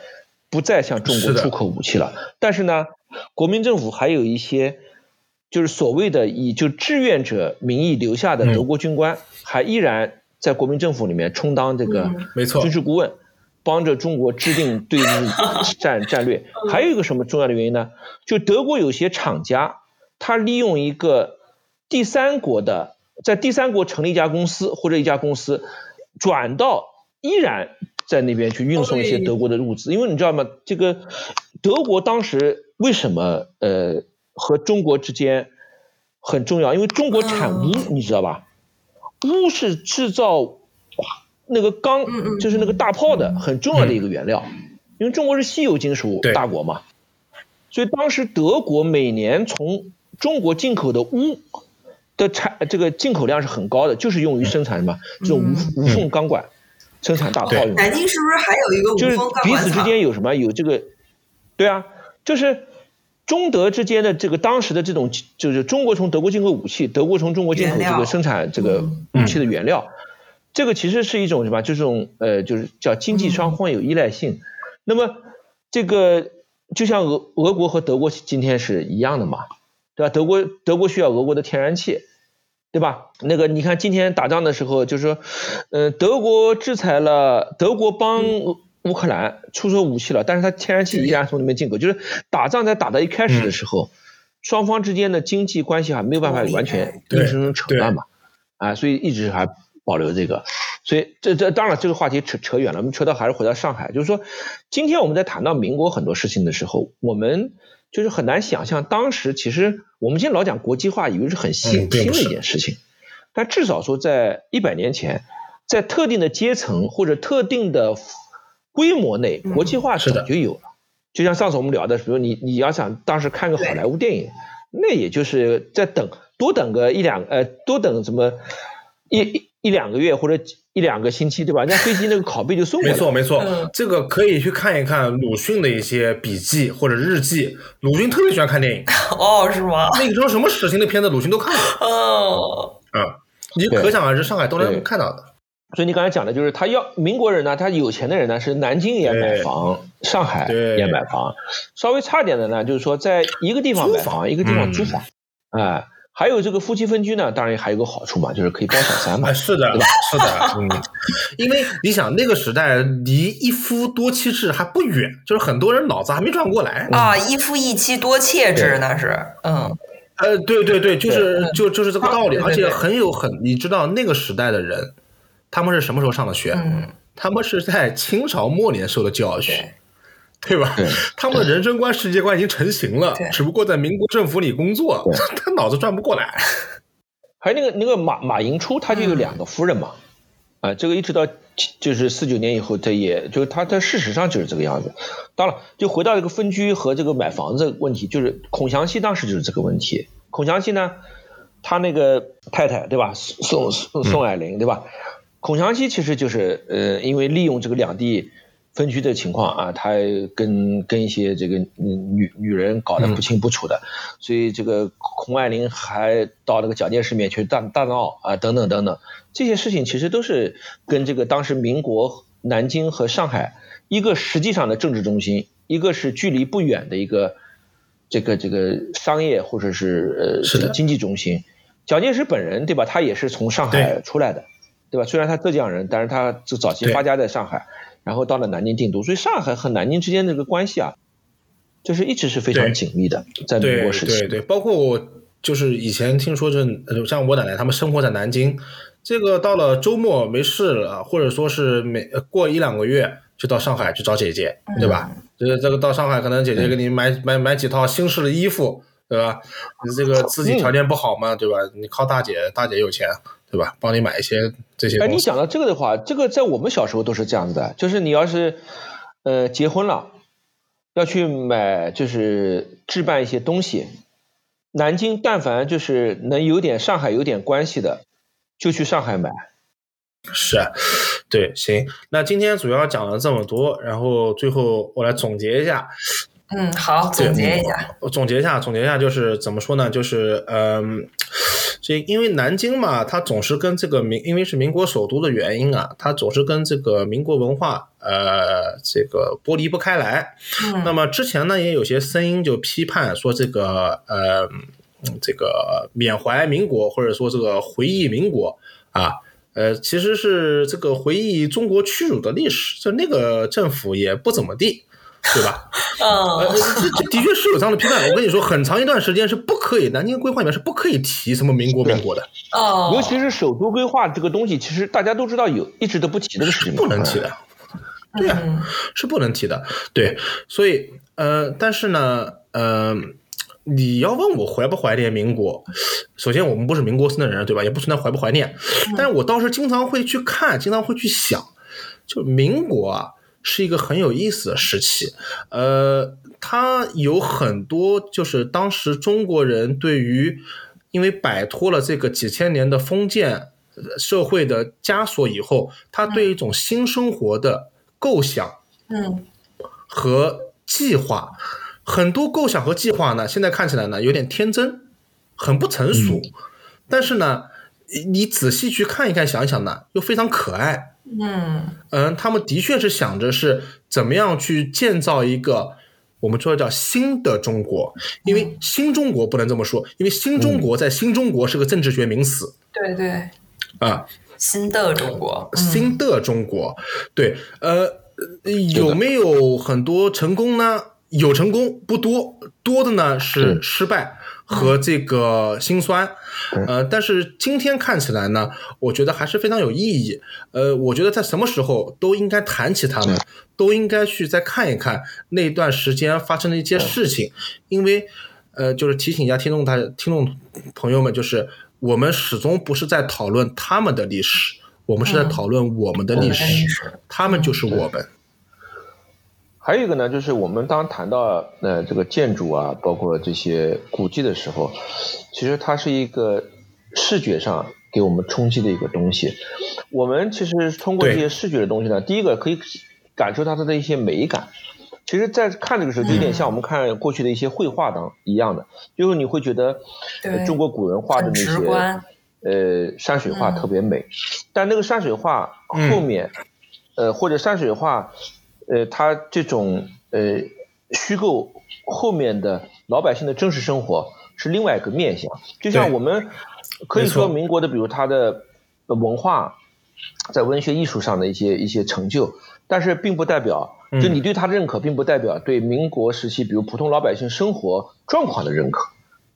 [SPEAKER 3] 不再向中国出口武器了。但是呢，国民政府还有一些就是所谓的以就志愿者名义留下的
[SPEAKER 2] 嗯
[SPEAKER 3] 德国军官，还依然在国民政府里面充当这个
[SPEAKER 1] 嗯
[SPEAKER 2] 没错
[SPEAKER 3] 军事顾问。帮着中国制定对日战 战略，还有一个什么重要的原因呢？就德国有些厂家，他利用一个第三国的，在第三国成立一家公司或者一家公司，转到依然在那边去运送一些德国的物资，因为你知道吗？这个德国当时为什么呃和中国之间很重要？因为中国产钨，你知道吧？钨是制造那个钢就是那个大炮的很重要的一个原料，因为中国是稀有金属大国嘛，所以当时德国每年从中国进口的钨的产这个进口量是很高的，就是用于生产什么这种无无缝钢管生产大炮用的。
[SPEAKER 1] 南京是不是还有一个
[SPEAKER 3] 就是
[SPEAKER 1] 无缝钢
[SPEAKER 3] 彼此之？间有什么？有这个，对啊，就是中德之间的这个当时的这种，就是中国从德国进口武器，德国从中国进口这个生产这个
[SPEAKER 1] 嗯
[SPEAKER 3] 武器的原料，这个其实是一种什么？就这种呃，就是叫经济双方有依赖性。那么这个就像俄俄国和德国今天是一样的嘛，对吧？德国德国需要俄国的天然气。对吧？那个你看，今天打仗的时候，就是说，呃，德国制裁了，德国帮乌乌克兰出售武器了，但是它天然气依然从那边进口。就是打仗在打到一开始的时候，双方之间的经济关系还没有办法完全
[SPEAKER 2] 对
[SPEAKER 3] 硬生生扯断嘛，啊，所以一直还保留这个。所以这这当然这个话题扯扯远了，我们扯到还是回到上海，就是说，今天我们在谈到民国很多事情的时候，我们就是很难想象当时其实我们现在老讲国际化，以为是很新、新的一件事情，但至少说在一百年前，在特定的阶层或者特定的规模内，国际化早就有了。就像上次我们聊的，比如你你要想当时看个好莱坞电影，那也就是在等多等个一两呃多等什么一一一两个月或者一两个星期，对吧？人家飞机那个拷贝就送过来了。
[SPEAKER 2] 没错，没错，
[SPEAKER 1] 嗯
[SPEAKER 2] 这个可以去看一看鲁迅的一些笔记或者日记。鲁迅特别喜欢看电影，
[SPEAKER 1] 哦，是吗？
[SPEAKER 2] 那个时候什么时兴的片子鲁迅都看过
[SPEAKER 1] 哦，
[SPEAKER 2] 啊、你
[SPEAKER 3] 对
[SPEAKER 2] 可想而知，上海都
[SPEAKER 3] 对
[SPEAKER 2] 能看到的。
[SPEAKER 3] 所以你刚才讲的就是他要民国人呢，他有钱的人呢是南京也买房，上海也买房，稍微差点的呢就是说在一个地方买
[SPEAKER 2] 租房
[SPEAKER 3] 房，一个地方
[SPEAKER 2] 嗯
[SPEAKER 3] 租房，哎，还有这个夫妻分居呢，当然还有个好处嘛，就是可以包小三嘛
[SPEAKER 2] 哎，，是的，是的，嗯，因为你想那个时代离一夫多妻制还不远，就是很多人脑子还没转过来。
[SPEAKER 1] 啊，一夫一妻多妾制那是，嗯，
[SPEAKER 2] 呃，对对对，就是就就是这个道理，而且很有很，你知道那个时代的人，他们是什么时候上的学？
[SPEAKER 1] 嗯，
[SPEAKER 2] 他们是在清朝末年受的教育。
[SPEAKER 1] 对
[SPEAKER 2] 对吧
[SPEAKER 3] 对？
[SPEAKER 2] 他们的人生观、世界观已经成型了，只不过在民国政府里工作，他脑子转不过来。
[SPEAKER 3] 还有那个那个马马寅初，他就
[SPEAKER 1] 嗯
[SPEAKER 3] 有两个夫人嘛，啊，这个一直到就是四九年以后，他也就是他他事实上就是这个样子。当然，就回到这个分居和这个买房子问题，就是孔祥熙当时就是这个问题。孔祥熙呢，他那个太太对吧，宋宋宋霭龄对吧？孔祥熙其实就是呃，因为利用这个两地分居的情况啊，他跟跟一些这个嗯女女人搞得不清不楚的，所以这个孔爱玲还到那个蒋介石面前去大大闹啊，等等等等，这些事情其实都是跟这个当时民国南京和上海，一个实际上的政治中心，一个是距离不远的一个这个这个商业或者是呃经济中心。蒋介石本人对吧？他也是从上海出来的，对吧？虽然他浙江人，但是他就早期发家在上海，然后到了南京定都，所以上海和南京之间这个关系啊，就是一直是非常紧密的，在民国时期。
[SPEAKER 2] 对对，包括我就是以前听说这，呃像我奶奶他们生活在南京，这个到了周末没事了，或者说是每呃过一两个月就到上海去找姐姐，对吧？这个这个到上海可能姐姐给你买买买几套新式的衣服，对吧？你这个自己条件不好嘛，对吧？你靠大姐，大姐有钱，对吧？帮你买一些这些
[SPEAKER 3] 哎，你讲到这个的话，这个在我们小时候都是这样子的，就是你要是呃结婚了，要去买就是置办一些东西，南京但凡就是能有点上海有点关系的，就去上海买。
[SPEAKER 2] 是，啊对，行。那今天主要讲了这么多，然后最后我来总结一下，
[SPEAKER 1] 嗯，好，总结一下，
[SPEAKER 2] 我总结一下，总结一下，就是怎么说呢？就是嗯，这因为南京嘛，它总是跟这个民，因为是民国首都的原因啊，它总是跟这个民国文化呃这个剥离不开来。
[SPEAKER 1] 嗯
[SPEAKER 2] 那么之前呢，也有些声音就批判说这个呃嗯这个缅怀民国，或者说这个回忆民国啊。呃，其实是这个回忆中国屈辱的历史，就那个政府也不怎么地，对吧？呃，
[SPEAKER 1] 嗯，
[SPEAKER 2] 这这的确是有这样的批判。我跟你说，很长一段时间是不可以，南京规划里面是不可以提什么民国、民国的，
[SPEAKER 1] 哦，
[SPEAKER 3] 尤其是首都规划这个东西，其实大家都知道有，一直都不提这个事情。
[SPEAKER 2] 不能提的，对啊
[SPEAKER 1] 嗯
[SPEAKER 2] 是不能提的。对，所以呃，但是呢，呃，你要问我怀不怀念民国，首先我们不是民国生的人，对吧？也不存在怀不怀念，但是我倒是经常会去看，经常会去想，就民国啊。是一个很有意思的时期，呃，它有很多就是当时中国人对于，因为摆脱了这个几千年的封建呃社会的枷锁以后，他对一种新生活的构想
[SPEAKER 1] 嗯。
[SPEAKER 2] 和计划，很多构想和计划呢，现在看起来呢有点天真，很不成熟，但是呢，你仔细去看一看、想一想呢，又非常可爱。
[SPEAKER 1] 嗯。
[SPEAKER 2] 嗯，他们的确是想着是怎么样去建造一个我们说叫新的中国，因为新中国不能这么说，因为新中国在新中国是个政治学名词。
[SPEAKER 1] 对对，
[SPEAKER 2] 啊，
[SPEAKER 1] 新的中国，嗯。
[SPEAKER 2] 新的中国，对，呃，有没有很多成功呢？有成功不多，多的呢是
[SPEAKER 3] 是。
[SPEAKER 2] 失败，和这个心酸。呃，但是今天看起来呢，我觉得还是非常有意义。呃，我觉得在什么时候都应该谈起他们，都应该去再看一看那段时间发生的一些事情，因为呃，就是提醒一下听众大听众朋友们，就是我们始终不是在讨论他们的历史，我们是在讨论我们的历史，他们就是我们。
[SPEAKER 3] 还有一个呢，就是我们当谈到呃这个建筑啊，包括这些古迹的时候，其实它是一个视觉上给我们冲击的一个东西。我们其实通过这些视觉的东西呢，第一个可以感受到它的一些美感。其实，在看这个时候，就有点像我们看过去的一些绘画当一样的，就是你会觉得中国古人画的那些呃山水画特别美，但那个山水画后面，呃或者山水画。呃，他这种呃虚构后面的老百姓的真实生活是另外一个面相，就像我们可以说民国的，比如他的文化在文学艺术上的一些一些成就，但是并不代表就你对他的认可，并不代表对民国时期比如普通老百姓生活状况的认可，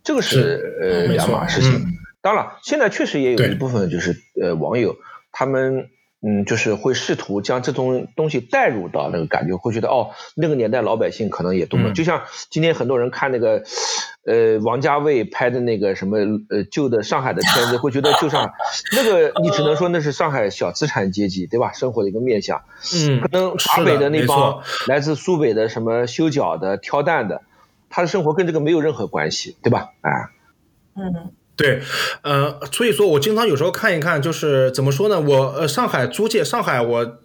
[SPEAKER 3] 这个是呃两码事情。当然，现在确实也有一部分就是呃网友他们。嗯，就是会试图将这种东西带入到那个感觉，会觉得哦，那个年代老百姓可能也懂了，就像今天很多人看那个，呃，王家卫拍的那个什么呃旧的上海的片子，会觉得就像 那个，你只能说那是上海小资产阶级对吧？生活的一个面相。
[SPEAKER 2] 嗯，
[SPEAKER 3] 可能华北的那帮来自苏北的什么修脚的、挑担的，他的生活跟这个没有任何关系，对吧？哎，
[SPEAKER 1] 嗯。
[SPEAKER 2] 对，呃，所以说我经常有时候看一看，就是怎么说呢？我呃，上海租界，上海我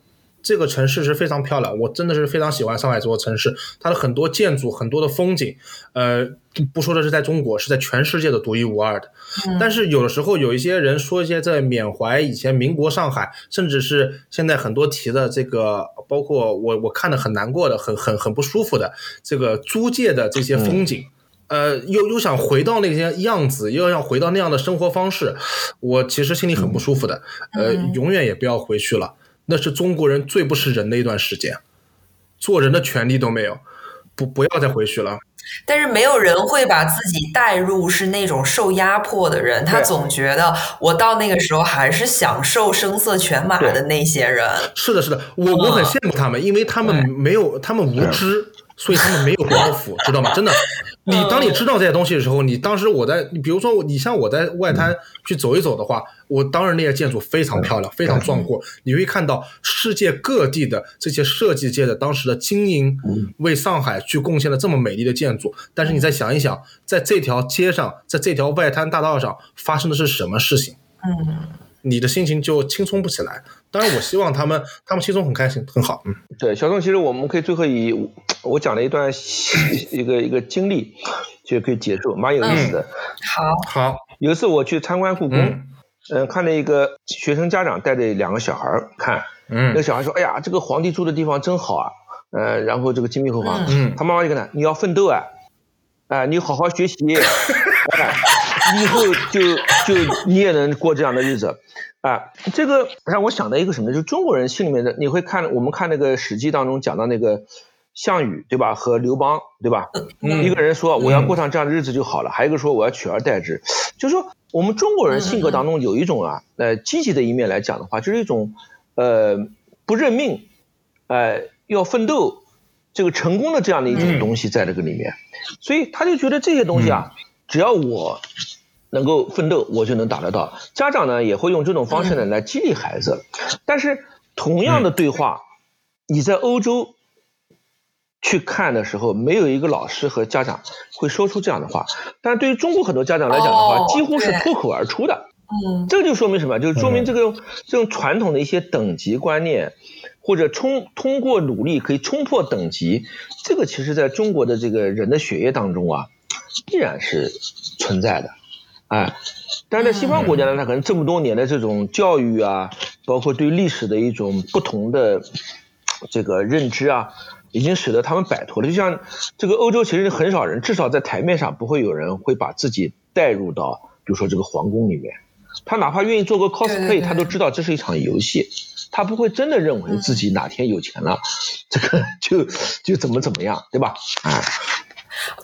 [SPEAKER 2] 这个城市是非常漂亮，我真的是非常喜欢上海这座城市，它的很多建筑，很多的风景，呃，不说的是在中国，是在全世界的独一无二的。但是有的时候有一些人说一些在缅怀以前民国上海，甚至是现在很多提的这个，包括我我看的很难过的，很很很不舒服的这个租界的这些风景。呃，又又想回到那些样子，又要回到那样的生活方式，我其实心里很不舒服的。呃，永远也不要回去了，那是中国人最不是人的一段时间，做人的权利都没有，不不要再回去了。
[SPEAKER 1] 但是没有人会把自己带入是那种受压迫的人，他总觉得我到那个时候还是享受声色犬马的那些人。
[SPEAKER 2] 是的，是的，我我很羡慕他们，因为他们没有，他们无知。所以他们没有包袱，知道吗？真的，你当你知道这些东西的时候，你当时我在，你比如说你像我在外滩去走一走的话，我当然那些建筑非常漂亮，非常壮阔，你会看到世界各地的这些设计界的当时的精英为上海去贡献了这么美丽的建筑。但是你再想一想，在这条街上，在这条外滩大道上发生的是什么事情？
[SPEAKER 1] 嗯。
[SPEAKER 2] 你的心情就轻松不起来。当然，我希望他们 他们轻松很开心很好。嗯，
[SPEAKER 3] 对，小宋，其实我们可以最后以我讲了一段一个一个经历就可以结束，蛮有意思的。
[SPEAKER 1] 好，
[SPEAKER 2] 好。
[SPEAKER 3] 有一次我去参观故宫，嗯，看了一个学生家长带着两个小孩看，嗯，那个小孩说：“哎呀，这个皇帝住的地方真好啊。”呃，然后这个金碧辉煌。嗯，他妈妈就跟他：“你要奋斗啊，哎，你好好学习。” 以后就就你也能过这样的日子，啊，这个让我想到一个什么？就是中国人心里面的，你会看我们看那个《史记》当中讲到那个项羽，对吧？和刘邦，对吧？一个人说我要过上这样的日子就好了，还有一个说我要取而代之。就是说，我们中国人性格当中有一种啊，呃，积极的一面来讲的话，就是一种呃不认命，呃要奋斗，这个成功的这样的一种东西在这个里面，所以他就觉得这些东西啊。只要我能够奋斗，我就能达得到。家长呢也会用这种方式呢来激励孩子。但是同样的对话，你在欧洲去看的时候，没有一个老师和家长会说出这样的话。但是对于中国很多家长来讲的话，几乎是脱口而出的。
[SPEAKER 1] 嗯，
[SPEAKER 3] 这个就说明什么？就是说明这个这种传统的一些等级观念，或者冲通过努力可以冲破等级，这个其实在中国的这个人的血液当中啊。依然是存在的，哎，但是在西方国家呢，他可能这么多年的这种教育啊，包括对历史的一种不同的这个认知啊，已经使得他们摆脱了。就像这个欧洲，其实很少人，至少在台面上不会有人会把自己带入到，比如说这个皇宫里面。他哪怕愿意做个 cosplay，他都知道这是一场游戏，他不会真的认为自己哪天有钱了，这个 就就怎么怎么样，对吧？哎。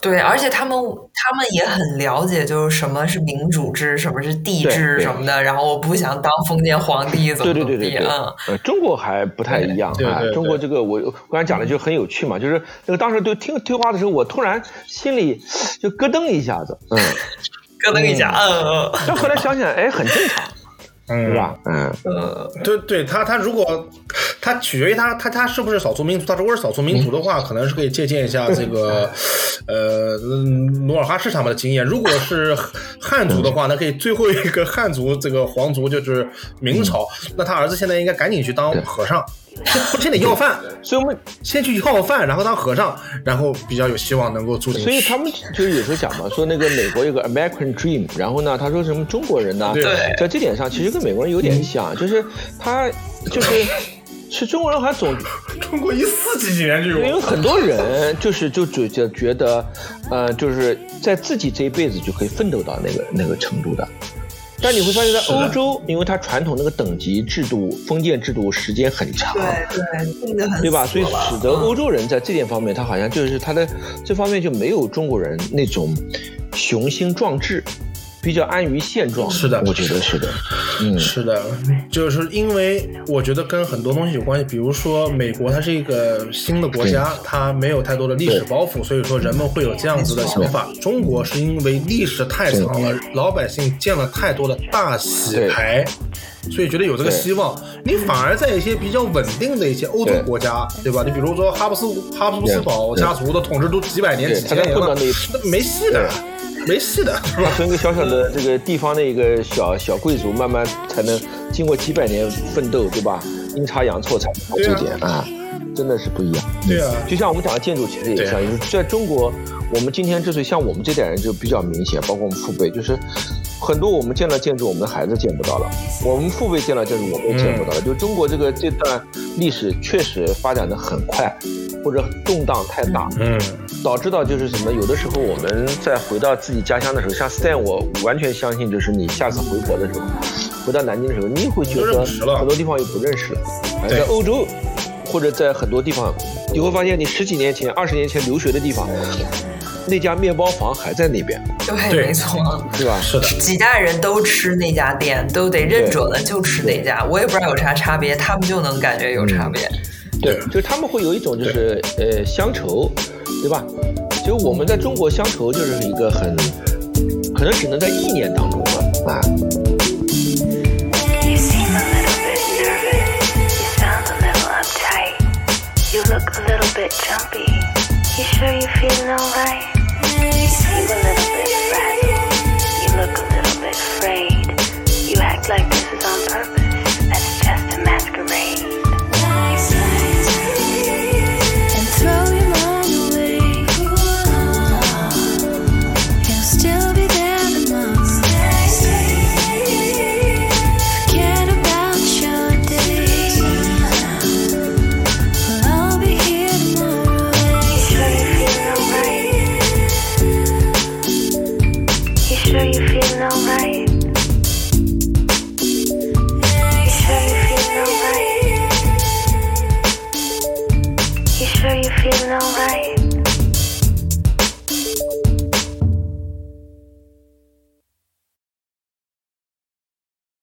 [SPEAKER 1] 对，而且他们他们也很了解，就是什么是民主制，什么是帝制什么的。然后我不想当封建皇帝，怎么
[SPEAKER 3] 对
[SPEAKER 1] 怎么地，
[SPEAKER 3] 对对对对，
[SPEAKER 1] 嗯，
[SPEAKER 3] 呃，中国还不太一样啊中国这个我我刚才讲的就很有趣嘛，就是那个当时对听对话的时候，我突然心里就咯噔一下子，嗯，
[SPEAKER 1] 咯噔一下，嗯嗯。
[SPEAKER 3] 但后来想想，哎，很正常，
[SPEAKER 2] 嗯，
[SPEAKER 3] 是？吧？嗯，
[SPEAKER 1] 呃，
[SPEAKER 2] 对对，他他如果他取决于他他他是不是少数民族，他如果是少数民族的话，可能是可以借鉴一下这个呃努尔哈赤他们的经验。如果是汉族的话，那可以最后一个汉族这个皇族就是明朝，那他儿子现在应该赶紧去当和尚，先先得要饭，
[SPEAKER 3] 所以我们
[SPEAKER 2] 先去要饭，然后当和尚，然后比较有希望能够住进去。
[SPEAKER 3] 所以他们就是有时候讲嘛，说那个美国有个 American Dream，然后呢，他说什么中国人呢，
[SPEAKER 2] 对
[SPEAKER 3] 在这点上其实跟美国人有点像，就是他就是是中国人好像总
[SPEAKER 2] 中国一四几几年就
[SPEAKER 3] 因为
[SPEAKER 2] 有，
[SPEAKER 3] 很多人就是就觉得觉得，呃，就是在自己这一辈子就可以奋斗到那个那个程度的。但你会发现在欧洲，因为它传统那个等级制度、封建制度时间很长，
[SPEAKER 1] 对对，
[SPEAKER 3] 对吧？所以使得欧洲人在这点方面，他好像就是他的这方面就没有中国人那种雄心壮志，比较安于现状。
[SPEAKER 2] 是的。
[SPEAKER 3] 我觉得是的。嗯，
[SPEAKER 2] 是的，就是因为我觉得跟很多东西有关系，比如说美国它是一个新的国家，它没有太多的历史包袱，所以说人们会有这样子的想法。中国是因为历史太长了，老百姓见了太多的大洗牌。所以觉得有这个希望，你反而在一些比较稳定的一些欧洲国家，对。吧？你比如说哈布斯哈布斯堡家族的统治都几百年、几千年了
[SPEAKER 3] 那
[SPEAKER 2] 没戏的，没事的，是吧？
[SPEAKER 3] 从一个小小的这个地方的一个小小贵族，慢慢才能经过几百年奋斗，对吧？阴差阳错才到这点啊，真的是不一样。
[SPEAKER 2] 对啊，
[SPEAKER 3] 就像我们讲的建筑，其实也像，
[SPEAKER 2] 对
[SPEAKER 3] 就是在中国，我们今天之所以像我们这代人就比较明显，包括我们父辈，就是很多我们见到建筑，我们的孩子见不到了；我们父辈见到建筑，我们也见不到了。就中国这个这段历史确实发展的很快，或者动荡太大，
[SPEAKER 2] 嗯，
[SPEAKER 3] 导致到就是什么，有的时候我们在回到自己家乡的时候，像 Stan，我完全相信，就是你下次回国的时候，回到南京的时候，你也会觉得很多地方又不认识了。在欧洲或者在很多地方，你会发现你十几年前、二十年前留学的地方，那家面包房还在那边，
[SPEAKER 1] 对，
[SPEAKER 2] 对
[SPEAKER 1] 没错。
[SPEAKER 3] 对吧？
[SPEAKER 2] 是的，
[SPEAKER 1] 几代人都吃那家店，都得认准了就吃那家。我也不知道有啥差别，他们就能感觉有差别。
[SPEAKER 3] 对，就是他们会有一种就是呃乡愁，对吧？就我们在中国乡愁就是一个很，可能只能在意念当中吧啊。
[SPEAKER 4] You seem a little bit nervous. You sound a little uptight. You look a Even if it's fragile. you look a little bit frail.